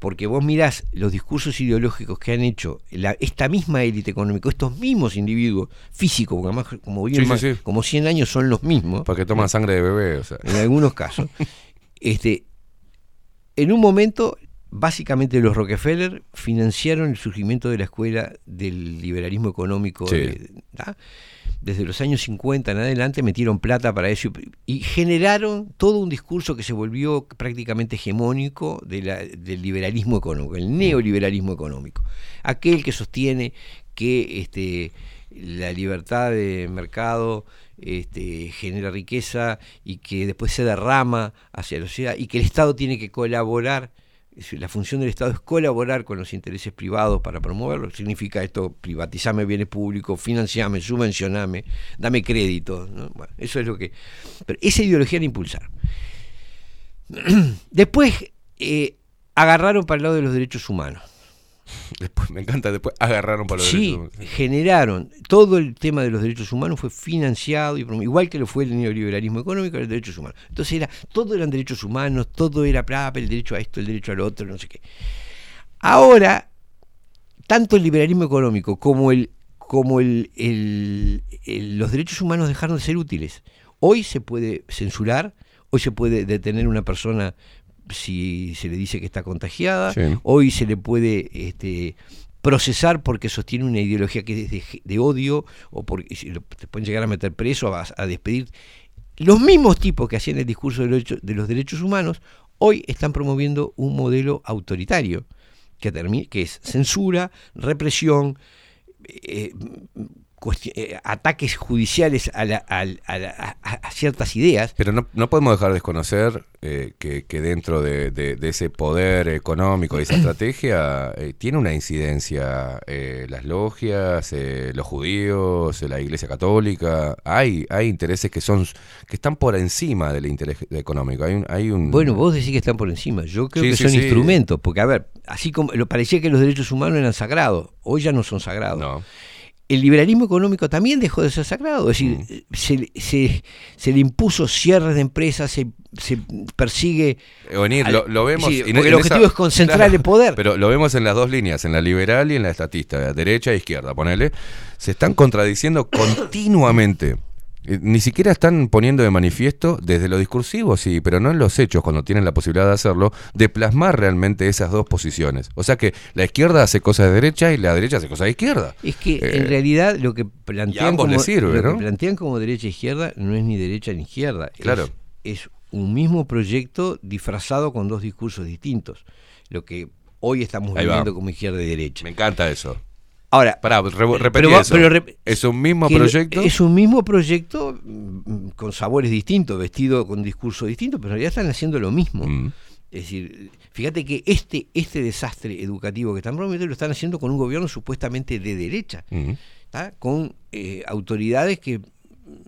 Porque vos mirás los discursos ideológicos que han hecho la- esta misma élite económica, estos mismos individuos físicos, porque además como viven Sí, sí, más- sí. como 100 años son los mismos. Porque toman sangre de bebé, o sea. En algunos casos. este, en un momento, básicamente los Rockefeller financiaron el surgimiento de la escuela del liberalismo económico. Sí. de- ¿tá? Desde los años 50 en adelante metieron plata para eso y, y generaron todo un discurso que se volvió prácticamente hegemónico de la- del liberalismo económico, el neoliberalismo económico. Aquel que sostiene que este, la libertad de mercado este, genera riqueza y que después se derrama hacia la sociedad y que el Estado tiene que colaborar. La función del Estado es colaborar con los intereses privados para promoverlo. Significa esto, privatizame bienes públicos, financiame, subvencioname, dame crédito. ¿no? Bueno, eso es lo que... Pero esa ideología la impulsaron. Después eh, agarraron para el lado de los derechos humanos. Después, me encanta, después agarraron para los Sí, derechos humanos. generaron todo el tema de los derechos humanos fue financiado y igual que lo fue el neoliberalismo económico, los derechos humanos. Entonces era todo eran derechos humanos, todo era bla, el derecho a esto, el derecho al otro, no sé qué. Ahora tanto el liberalismo económico como el como el, el- el- los derechos humanos dejaron de ser útiles. Hoy se puede censurar, hoy se puede detener una persona si se le dice que está contagiada, Sí. hoy se le puede este, procesar porque sostiene una ideología que es de, de odio o porque te pueden llegar a meter preso, a, a despedir. Los mismos tipos que hacían el discurso de los, derechos- de los derechos humanos hoy están promoviendo un modelo autoritario que, que es censura, represión, eh, ataques judiciales a, la- a a- a ciertas ideas. Pero no, no podemos dejar de desconocer eh, que, que dentro de, de- de ese poder económico y esa estrategia eh, tiene una incidencia eh, las logias, eh, los judíos, eh, la Iglesia Católica. Hay, hay intereses que son que están por encima del interés económico. Hay un, hay un Bueno, vos decís que están por encima. Yo creo Sí, que sí, son sí. instrumentos, porque a ver, así como lo parecía que los derechos humanos eran sagrados, hoy ya no son sagrados. El liberalismo económico también dejó de ser sagrado, es Mm. decir, se, se- se le impuso cierres de empresas, se, se persigue. Eh, Onir, al- lo, lo vemos. sí, en- porque el en objetivo esa- es concentrar claro, el poder. Pero lo vemos en las dos líneas, en la liberal y en la estatista, derecha e izquierda, ponele. Se están contradiciendo continuamente. Eh, Ni siquiera están poniendo de manifiesto desde lo discursivo, sí, pero no en los hechos, cuando tienen la posibilidad de hacerlo, de plasmar realmente esas dos posiciones. O sea que la izquierda hace cosas de derecha y la derecha hace cosas de izquierda. Es que Eh, en realidad lo que plantean, como, sirve, lo que plantean como derecha e izquierda no es ni derecha ni izquierda. es- Claro. Es, un mismo proyecto disfrazado con dos discursos distintos. Lo que hoy estamos viviendo como izquierda y derecha. Me encanta eso. Ahora, Pará, re- repetí pero eso. pero rep- es un mismo proyecto. Es un mismo proyecto mm, con sabores distintos, vestido con discurso distinto, pero en realidad están haciendo lo mismo. Mm. Es decir, fíjate que este, este desastre educativo que están promoviendo lo están haciendo con un gobierno supuestamente de derecha. Mm. con eh, autoridades que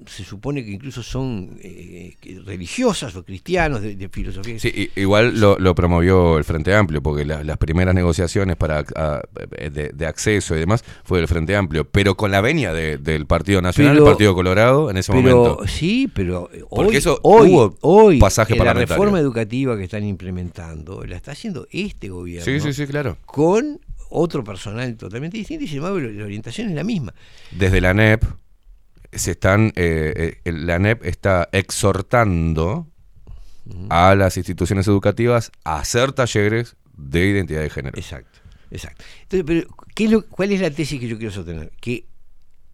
se supone que incluso son eh, religiosas o cristianos de, de filosofía. Sí, igual lo, lo promovió el Frente Amplio, porque la- las primeras negociaciones para a- de, de acceso y demás fue el Frente Amplio, pero con la venia de- del Partido Nacional, Pero- el Partido Colorado, en ese pero, momento. Sí, pero eh, Porque hoy, eso hoy, hubo hoy pasaje eh, la reforma educativa que están implementando la está haciendo este gobierno. Sí, sí, sí, claro. Con otro personal totalmente distinto y sin embargo la orientación es la misma. Desde la NEP se están, eh, eh, la NEP está exhortando a las instituciones educativas a hacer talleres de identidad de género. Exacto, exacto. Entonces, pero, ¿qué es lo- ¿cuál es la tesis que yo quiero sostener? Que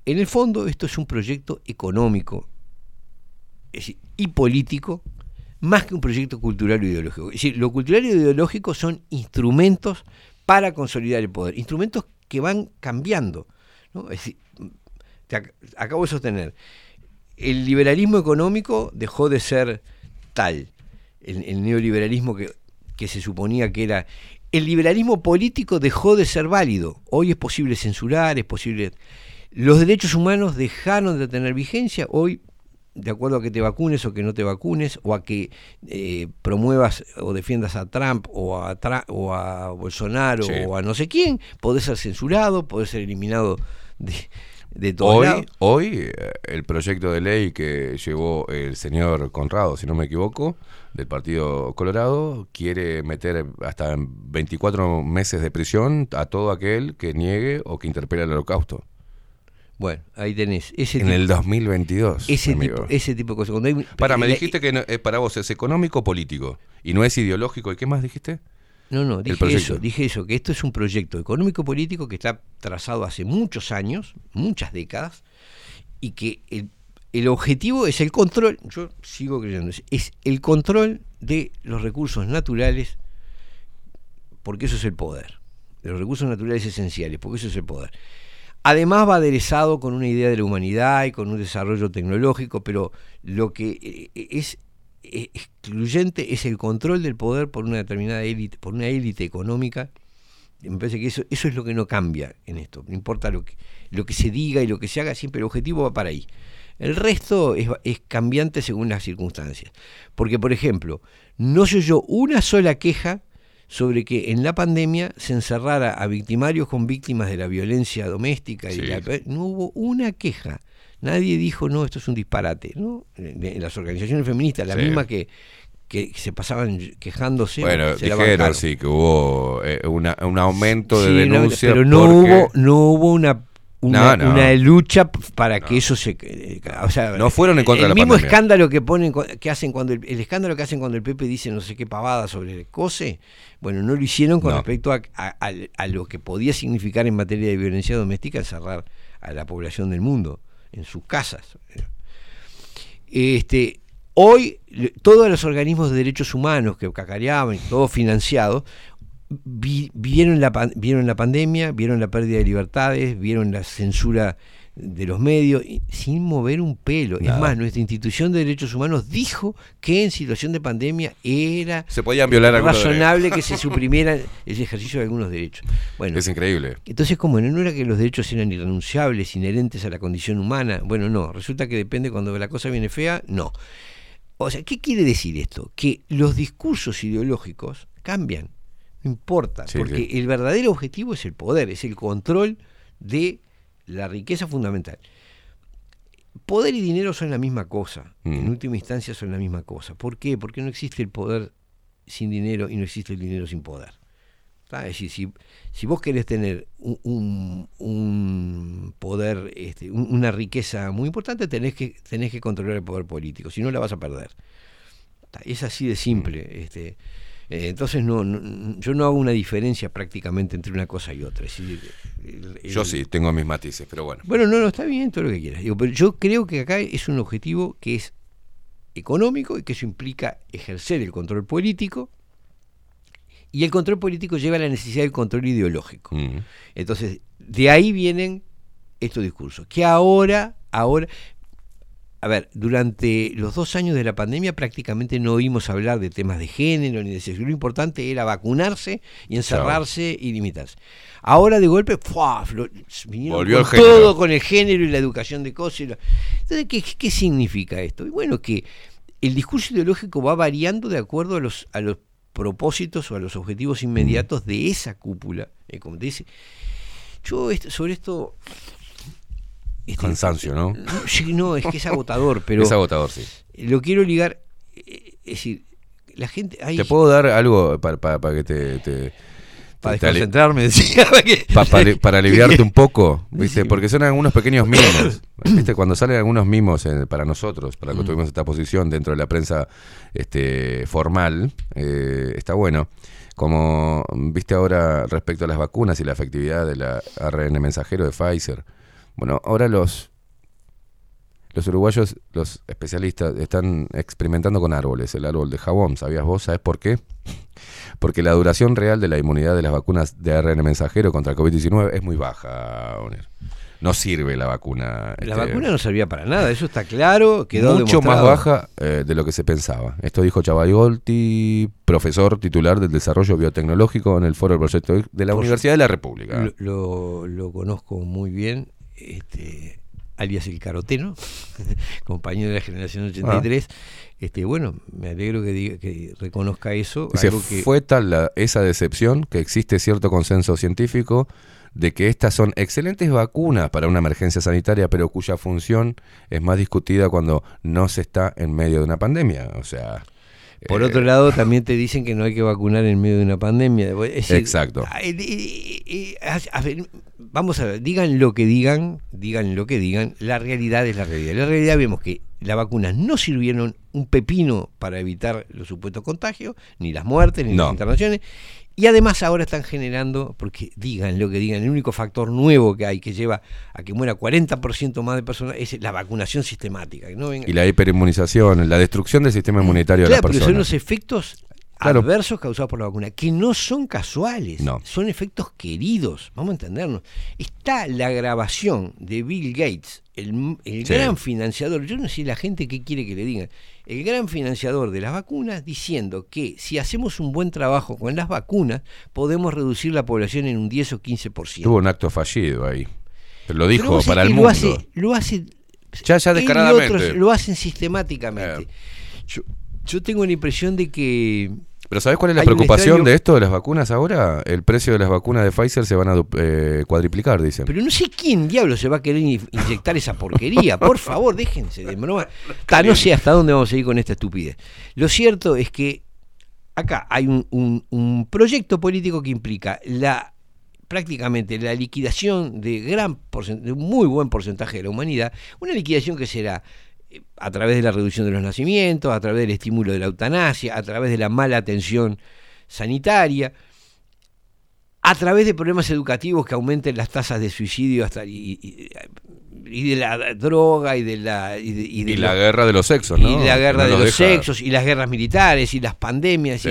en el fondo esto es un proyecto económico y político más que un proyecto cultural o ideológico. Es decir, lo cultural y ideológico son instrumentos para consolidar el poder, instrumentos que van cambiando. Es decir, te ac- acabo de sostener, el liberalismo económico dejó de ser tal, el, el neoliberalismo que, que se suponía que era... El liberalismo político dejó de ser válido. Hoy es posible censurar, es posible... Los derechos humanos dejaron de tener vigencia. Hoy, de acuerdo a que te vacunes o que no te vacunes, o a que eh, promuevas o defiendas a Trump o a, Tra- o a Bolsonaro Sí. o a no sé quién, podés ser censurado, podés ser eliminado de, de todos Hoy, lados. hoy eh, el proyecto de ley que llevó el señor Conrado, si no me equivoco, del Partido Colorado, quiere meter hasta 24 meses de prisión a todo aquel que niegue o que interpele al holocausto. Bueno, ahí tenés. Ese en tipo- el 2022. ese amigo. tipo, ese tipo de cosas. Cuando hay- Para, me dijiste que no- eh, para vos es económico o político y no es ideológico. ¿Y qué más dijiste? No, no, dije eso, dije eso, que esto es un proyecto económico-político que está trazado hace muchos años, muchas décadas, y que el, el objetivo es el control, yo sigo creyendo, es, es el control de los recursos naturales, porque eso es el poder, de los recursos naturales esenciales, porque eso es el poder. Además va aderezado con una idea de la humanidad y con un desarrollo tecnológico, pero lo que eh, es excluyente es el control del poder por una determinada élite, por una élite económica. Me parece que eso, eso es lo que no cambia en esto. No importa lo que, lo que se diga y lo que se haga, siempre el objetivo va para ahí. El resto es, es cambiante según las circunstancias. Porque, por ejemplo, no se oyó una sola queja sobre que en la pandemia se encerrara a victimarios con víctimas de la violencia doméstica. y Sí. la- no hubo una queja. Nadie dijo, no, esto es un disparate. ¿no? Las organizaciones feministas, las Sí. mismas que, que se pasaban quejándose. Bueno, se dijeron sí que hubo eh, una- un aumento de Sí, no, denuncias. pero no porque- hubo, no hubo una, una, No, no. una lucha para que eso se. eh, O sea, No fueron en contra el de la mismo pandemia. escándalo que ponen, que hacen cuando el, el escándalo que hacen cuando el Pepe dice no sé qué pavada sobre el COSE, bueno, no lo hicieron con respecto a, a- a- a lo que podía significar en materia de violencia doméstica encerrar a la población del mundo en sus casas. Este, hoy todos los organismos de derechos humanos que cacareaban, todos financiados, vi- vieron, la, vieron la pandemia, vieron la pérdida de libertades, vieron la censura de los medios, sin mover un pelo. Nada. Es más, nuestra institución de derechos humanos dijo que en situación de pandemia era Se podían violar razonable que se suprimiera el ejercicio de algunos derechos. Bueno, Es increíble. entonces, como no era que los derechos eran irrenunciables, inherentes a la condición humana? Bueno, no, resulta que depende cuando la cosa viene fea, no. O sea, ¿qué quiere decir esto? Que los discursos ideológicos cambian, no importa, Sí, porque sí. el verdadero objetivo es el poder, es el control de la riqueza fundamental. Poder y dinero son la misma cosa, en Mm. última instancia son la misma cosa. ¿Por qué? Porque no existe el poder sin dinero y no existe el dinero sin poder. ¿Está? Es decir, si, si vos querés tener un, un- un poder, este, un- una riqueza muy importante, tenés que, tenés que controlar el poder político, si no la vas a perder. ¿Está? Es así de simple. Este, eh, entonces no, no- yo no hago una diferencia prácticamente entre una cosa y otra. Es decir, el- el- Yo sí, tengo mis matices, pero bueno. bueno, no, no, está bien todo lo que quieras. Digo, pero yo creo que acá es un objetivo que es económico y que eso implica ejercer el control político. Y el control político lleva a la necesidad del control ideológico. Mm. Entonces, de ahí vienen estos discursos. Que ahora, ahora, a ver, durante los dos años de la pandemia prácticamente no oímos hablar de temas de género ni de sexo. Lo importante era vacunarse y encerrarse y limitarse. Ahora de golpe, ¡fua! Vinieron Volvió con todo con el género y la educación de cosas. y lo- Entonces, ¿qué, qué significa esto? Y bueno, que el discurso ideológico va variando de acuerdo a los, a los propósitos o a los objetivos inmediatos de esa cúpula. eh, como te dice. Yo esto- sobre esto... este, Cansancio, ¿no? Sí, no, es que es agotador, pero Es agotador, sí. lo quiero ligar, eh, es decir, la gente... Hay, ¿Te puedo dar algo para, para, para que te... te- Para desconcentrarme, decía. Pa- para, para aliviarte un poco, ¿viste? Porque son algunos pequeños mimos. ¿Viste? Cuando salen algunos mimos eh, para nosotros, para Mm. que tuvimos esta posición dentro de la prensa este, formal, eh, está bueno. Como viste ahora respecto a las vacunas y la efectividad de la ARN mensajero de Pfizer. Bueno, ahora los, los uruguayos, los especialistas, están experimentando con árboles, el árbol de jabón. ¿Sabías vos? ¿Sabes por qué? Porque la duración real de la inmunidad de las vacunas de ARN mensajero contra el COVID-19 es muy baja. Bonner. No sirve la vacuna. La este, vacuna no servía para nada, eso está claro, quedó mucho más baja eh, de lo que se pensaba. Esto dijo Chavagolti, profesor titular del desarrollo biotecnológico en el foro del proyecto de la Por Universidad de la República. Lo, lo- lo conozco muy bien, este, alias el caroteno, compañero de la generación 83. Ah. Este, bueno, me alegro que, diga- que reconozca eso. Dice, algo que- fue tal la- esa decepción que existe cierto consenso científico de que estas son excelentes vacunas para una emergencia sanitaria, pero cuya función es más discutida cuando no se está en medio de una pandemia. O sea, Por eh, otro lado, también te dicen que no hay que vacunar en medio de una pandemia. Es decir, Exacto. eh, eh, eh, vamos a ver, digan lo que digan, digan lo que digan, la realidad es la realidad. La realidad vemos que las vacunas no sirvieron un pepino para evitar los supuestos contagios, ni las muertes, ni No. las internaciones. Y además ahora están generando, porque digan lo que digan, el único factor nuevo que hay que lleva a que muera 40% más de personas es la vacunación sistemática. que no venga- y la hiperinmunización, la destrucción del sistema inmunitario de Claro, la pero persona. son los efectos Claro. adversos causados por la vacuna, que no son casuales, No. son efectos queridos, vamos a entendernos. Está la grabación de Bill Gates, el, el Sí. gran financiador, yo no sé la gente qué quiere que le digan, el gran financiador de las vacunas diciendo que si hacemos un buen trabajo con las vacunas, podemos reducir la población en un 10 o 15%. Tuvo un acto fallido ahí. Pero lo dijo para el mundo. Lo hace, lo hace ya, ya descaradamente. otros lo hacen sistemáticamente. Yo, yo tengo la impresión de que Pero ¿sabes cuál es la Hay preocupación extraño- de esto de las vacunas ahora? El precio de las vacunas de Pfizer se van a eh, cuadriplicar, dicen. Pero no sé quién diablo se va a querer in- inyectar esa porquería. Por favor, déjense de broma. Ta, no sé hasta dónde vamos a ir con esta estupidez. Lo cierto es que acá hay un, un- un proyecto político que implica la prácticamente la liquidación de gran de un muy buen porcentaje de la humanidad, una liquidación que será a través de la reducción de los nacimientos, a través del estímulo de la eutanasia, a través de la mala atención sanitaria, a través de problemas educativos que aumenten las tasas de suicidio hasta y, y- y de la droga y de la y, de- y la guerra de los sexos, ¿no? y la guerra no de los deja- sexos y las guerras militares y las pandemias Sí.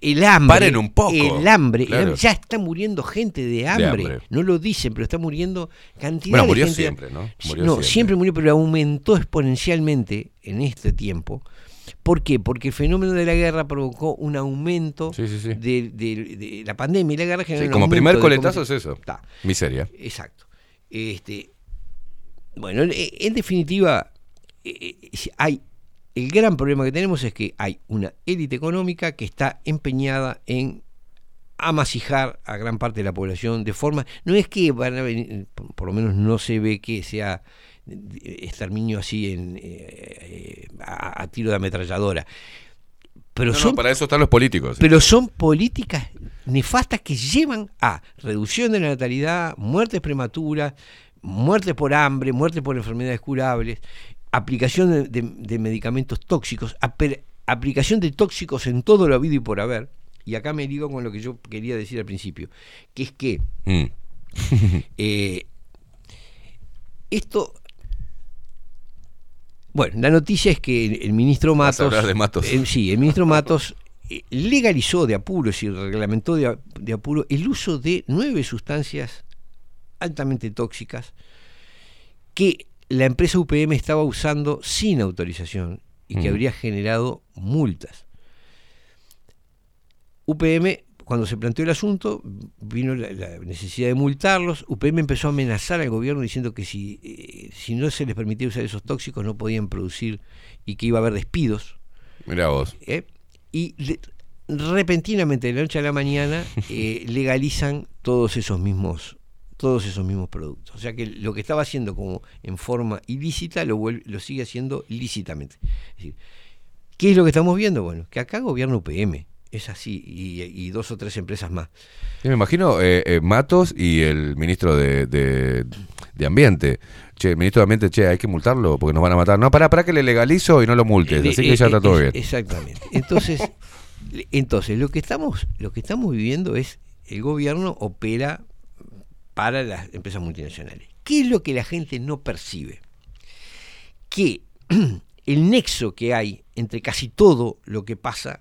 El hambre Paren un poco. el hambre, el Claro. hambre. ya está muriendo gente de hambre. hambre. no lo dicen pero está muriendo cantidad Bueno, de murió gente siempre, ¿no? Murió no siempre. siempre murió pero aumentó exponencialmente en este tiempo ¿Por qué? Porque el fenómeno de la guerra provocó un aumento Sí, sí, sí. De, de- de la pandemia y la guerra generó como primer de coletazo es eso. Miseria. Exacto. Este, bueno, en, definitiva, eh, eh, hay el gran problema que tenemos es que hay una élite económica que está empeñada en amasijar a gran parte de la población de forma no es que van a venir, por, lo menos no se ve que sea eh, exterminio así en, eh, eh, a, a tiro de ametralladora pero No, no, son para eso están los políticos. pero son políticas nefastas que llevan a reducción de la natalidad, muertes prematuras, muertes por hambre, muertes por enfermedades curables, aplicación de, de- de medicamentos tóxicos, aper- aplicación de tóxicos en todo lo habido y por haber. Y acá me ligo con lo que yo quería decir al principio, que es que Mm. eh, esto. Bueno, la noticia es que el, el ministro Vas a Matos. hablar de Matos. eh, sí, el ministro Matos eh, legalizó de apuro, es decir, reglamentó de, a- de apuro el uso de nueve sustancias altamente tóxicas que la empresa UPM estaba usando sin autorización y que Mm. habría generado multas. UPM, cuando se planteó el asunto, vino la, la necesidad de multarlos. UPM empezó a amenazar al gobierno diciendo que si, eh, si no se les permitía usar esos tóxicos no podían producir y que iba a haber despidos. Mirá vos. ¿eh? Y repentinamente, de la noche a la mañana, eh, legalizan todos esos mismos todos esos mismos productos. O sea que lo que estaba haciendo como en forma ilícita lo, vuelve- lo sigue haciendo lícitamente. Es decir, ¿Qué es lo que estamos viendo? Bueno, que acá gobierna UPM, es así, y, y dos o tres empresas más. Sí, me imagino eh, eh, Matos y el ministro de, de- de Ambiente. Che, el ministro de Ambiente, che, hay que multarlo porque nos van a matar. No, para, para que le legalizo y no lo multes. Eh, Así que ya está todo bien. Exactamente. Entonces, entonces lo que estamos, lo que estamos viviendo es el gobierno opera para las empresas multinacionales. ¿Qué es lo que la gente no percibe? Que el nexo que hay entre casi todo lo que pasa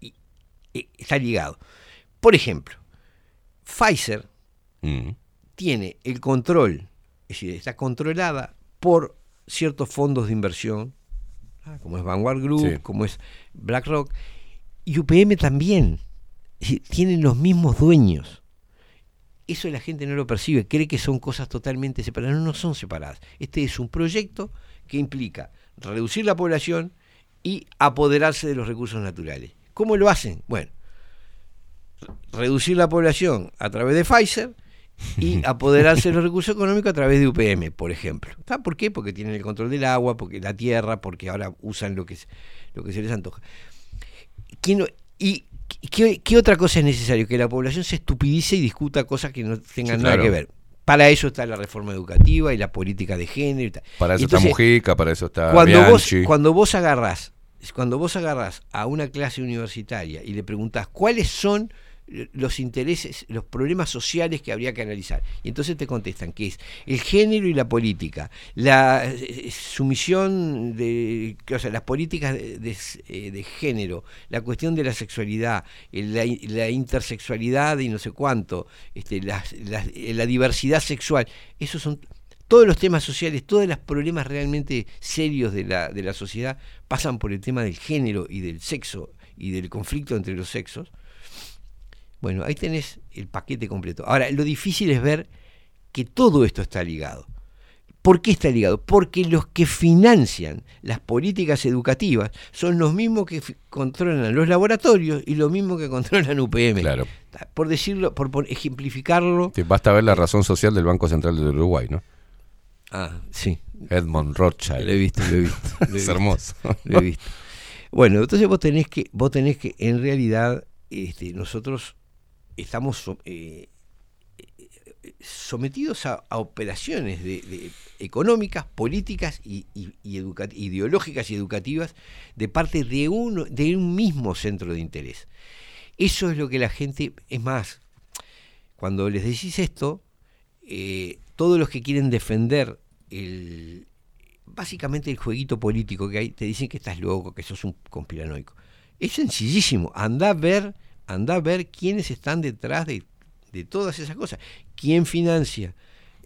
y- eh, está ligado. Por ejemplo, Pfizer Mm. tiene el control, es decir, está controlada por ciertos fondos de inversión, ah, como es Vanguard Group, Sí. como es BlackRock, y UPM también. Es decir, tienen los mismos dueños. Eso la gente no lo percibe, cree que son cosas totalmente separadas. No, no son separadas. Este es un proyecto que implica reducir la población y apoderarse de los recursos naturales. ¿Cómo lo hacen? Bueno, reducir la población a través de Pfizer y apoderarse de los recursos económicos a través de UPM, por ejemplo. ¿Está? ¿Por qué? Porque tienen el control del agua, porque la tierra, porque ahora usan lo que, se- lo que se les antoja. ¿Quién ¿Y qué, qué otra cosa es necesario? Que la población se estupidice y discuta cosas que no tengan Sí, nada claro. que ver. Para eso está la reforma educativa y la política de género. Y tal. Para eso entonces, está Mujica, para eso está cuando vos, cuando vos agarrás, cuando vos agarrás a una clase universitaria y le preguntás cuáles son los intereses, los problemas sociales que habría que analizar. Y entonces te contestan que es el género y la política, la eh, sumisión de, o sea, las políticas eh, de género, la cuestión de la sexualidad, la, la intersexualidad y no sé cuánto, este, las- las- eh, la diversidad sexual, esos son todos los temas sociales, todos los problemas realmente serios de la, de la sociedad pasan por el tema del género y del sexo y del conflicto entre los sexos. Bueno, ahí tenés el paquete completo. Ahora, lo difícil es ver que todo esto está ligado. ¿Por qué está ligado? Porque los que financian las políticas educativas son los mismos que controlan los laboratorios y los mismos que controlan UPM. Claro. Por decirlo, por, por ejemplificarlo. Sí, basta ver la razón social del Banco Central de Uruguay, ¿no? Ah, sí. Edmond Rothschild. Lo he visto, lo he visto. lo he es visto, hermoso. Lo he visto. Bueno, entonces vos tenés que, vos tenés que, en realidad, este, nosotros estamos eh, sometidos a, operaciones económicas, políticas y, ideológicas y educativas de parte de uno, de un mismo centro de interés. Eso es lo que la gente, es más, cuando les decís esto, eh, todos los que quieren defender básicamente el jueguito político que hay, te dicen que estás loco, que sos un conspiranoico. Es sencillísimo, anda a ver, anda a ver quiénes están detrás de, de todas esas cosas. ¿Quién financia?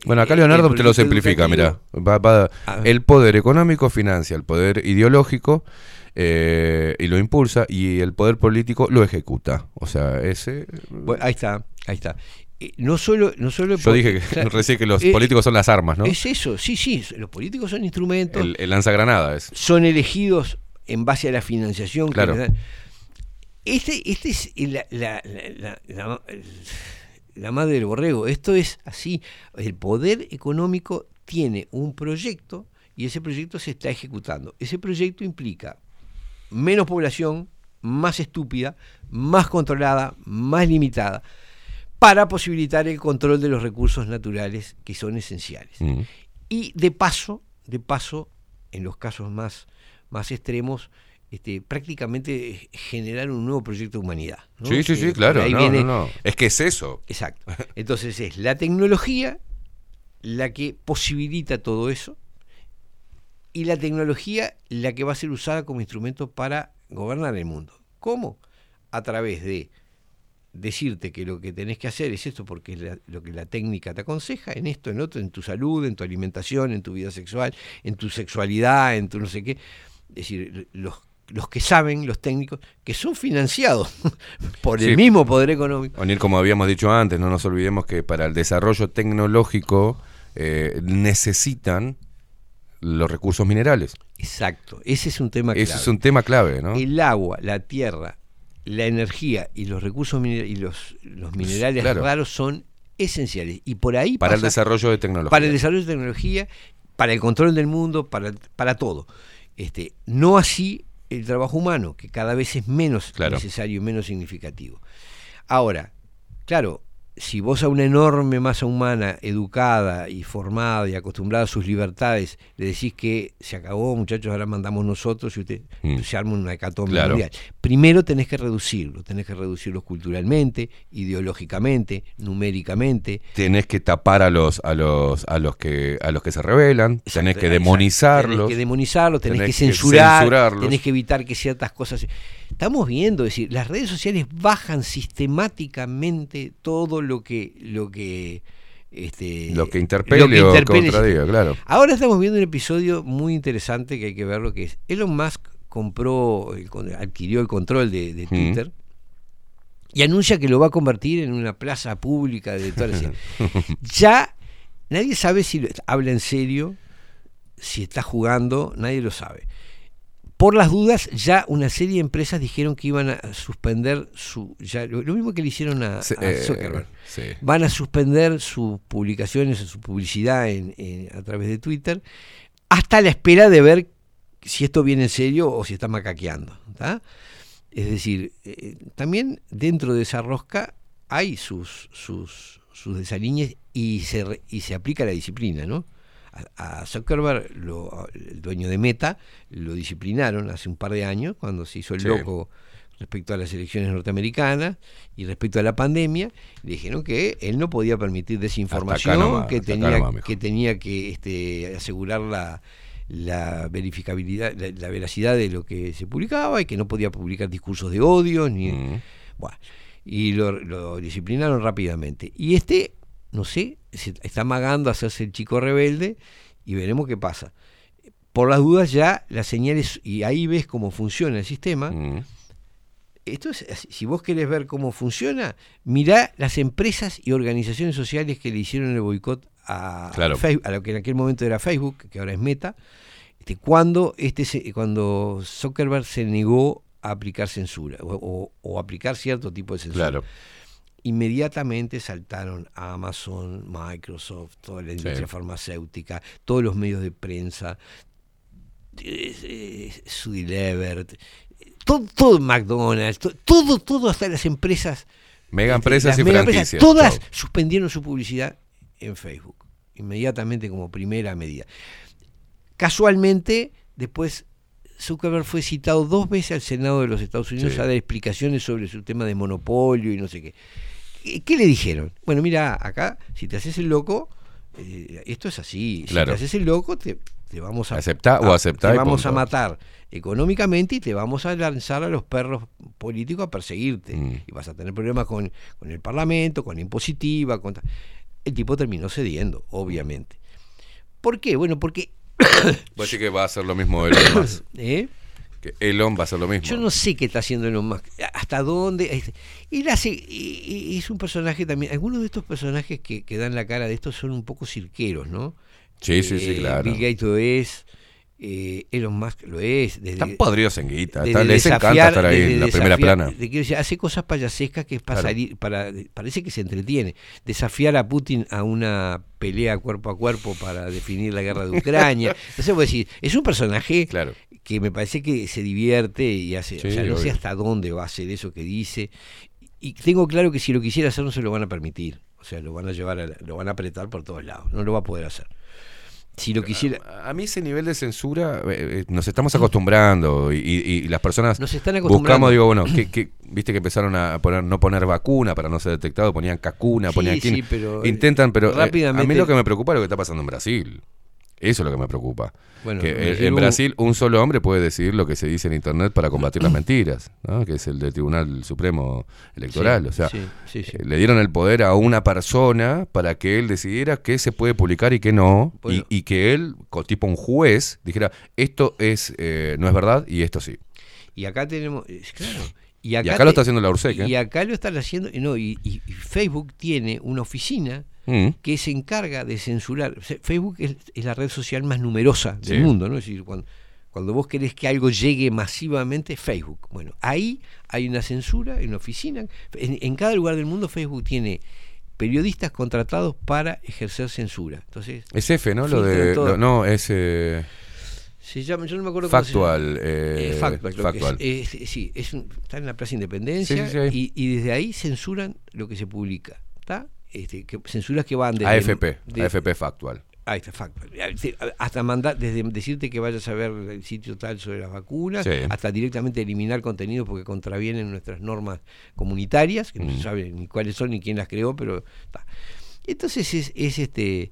Bueno, acá eh, Leonardo el te lo simplifica, mira. Va- va- A ver. el poder económico financia el poder ideológico eh, y lo impulsa y el poder político lo ejecuta. O sea, ese... Bueno, ahí está, ahí está. Eh, no solo, no solo Yo dije que, recién que los eh, políticos son las armas, ¿no? Es eso, sí, sí, los políticos son instrumentos, El, el lanzagranada es. son elegidos en base a la financiación que Claro. les dan. Este, este es la, la- la- madre del borrego. Esto es así. El poder económico tiene un proyecto y ese proyecto se está ejecutando. Ese proyecto implica menos población, más estúpida, más controlada, más limitada, para posibilitar el control de los recursos naturales que son esenciales. Mm. Y de paso, de paso, en los casos más, más extremos, este, prácticamente generar un nuevo proyecto de humanidad. ¿no? Sí, sí, sí, claro. ahí no, viene- no. Es que es eso. Exacto. Entonces es la tecnología la que posibilita todo eso y la tecnología la que va a ser usada como instrumento para gobernar el mundo. ¿Cómo? A través de decirte que lo que tenés que hacer es esto porque es la- lo que la técnica te aconseja, en esto, en otro, en tu salud, en tu alimentación, en tu vida sexual, en tu sexualidad, en tu no sé qué. Es decir, los, los que saben, los técnicos, que son financiados por el Sí. mismo poder económico. O'Neill, como habíamos dicho antes, no nos olvidemos que para el desarrollo tecnológico eh, necesitan los recursos minerales. Exacto, ese es un tema Ese clave. es un tema clave, ¿no? El agua, la tierra, la energía y los recursos mine- y los, los minerales Claro. raros son esenciales. Y por ahí Para el desarrollo de tecnología. Para el desarrollo de tecnología, para el control del mundo, para, para todo. Este, no así el trabajo humano, que cada vez es menos Claro. necesario y menos significativo. Ahora, claro, si vos a una enorme masa humana, educada y formada y acostumbrada a sus libertades, le decís que se acabó, muchachos, ahora mandamos nosotros y usted Mm. se arma una hecatombe Claro. mundial. Primero tenés que reducirlo, tenés que reducirlos culturalmente, ideológicamente, numéricamente, Tenés que tapar a los a los a los que a los que se rebelan, tenés que demonizarlos. Tenés que demonizarlos, tenés, tenés que que censurar, censurarlos. tenés que evitar que ciertas cosas. Estamos viendo, es decir, las redes sociales bajan sistemáticamente todo lo que lo que este, Lo que interpele o contradiga, claro. Ahora estamos viendo un episodio muy interesante que hay que verlo que es Elon Musk compró, adquirió el control de, de Twitter y anuncia que lo va a convertir en una plaza pública de toda la ciudad. Ya nadie sabe si lo- habla en serio, si está jugando, nadie lo sabe. Por las dudas, ya una serie de empresas dijeron que iban a suspender su. Ya, lo, mismo que le hicieron a, Sí, a eh, Zuckerberg. sí. Van a suspender sus publicaciones su publicidad en- en- a través de Twitter hasta la espera de ver si esto viene en serio o si está macaqueando. ¿tá? Es decir, eh, también dentro de esa rosca hay sus, sus, sus desaliñes y se, y se aplica la disciplina, ¿no? A, Zuckerberg, lo- el dueño de Meta, lo disciplinaron hace un par de años, cuando se hizo el Sí. loco respecto a las elecciones norteamericanas y respecto a la pandemia, le dijeron que él no podía permitir desinformación, nomás, que, tenía, nomás, que tenía que este, asegurar la, la verificabilidad, la, la veracidad de lo que se publicaba y que no podía publicar discursos de odio ni Mm. bueno, y lo, lo disciplinaron rápidamente. Y este, no sé, se está amagando a hacerse el chico rebelde y veremos qué pasa. Por las dudas ya las señales, y ahí ves cómo funciona el sistema. Mm. Esto es, si vos querés ver cómo funciona, mirá las empresas y organizaciones sociales que le hicieron el boicot a, Claro. Facebook, a lo que en aquel momento era Facebook, que ahora es Meta, este, cuando, este se- cuando Zuckerberg se negó a aplicar censura o, o- o aplicar cierto tipo de censura. Claro. Inmediatamente saltaron a Amazon, Microsoft, toda la industria Sí. farmacéutica, todos los medios de prensa, eh, eh, todo, todo McDonald's, to- todo, todo, hasta las empresas. Mega este, empresas y mega empresas, franquicias. todas suspendieron su publicidad en Facebook, inmediatamente como primera medida. Casualmente, después Zuckerberg fue citado dos veces al Senado de los Estados Unidos Sí. a dar explicaciones sobre su tema de monopolio y no sé qué. ¿Qué- ¿Qué le dijeron? Bueno, mira, acá, si te haces el loco, eh, esto es así. Claro. Si te haces el loco, te, te vamos a. Aceptá o a- aceptá Te vamos a matar económicamente y te vamos a lanzar a los perros políticos a perseguirte. Mm. Y vas a tener problemas con, con el Parlamento, con la impositiva. Con el tipo terminó cediendo, obviamente. ¿Por qué? Bueno, porque. Vos decís que va a hacer lo mismo Musk. ¿eh? Que Elon va a hacer lo mismo. Yo no sé qué está haciendo Elon Musk. ¿Hasta dónde? Él hace. y- y- Es un personaje también. Algunos de estos personajes que, que dan la cara de estos son un poco cirqueros, ¿no? Sí, sí, sí, Eh, claro. Bill Gates lo es. eh, Elon Musk lo es. Desde, Están podridos en guita. está- les encanta estar ahí en la primera desafiar- plana. de- quiero decir, hace cosas payasescas que es para Claro. salir, para, parece que se entretiene. Desafiar a Putin a una pelea cuerpo a cuerpo para definir la guerra de Ucrania. Entonces, vos decís, es un personaje Claro. Que me parece que se divierte y hace, Sí, o sea, no sé hasta dónde va a hacer eso que dice. Y tengo claro que si lo quisiera hacer no se lo van a permitir. O sea, lo van a llevar, a la- lo van a apretar por todos lados. No lo va a poder hacer. Si lo quisiera... A mí ese nivel de censura eh, eh, nos estamos acostumbrando y, y- y las personas Nos están acostumbrando. buscamos, digo, bueno, que, que- viste que empezaron a poner no poner vacuna para no ser detectado, ponían cacuna, Sí, ponían sí, pero, eh, intentan, pero eh, a mí rápidamente- lo que me preocupa es lo que está pasando en Brasil. Eso es lo que me preocupa. Bueno, que en- Brasil un solo hombre puede decir lo que se dice en Internet para combatir las mentiras, ¿no? que es el del Tribunal Supremo Electoral. Sí, o sea, sí, sí, sí. eh, le dieron el poder a una persona para que él decidiera qué se puede publicar y qué no, Bueno. y, y que él, tipo un juez, dijera, esto es eh, no es verdad y esto sí. Y acá tenemos, es claro. Y Y acá, lo está haciendo la URSEC, ¿eh? Y acá lo están haciendo, no, y- y Facebook tiene una oficina Mm. que se encarga de censurar. O sea, Facebook es, es la red social más numerosa del Sí. mundo, ¿no? Es decir, cuando, cuando vos querés que algo llegue masivamente, Facebook. Bueno, ahí hay una censura, hay una oficina. En, en cada lugar del mundo Facebook tiene periodistas contratados para ejercer censura. Entonces, Es F, ¿no? Lo de, lo- no, es eh, Se llama, yo no me acuerdo cómo se factual. llama. eh, Eh, factual, factual. es. Sí, es un- está en la Plaza Independencia Sí, sí, sí. Y, y desde ahí censuran lo que se publica. ¿Está? Este, que, censuras que van desde. AFP, de- AFP factual. Está, factual. Este, Hasta mandar, desde decirte que vayas a ver el sitio tal sobre las vacunas, Sí. hasta directamente eliminar contenidos porque contravienen nuestras normas comunitarias, que no se sabe ni cuáles son ni quién las creó, pero está. Entonces es, es este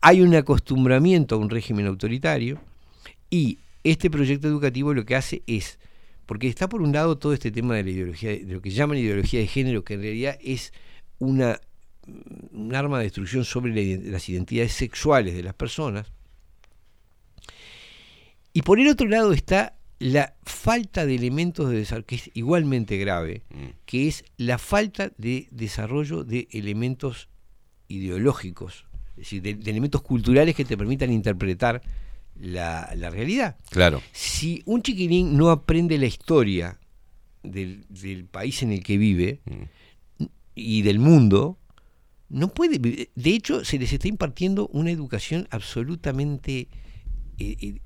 hay un acostumbramiento a un régimen autoritario y este proyecto educativo lo que hace es, porque está por un lado todo este tema de la ideología, de lo que llaman ideología de género, que en realidad es una un arma de destrucción sobre las identidades sexuales de las personas. Y por el otro lado está la falta de elementos de desarrollo, que es igualmente grave, que es la falta de desarrollo de elementos ideológicos, es decir, de, de elementos culturales que te permitan interpretar la, la realidad. Claro. Si un chiquilín no aprende la historia del, del país en el que vive y del mundo, no puede vivir. De hecho, se les está impartiendo una educación absolutamente eh, eh,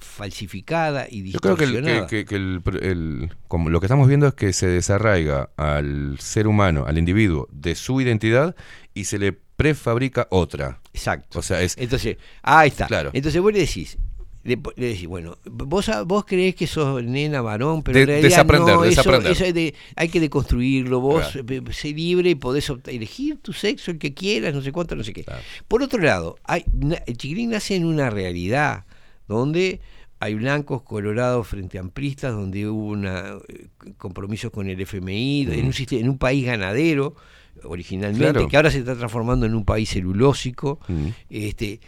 falsificada y Yo creo que, el- distorsionada. que- que- que el, el- como lo que estamos viendo es que se desarraiga al ser humano, al individuo, de su identidad y se le prefabrica otra. Exacto. O sea, es. Entonces, ahí está. Claro. Entonces vos le decís, le, le decís, bueno, vos, vos creés que sos nena, varón, pero De- en realidad desaprender, no, eso- desaprender. eso es de- hay que deconstruirlo, vos Claro. sé libre y podés elegir tu sexo, el que quieras, no sé cuánto, no sé qué. Por otro lado, hay, el chiquilín nace en una realidad donde hay blancos, colorados frente a amplistas, donde hubo una, eh, compromisos con el FMI, en, un, en un país ganadero originalmente, Claro. que ahora se está transformando en un país celulósico, este,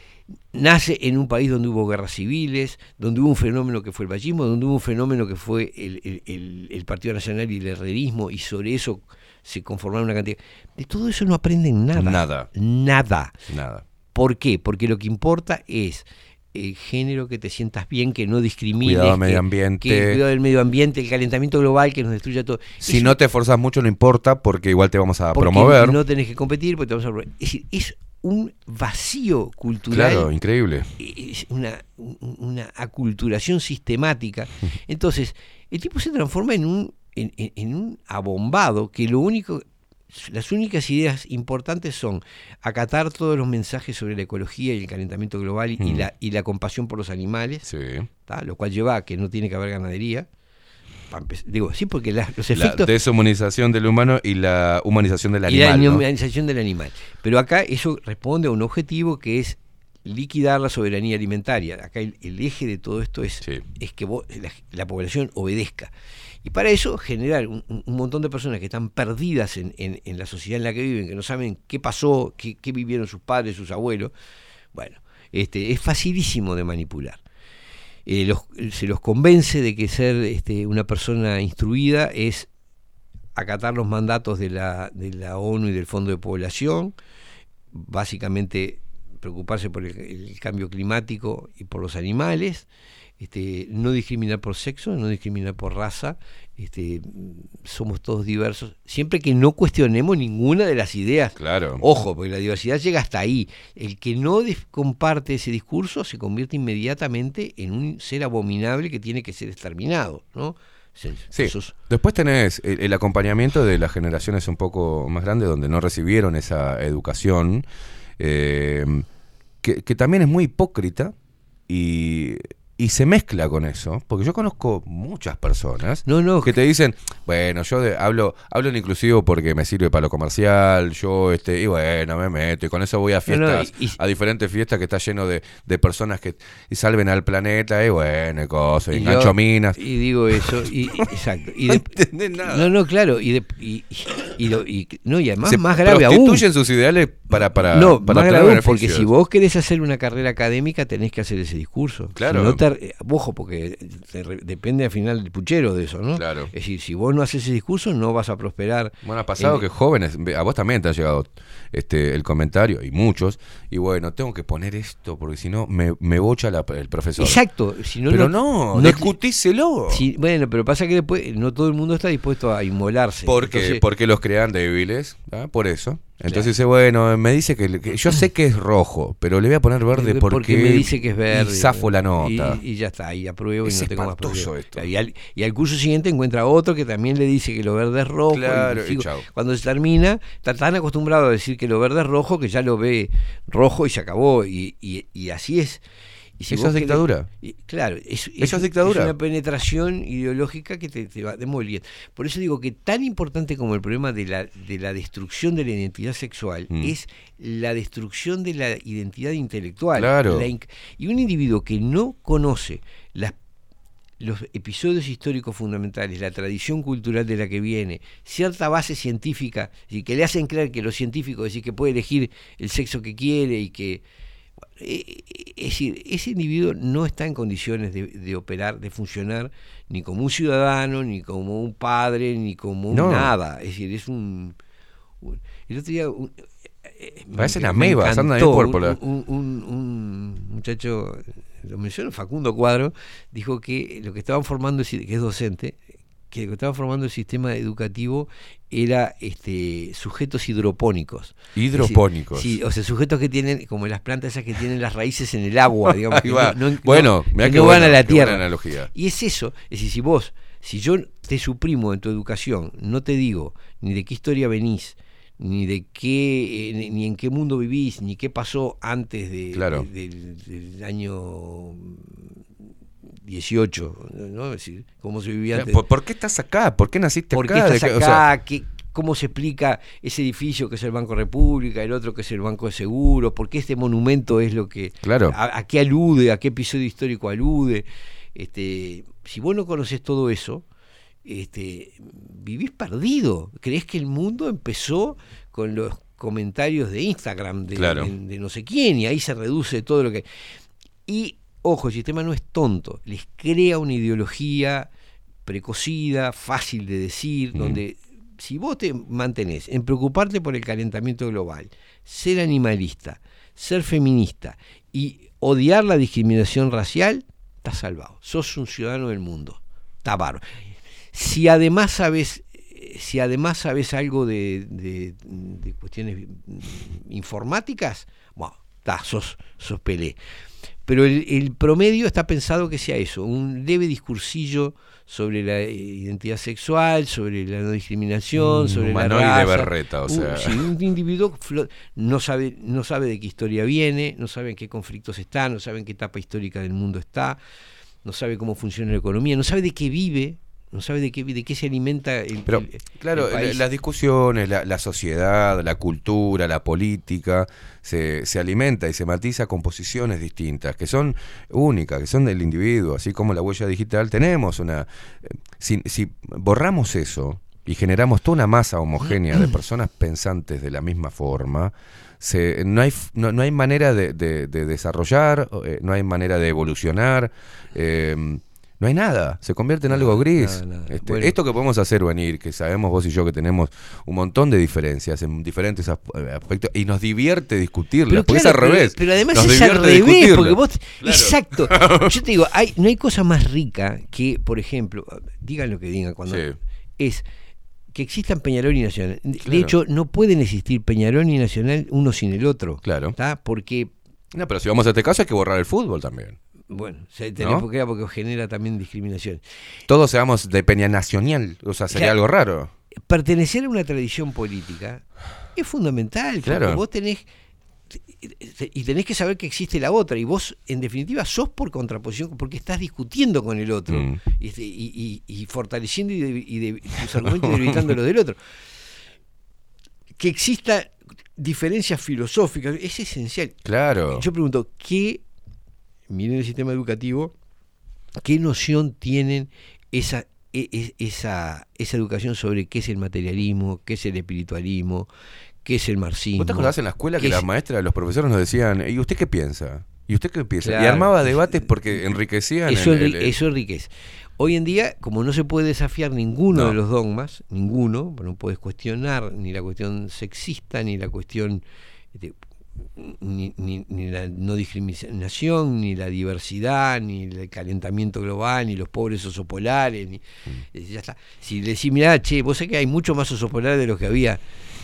nace en un país donde hubo guerras civiles, donde hubo un fenómeno que fue el vallismo, donde hubo un fenómeno que fue el, el- el- el Partido Nacional y el herrerismo, y sobre eso se conformaron una cantidad. De todo eso no aprenden nada. Nada. Nada. Nada. ¿Por qué? Porque lo que importa es el género, que te sientas bien, que no discrimines. Cuidado del medio ambiente. que el cuidado del medio ambiente, el calentamiento global que nos destruye todo. Si no te esforzas mucho, no importa, porque igual te vamos a promover. No tenés que competir, porque te vamos a promover. Es decir, es un vacío cultural. Claro, increíble. Es una, un- una aculturación sistemática. Entonces, el tipo se transforma en un, en, en- un abombado que lo único. Las únicas ideas importantes son acatar todos los mensajes sobre la ecología y el calentamiento global y, Mm. la, y la compasión por los animales, ¿tá? lo cual lleva a que no tiene que haber ganadería. Digo, sí, porque la- los La efectos deshumanización del humano y la humanización del y la animal. ¿no? humanización del animal. Pero acá eso responde a un objetivo que es liquidar la soberanía alimentaria. Acá el, el eje de todo esto es, es que vos- la, la población obedezca. Y para eso generar un, un- un montón de personas que están perdidas en, en- en la sociedad en la que viven, que no saben qué pasó, qué, qué vivieron sus padres, sus abuelos. Bueno, este, es facilísimo de manipular. Eh, los- se los convence de que ser este, una persona instruida es acatar los mandatos de la, de la ONU y del Fondo de Población, básicamente preocuparse por el, el cambio climático y por los animales, este, no discriminar por sexo, no discriminar por raza, este, somos todos diversos, siempre que no cuestionemos ninguna de las ideas. Claro. Ojo, porque la diversidad llega hasta ahí. El que no comparte ese discurso se convierte inmediatamente en un ser abominable que tiene que ser exterminado, ¿no? Sí. Después tenés el, el acompañamiento de las generaciones un poco más grandes donde no recibieron esa educación, eh, que, que también es muy hipócrita y y se mezcla con eso, porque yo conozco muchas personas No, no. que te dicen, bueno, yo de- hablo hablo en inclusivo porque me sirve para lo comercial, yo este y bueno, me meto y con eso voy a No, no, fiestas, y- y- a diferentes fiestas que está lleno de, de personas que y salven al planeta y bueno, y cosas, y Y engancho yo- minas. Y digo eso, y, exacto. Y No de- entendés nada. No, no, claro. Y, de- y, lo- no, y además Se más grave aún. prostituyen sus ideales para para no, para más grave porque si vos querés hacer una carrera académica tenés que hacer ese discurso. Claro. Si no te- eh, ojo, porque depende al final del puchero de eso, ¿no? Claro. Es decir, si vos no haces ese discurso no vas a prosperar. Bueno, ha pasado en- que jóvenes, a vos también te ha llegado este el comentario, y muchos, y bueno, tengo que poner esto porque si no me, me bocha la- el profesor. Exacto. Si no, Pero no, te- discutíselo. Sí, bueno, pero pasa que después no todo el mundo está dispuesto a inmolarse. Porque, Entonces, porque los crean débiles, ¿ah? por eso. Entonces dice, bueno, me dice que, que yo sé que es rojo, pero le voy a poner verde Eh, porque, me dice que es verde. Y zafo la nota. Y, y ya está, y apruebo Es y no tengo más espantoso problema. esto. Y al, y al curso siguiente encuentra otro que también le dice que lo verde es rojo. Claro, y sigo- cuando se termina, está tan acostumbrado a decir que lo verde es rojo que ya lo ve rojo y se acabó. Y, y- y así es. Y Eso es dictadura. claro, es, Eso es dictadura. Es una penetración ideológica que te, te va demoliendo. Por eso digo que tan importante como el problema de la, de la destrucción de la identidad sexual Mm. es la destrucción de la identidad intelectual. Claro. La y un individuo que no conoce las los episodios históricos fundamentales, la tradición cultural de la que viene, cierta base científica, y que le hacen creer que los científicos decir que puede elegir el sexo que quiere y que es decir, ese individuo no está en condiciones de, de operar, de funcionar, ni como un ciudadano, ni como un padre, ni como un No. nada. Es decir, es un. un- el otro día. un- eh, Parecen amebas, andan un, un- un muchacho, lo menciono, Facundo Cuadro, dijo que lo que estaban formando, el si- que es docente, que lo que estaba formando el sistema educativo era este sujetos hidropónicos. Hidropónicos. Sí, o sea, sujetos que tienen, como las plantas esas que tienen las raíces en el agua, digamos. Que no- no- Bueno, no- que van buena- a la tierra. analogía. Y es eso, es decir, si vos, si yo te suprimo en tu educación, no te digo ni de qué historia venís, ni de qué, eh, ni- en qué mundo vivís, ni qué pasó antes de, Claro. de- del, del año 18, ¿no? Es decir, cómo se vivía antes. ¿Por, por qué estás acá? ¿Por qué naciste ¿Por qué acá? ¿De estás qué- o sea, acá? ¿Qué- ¿Cómo se explica ese edificio que es el Banco República, el otro que es el Banco de Seguros? ¿Por qué este monumento es lo que... Claro. A, a qué alude? ¿A qué episodio histórico alude? Este, si vos no conoces todo eso, este, vivís perdido. Creés que el mundo empezó con los comentarios de Instagram de, Claro. de- de no sé quién y ahí se reduce todo lo que... Y, ojo, el sistema no es tonto, les crea una ideología precocida, fácil de decir, donde si vos te mantenés en preocuparte por el calentamiento global, ser animalista, ser feminista y odiar la discriminación racial, estás salvado. Sos un ciudadano del mundo. Está bárbaro. Si además sabes, eh, si además sabes algo de, de- de cuestiones mm, informáticas, bueno, está, sos, sos Pelé. Pero el, el promedio está pensado que sea eso, un leve discursillo sobre la eh, identidad sexual, sobre la no discriminación, Un sobre la raza. berreta, o Un- sea. sí, un individuo no sabe, no sabe de qué historia viene, no sabe en qué conflictos está, no sabe en qué etapa histórica del mundo está, no sabe cómo funciona la economía, no sabe de qué vive, no sabe de qué, de qué se alimenta el, Pero, el- claro, el la- país. las discusiones, la, la sociedad, la cultura, la política, se, se alimenta y se matiza con posiciones distintas, que son únicas, que son del individuo, así como la huella digital. Tenemos una... eh, Si, si borramos eso y generamos toda una masa homogénea de personas pensantes de la misma forma, se, no, hay, no, no hay manera de, de- de desarrollar, eh, no hay manera de evolucionar. eh, no hay nada, se convierte en algo gris. nada, nada. Este, Bueno. Esto que podemos hacer venir, que sabemos vos y yo que tenemos un montón de diferencias en diferentes eh, aspectos y nos divierte discutirlas, Pero porque claro, es al pero- revés. Pero, además Nos es al revés, porque vos. Claro. Exacto. Yo te digo, hay, no hay cosa más rica que, por ejemplo, digan lo que digan cuando. Sí. Es que existan Peñarol y Nacional. De Claro. hecho, no pueden existir Peñarol y Nacional uno sin el otro. Claro. ¿está? Porque. No, pero si vamos a este caso hay que borrar el fútbol también. Bueno, se tenés ¿No? porque, porque genera también discriminación. Todos seamos de Peña Nacional, o sea, sería algo raro. Pertenecer a una tradición política es fundamental. Claro. Porque vos tenés y tenés que saber que existe la otra y vos en definitiva sos por contraposición porque estás discutiendo con el otro Mm. y, este, y- y- y fortaleciendo y, de- y de- tus argumentos y debilitando los del otro que exista diferencias filosóficas es esencial Claro. yo pregunto qué miren el sistema educativo qué noción tienen esa e- e- esa, esa educación sobre qué es el materialismo, qué es el espiritualismo, qué es el marxismo. ¿Vos te acordás en la escuela que qué las es- maestras, los profesores nos decían, ¿y usted qué piensa? ¿Y usted qué piensa? Y armaba debates porque enriquecían eso, el- el- eso enriquece. Hoy en día, como no se puede desafiar ninguno No. de los dogmas, ninguno, no puedes cuestionar ni la cuestión sexista, ni la cuestión, este, ni, ni- ni la no discriminación, ni la diversidad, ni el calentamiento global, ni los pobres osos polares, ni, Mm. eh, ya está. Si le decís, mirá, che, vos sabés que hay mucho más osos polares de los que había,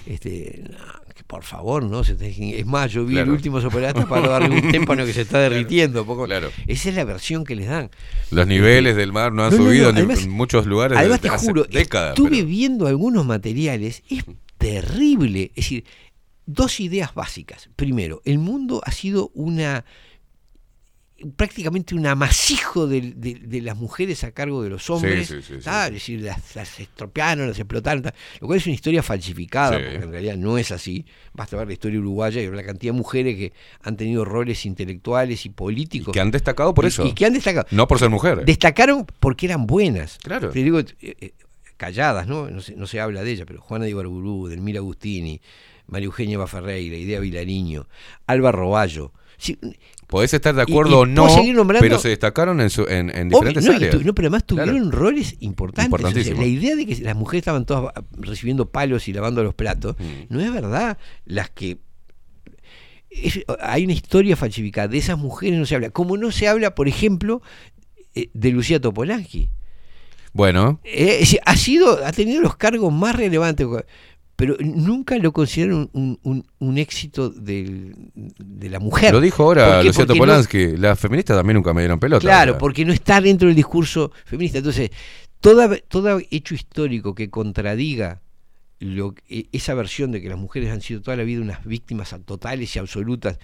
este, no, que por favor, ¿no? Es más, yo vi el último oso polar hasta para darle un témpano que se está derritiendo. poco- Claro. Esa es la versión que les dan. Los niveles del mar no han No, no, no, subido en- además- en muchos lugares Además, te hace juro, décadas. estuve pero- viendo algunos materiales, es terrible. Es decir, dos ideas básicas. Primero, el mundo ha sido una prácticamente un amasijo de, de- de las mujeres a cargo de los hombres. sí, sí, sí, ¿tá? Es decir, las, las estropearon, las explotaron, lo cual es una historia falsificada, porque en realidad no es así. Basta ver la historia uruguaya y ver la cantidad de mujeres que han tenido roles intelectuales y políticos. que han destacado por Y- eso. Y que han destacado. No por ser mujeres. Destacaron porque eran buenas. Claro. Te digo, eh, eh, calladas, ¿no? No se, no se habla de ella, pero Juana de Ibarburú, Delmira Agustini, María Eugenia Baferreira, Idea Vilariño, Alba Roballo. Sí, Podés estar de acuerdo y o no, pero se destacaron en, su- en, en obvio, diferentes no, áreas. tu- no, pero además Claro. tuvieron roles importantes. O sea, Importantísimo. la idea de que las mujeres estaban todas recibiendo palos y lavando los platos, Mm. no es verdad. Las que es- hay una historia falsificada de esas mujeres no se habla como no se habla por ejemplo eh, de Lucía Topolansky Bueno, Eh, ha sido ha tenido los cargos más relevantes pero nunca lo consideraron un, un- un éxito del- de la mujer lo dijo ¿Por ahora? Luciano Porque no- Polanski. Las feministas también nunca me dieron pelota. Claro, porque no está dentro del discurso feminista. Entonces, toda, todo hecho histórico que contradiga lo, que- esa versión de que las mujeres han sido toda la vida unas víctimas totales y absolutas,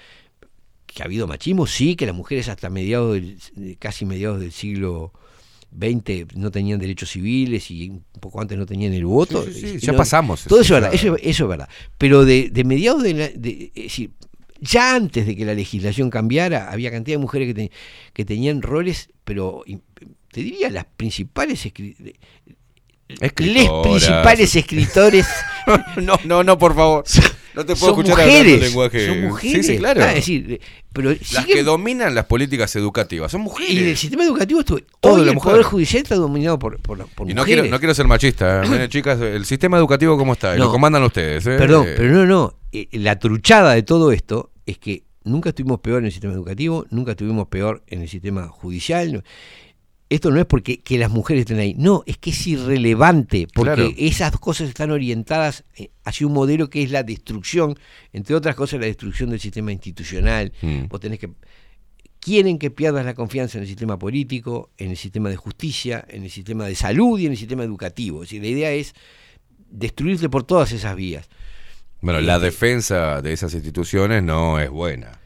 que ha habido machismo, sí, que las mujeres hasta mediados del, de- casi mediados del siglo XX no tenían derechos civiles y un poco antes no tenían el voto. Sí, sí, sí, Y ya no- pasamos Todo eso, es verdad, eso, eso es verdad. Pero de, de mediados de, la, de- es decir, ya antes de que la legislación cambiara, había cantidad de mujeres que, te- que tenían roles, pero te diría las principales escri- les principales escritores no, no, no, por favor. No te puedo son escuchar hablando mujeres, lenguaje. son mujeres. Sí, sí, claro. Ah, es decir, pero Las siguen- que dominan las políticas educativas son mujeres. y el sistema educativo estuvo, Todo hoy el mujer. poder judicial está dominado por, por, por Y no mujeres. quiero, no quiero ser machista, ¿eh? Chicas, el sistema educativo cómo está, Y No. lo comandan ustedes. ¿eh? Perdón, pero no, no. Eh, La truchada de todo esto es que nunca estuvimos peor en el sistema educativo, nunca estuvimos peor en el sistema judicial. Esto no es porque que las mujeres estén ahí, no, es que es irrelevante, porque Claro. esas dos cosas están orientadas eh, hacia un modelo que es la destrucción, entre otras cosas la destrucción del sistema institucional. Mm. Vos tenés que quieren que pierdas la confianza en el sistema político, en el sistema de justicia, en el sistema de salud y en el sistema educativo. Es decir, la idea es destruirte por todas esas vías. Bueno, la defensa de esas instituciones no es buena.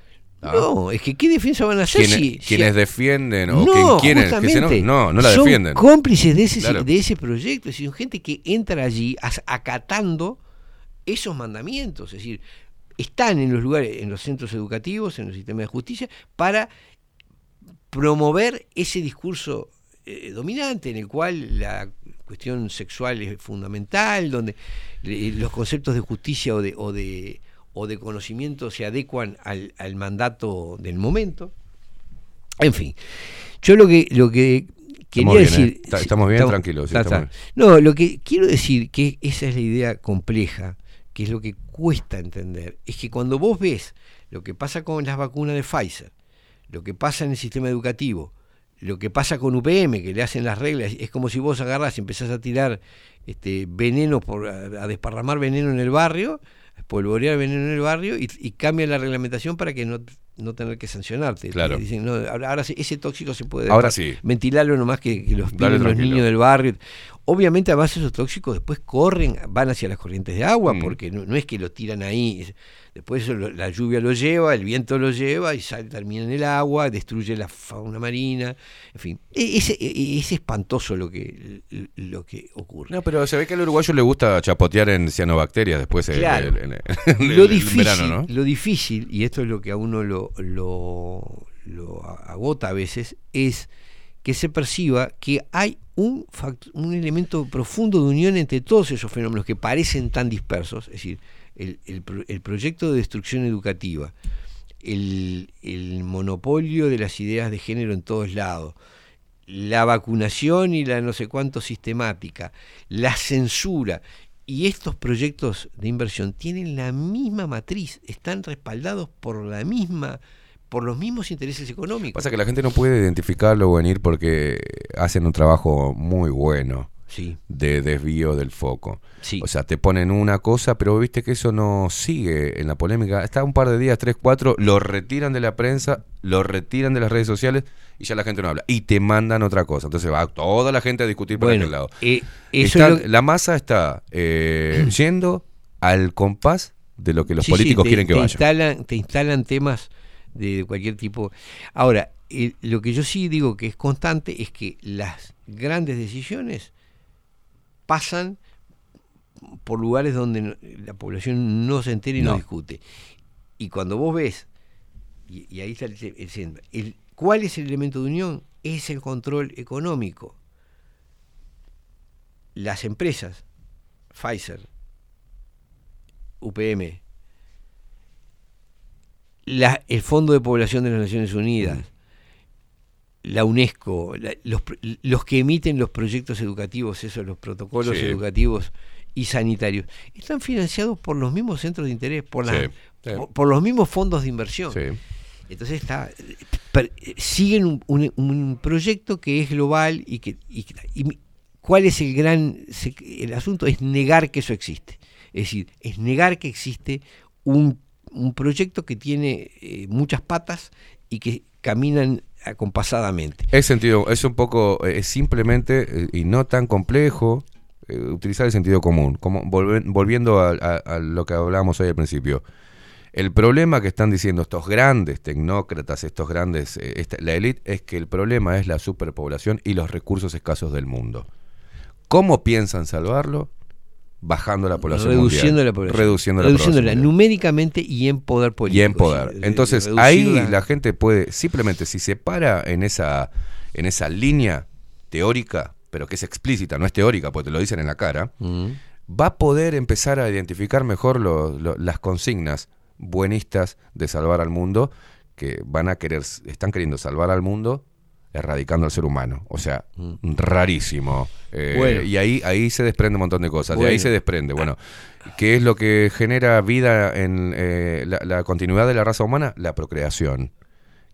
¿Ah? No, es que ¿qué defensa van a hacer Quienes, si, quienes defienden o no, que se no, no, no la son defienden. cómplices de ese, Claro. de ese proyecto, es decir, gente que entra allí acatando esos mandamientos, es decir, están en los lugares, en los centros educativos, en el sistema de justicia, para promover ese discurso eh, dominante en el cual la cuestión sexual es fundamental, donde eh, los conceptos de justicia o de, o de, o de conocimiento se adecuan al, al mandato del momento. En fin, yo lo que, lo que quería Estamos bien, decir... ¿eh? Está- estamos bien, tranquilos, está, estamos está. No, lo que quiero decir, que esa es la idea compleja, que es lo que cuesta entender, es que cuando vos ves lo que pasa con las vacunas de Pfizer, lo que pasa en el sistema educativo, lo que pasa con UPM, que le hacen las reglas, es como si vos agarras y empezás a tirar este veneno, por, a, a desparramar veneno en el barrio, a espolvorear veneno en el barrio y, y cambian la reglamentación para que no, no tener que sancionarte. Te Claro. dicen, no, ahora, ahora sí, ese tóxico se puede Ahora sí. ventilarlo nomás que, que los, pibes, los niños del barrio. Obviamente, además, esos tóxicos después corren, van hacia las corrientes de agua, Mm. porque no, no es que lo tiran ahí. es- Después eso lo- la lluvia lo lleva, el viento lo lleva y sale, termina en el agua, destruye la fauna marina. En fin, e- ese- e- es espantoso lo que, lo que ocurre. No, pero se ve que al uruguayo le gusta chapotear en cianobacterias después en- Claro. en lo el difícil, verano, ¿no? lo difícil, y esto es lo que a uno lo, lo, lo agota a veces, es que se perciba que hay un, elemento profundo de unión entre todos esos fenómenos que parecen tan dispersos, es decir, el proyecto de destrucción educativa, el, el monopolio de las ideas de género en todos lados, la vacunación y la no sé cuánto sistemática, la censura y estos proyectos de inversión tienen la misma matriz, están respaldados por la misma por los mismos intereses económicos. Pasa que la gente no puede identificarlo o venir porque hacen un trabajo muy bueno Sí. de desvío del foco. Sí. O sea, te ponen una cosa, pero viste que eso no sigue en la polémica. Está un par de días, tres, cuatro, lo retiran de la prensa, lo retiran de las redes sociales y ya la gente no habla. Y te mandan otra cosa. Entonces va toda la gente a discutir por Bueno, aquel lado. eh, eso Está- es lo- La masa está eh, yendo al compás de lo que los Sí, políticos te- quieren que te vaya. Instalan, te instalan temas de cualquier tipo. Ahora, el- lo que yo sí digo que es constante es que las grandes decisiones pasan por lugares donde la población no se entera y no, No. discute. Y cuando vos ves, y, y ahí está el, el centro, el- ¿cuál es el elemento de unión? Es el control económico. Las empresas, Pfizer, UPM, la- el Fondo de Población de las Naciones Unidas, la UNESCO, la- los, que emiten los proyectos educativos, esos, los protocolos Sí. educativos y sanitarios, están financiados por los mismos centros de interés, por, las- Sí, sí. por, por los mismos fondos de inversión. Entonces está, per- siguen un, un- un proyecto que es global y que y, y cuál es el gran el asunto es negar que eso existe. Es decir, es negar que existe un, un proyecto que tiene eh, muchas patas y que caminan acompasadamente. Es sentido, es un poco, eh, simplemente eh, y no tan complejo utilizar el sentido común. Como volviendo a, a- lo que hablábamos hoy al principio. El problema que están diciendo estos grandes tecnócratas, estos grandes, la élite, es que el problema es la superpoblación y los recursos escasos del mundo. ¿Cómo piensan salvarlo? Bajando la población reduciendo mundial. la población. Reduciendo la Reduciéndola población numéricamente y en poder político. Y en poder. Entonces reducirla- ahí la gente puede, simplemente si se para en esa, en esa línea teórica, pero que es explícita, no es teórica, porque te lo dicen en la cara, Mm. va a poder empezar a identificar mejor lo- lo- las consignas buenistas de salvar al mundo, que van a querer, están queriendo salvar al mundo erradicando al ser humano. O sea, rarísimo. Eh, Mm. Bueno. Y ahí, ahí se desprende un montón de cosas. De ahí Bueno. se desprende, bueno, ¿qué es lo que genera vida en eh, la, la continuidad de la raza humana? La procreación.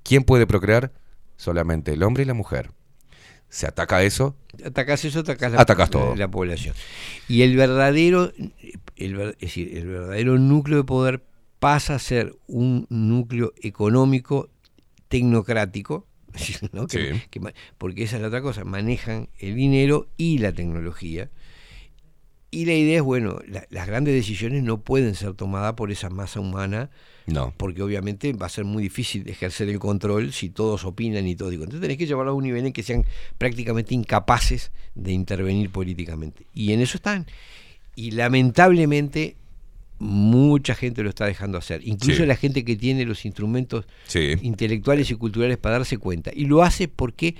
¿Quién puede procrear? Solamente el hombre y la mujer. Se ataca eso, atacás eso, atacás la, Atacás todo. la población. Y el verdadero, el, ver- es decir, el verdadero núcleo de poder pasa a ser un núcleo económico tecnocrático, ¿no? Que- Sí. que porque esa es la otra cosa, manejan el dinero y la tecnología. Y la idea es, bueno, la- las grandes decisiones no pueden ser tomadas por esa masa humana, no. porque obviamente va a ser muy difícil ejercer el control si todos opinan y todo. Digo, Entonces tenés que llevarlo a un nivel en que sean prácticamente incapaces de intervenir políticamente. Y en eso están. Y lamentablemente mucha gente lo está dejando hacer, incluso Sí. la gente que tiene los instrumentos Sí. intelectuales y culturales para darse cuenta. Y lo hace porque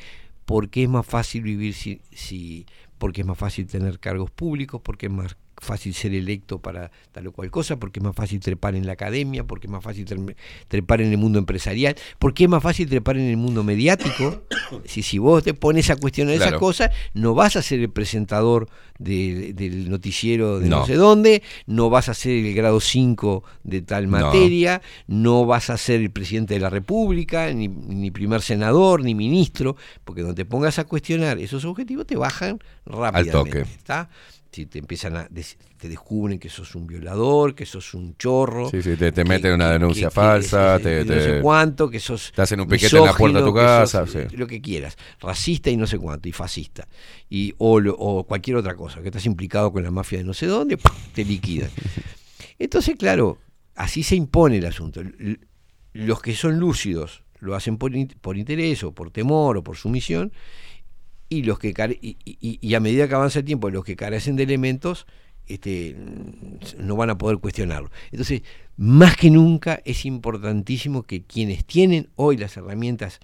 porque es más fácil vivir si, si porque es más fácil tener cargos públicos, porque es más fácil ser electo para tal o cual cosa, porque es más fácil trepar en la academia, porque es más fácil tre- trepar en el mundo empresarial, porque es más fácil trepar en el mundo mediático. si, si vos te pones a cuestionar esas Claro. cosas, no vas a ser el presentador de- del noticiero de no. No. sé dónde, no vas a ser el grado 5 de tal materia, no vas a ser el presidente de la República, ni, ni primer senador, ni ministro, porque cuando te pongas a cuestionar esos objetivos te bajan rápidamente. toque. ¿está? Si te empiezan a te descubren que sos un violador, que sos un chorro. Sí, sí, te, te que- meten una denuncia que- falsa, que- te, no sé cuánto, que sos te hacen un piquete en la puerta de tu casa. sos, sí. lo que quieras, racista y no sé cuánto, y fascista, y, o, o cualquier otra cosa, que estás implicado con la mafia de no sé dónde, te liquidan. Entonces, claro, así se impone el asunto. Los que son lúcidos lo hacen por, por interés o por temor o por sumisión, y los que care- y, y- y a medida que avanza el tiempo, los que carecen de elementos este, no van a poder cuestionarlo. Entonces, más que nunca es importantísimo que quienes tienen hoy las herramientas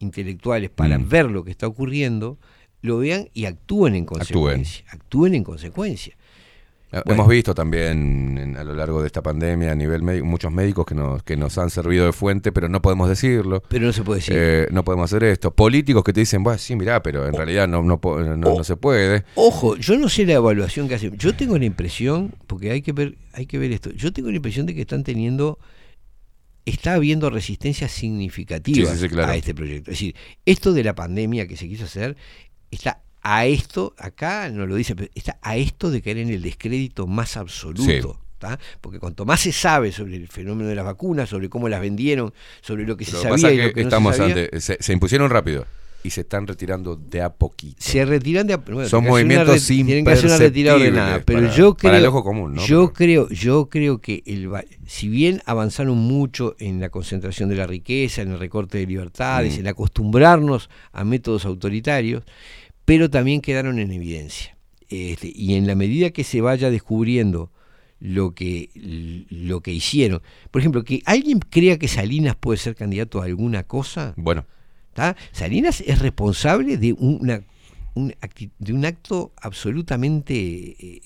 intelectuales para Mm. ver lo que está ocurriendo, lo vean y actúen en consecuencia. Actúen en consecuencia. Bueno. Hemos visto también en- a lo largo de esta pandemia a nivel médico muchos médicos que nos, que nos han servido de fuente, pero no podemos decirlo. Pero no se puede decir. Eh, no podemos hacer esto. Políticos que te dicen, bueno, sí, mirá, pero en realidad no, no, po- no, no se puede. Ojo, yo no sé la evaluación que hacen. Yo tengo la impresión, porque hay que ver, hay que ver esto. Yo tengo la impresión de que están teniendo, está habiendo Sí, sí, sí, claro. a este proyecto. Es decir, esto de la pandemia que se quiso hacer está a esto, acá no lo dice, pero está a esto de caer en el descrédito más absoluto. ¿tá? Porque cuanto más se sabe sobre el fenómeno de las vacunas, sobre cómo las vendieron, sobre lo que se sabía pasa y lo que no estamos se sabía, ante- se, se impusieron rápido y se están retirando de a poquito. se retiran de a- bueno, Son movimientos re- tienen que hacer una retirada ordenada pero para- yo creo para el ojo común, ¿no? yo creo yo creo que el si bien avanzaron mucho en la concentración de la riqueza en el recorte de libertades Mm. en acostumbrarnos a métodos autoritarios pero también quedaron en evidencia Este, y en la medida que se vaya descubriendo lo que lo que hicieron por ejemplo que alguien crea que Salinas puede ser candidato a alguna cosa Bueno, ¿tá? Salinas es responsable de una, un, de un acto absolutamente eh,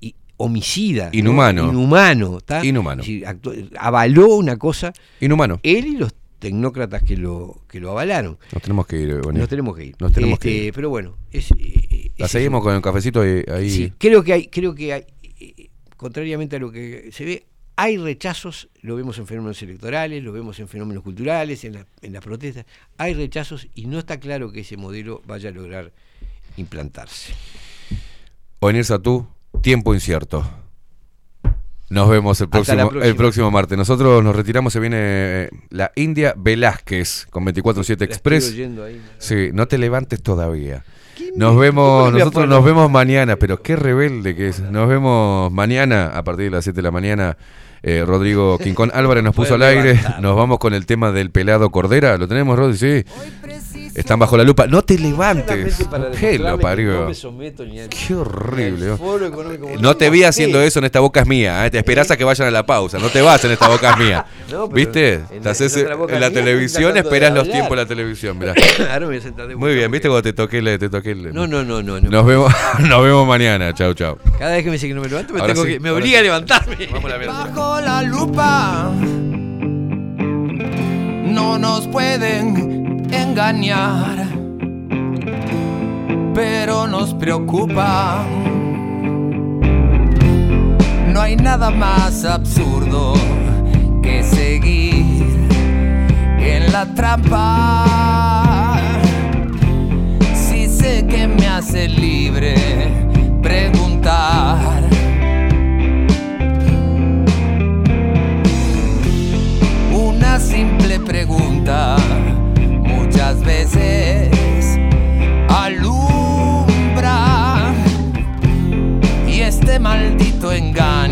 i- homicida. ¿no? Inhumano. Inhumano. ¿tá? Inhumano. Es decir, actu- avaló una cosa. inhumano. Él y los tecnócratas que lo, que lo avalaron. Nos tenemos que ir. Bonnie. Nos tenemos que ir. Nos tenemos Este, que ir. Pero bueno, es, eh, La seguimos es con el cafecito ahí. ahí. Sí, creo que hay, creo que hay, eh, contrariamente a lo que se ve, hay rechazos, lo vemos en fenómenos electorales, lo vemos en fenómenos culturales, en, la- en las protestas, hay rechazos y no está claro que ese modelo vaya a lograr implantarse. Onir Satú, tiempo incierto. Nos vemos el próximo, el próximo martes. Nosotros nos retiramos, se viene eh, la India Velázquez con 24-7 La Express. ahí. Sí, no te levantes todavía. Nos vemos, nosotros nos vemos mañana, pero qué rebelde que es. Nos vemos mañana a partir de las 7 de la mañana. Eh, Rodrigo Quincón Álvarez nos puso al aire. Nos vamos con el tema del pelado Cordera. ¿Lo tenemos, Rodri? Sí. Están bajo la lupa. No te levantes. ¿Qué lo parió? No me someto ni al- Qué horrible. ¿no? Te vi haciendo eso en esta boca es mía. ¿eh? Te esperás a que vayan a la pausa. No te vas en esta boca es mía. No, ¿Viste? en- la televisión esperás los tiempos de la televisión. mirá. Ahora me voy a sentar de Muy bien, ¿viste cuando te toqué el, te toqué el- No, no, no, no, no. Nos vemos, nos vemos mañana. Chau, chau. Cada vez que me dice que no me levanto, me, tengo sí, que, me obliga a sí. levantarme. Vamos a la mierda. La lupa no nos pueden engañar, pero nos preocupa. No hay nada más absurdo que seguir en la trampa. Si sé que me hace libre preguntar. Una simple pregunta. Muchas veces alumbra. Y este maldito engaño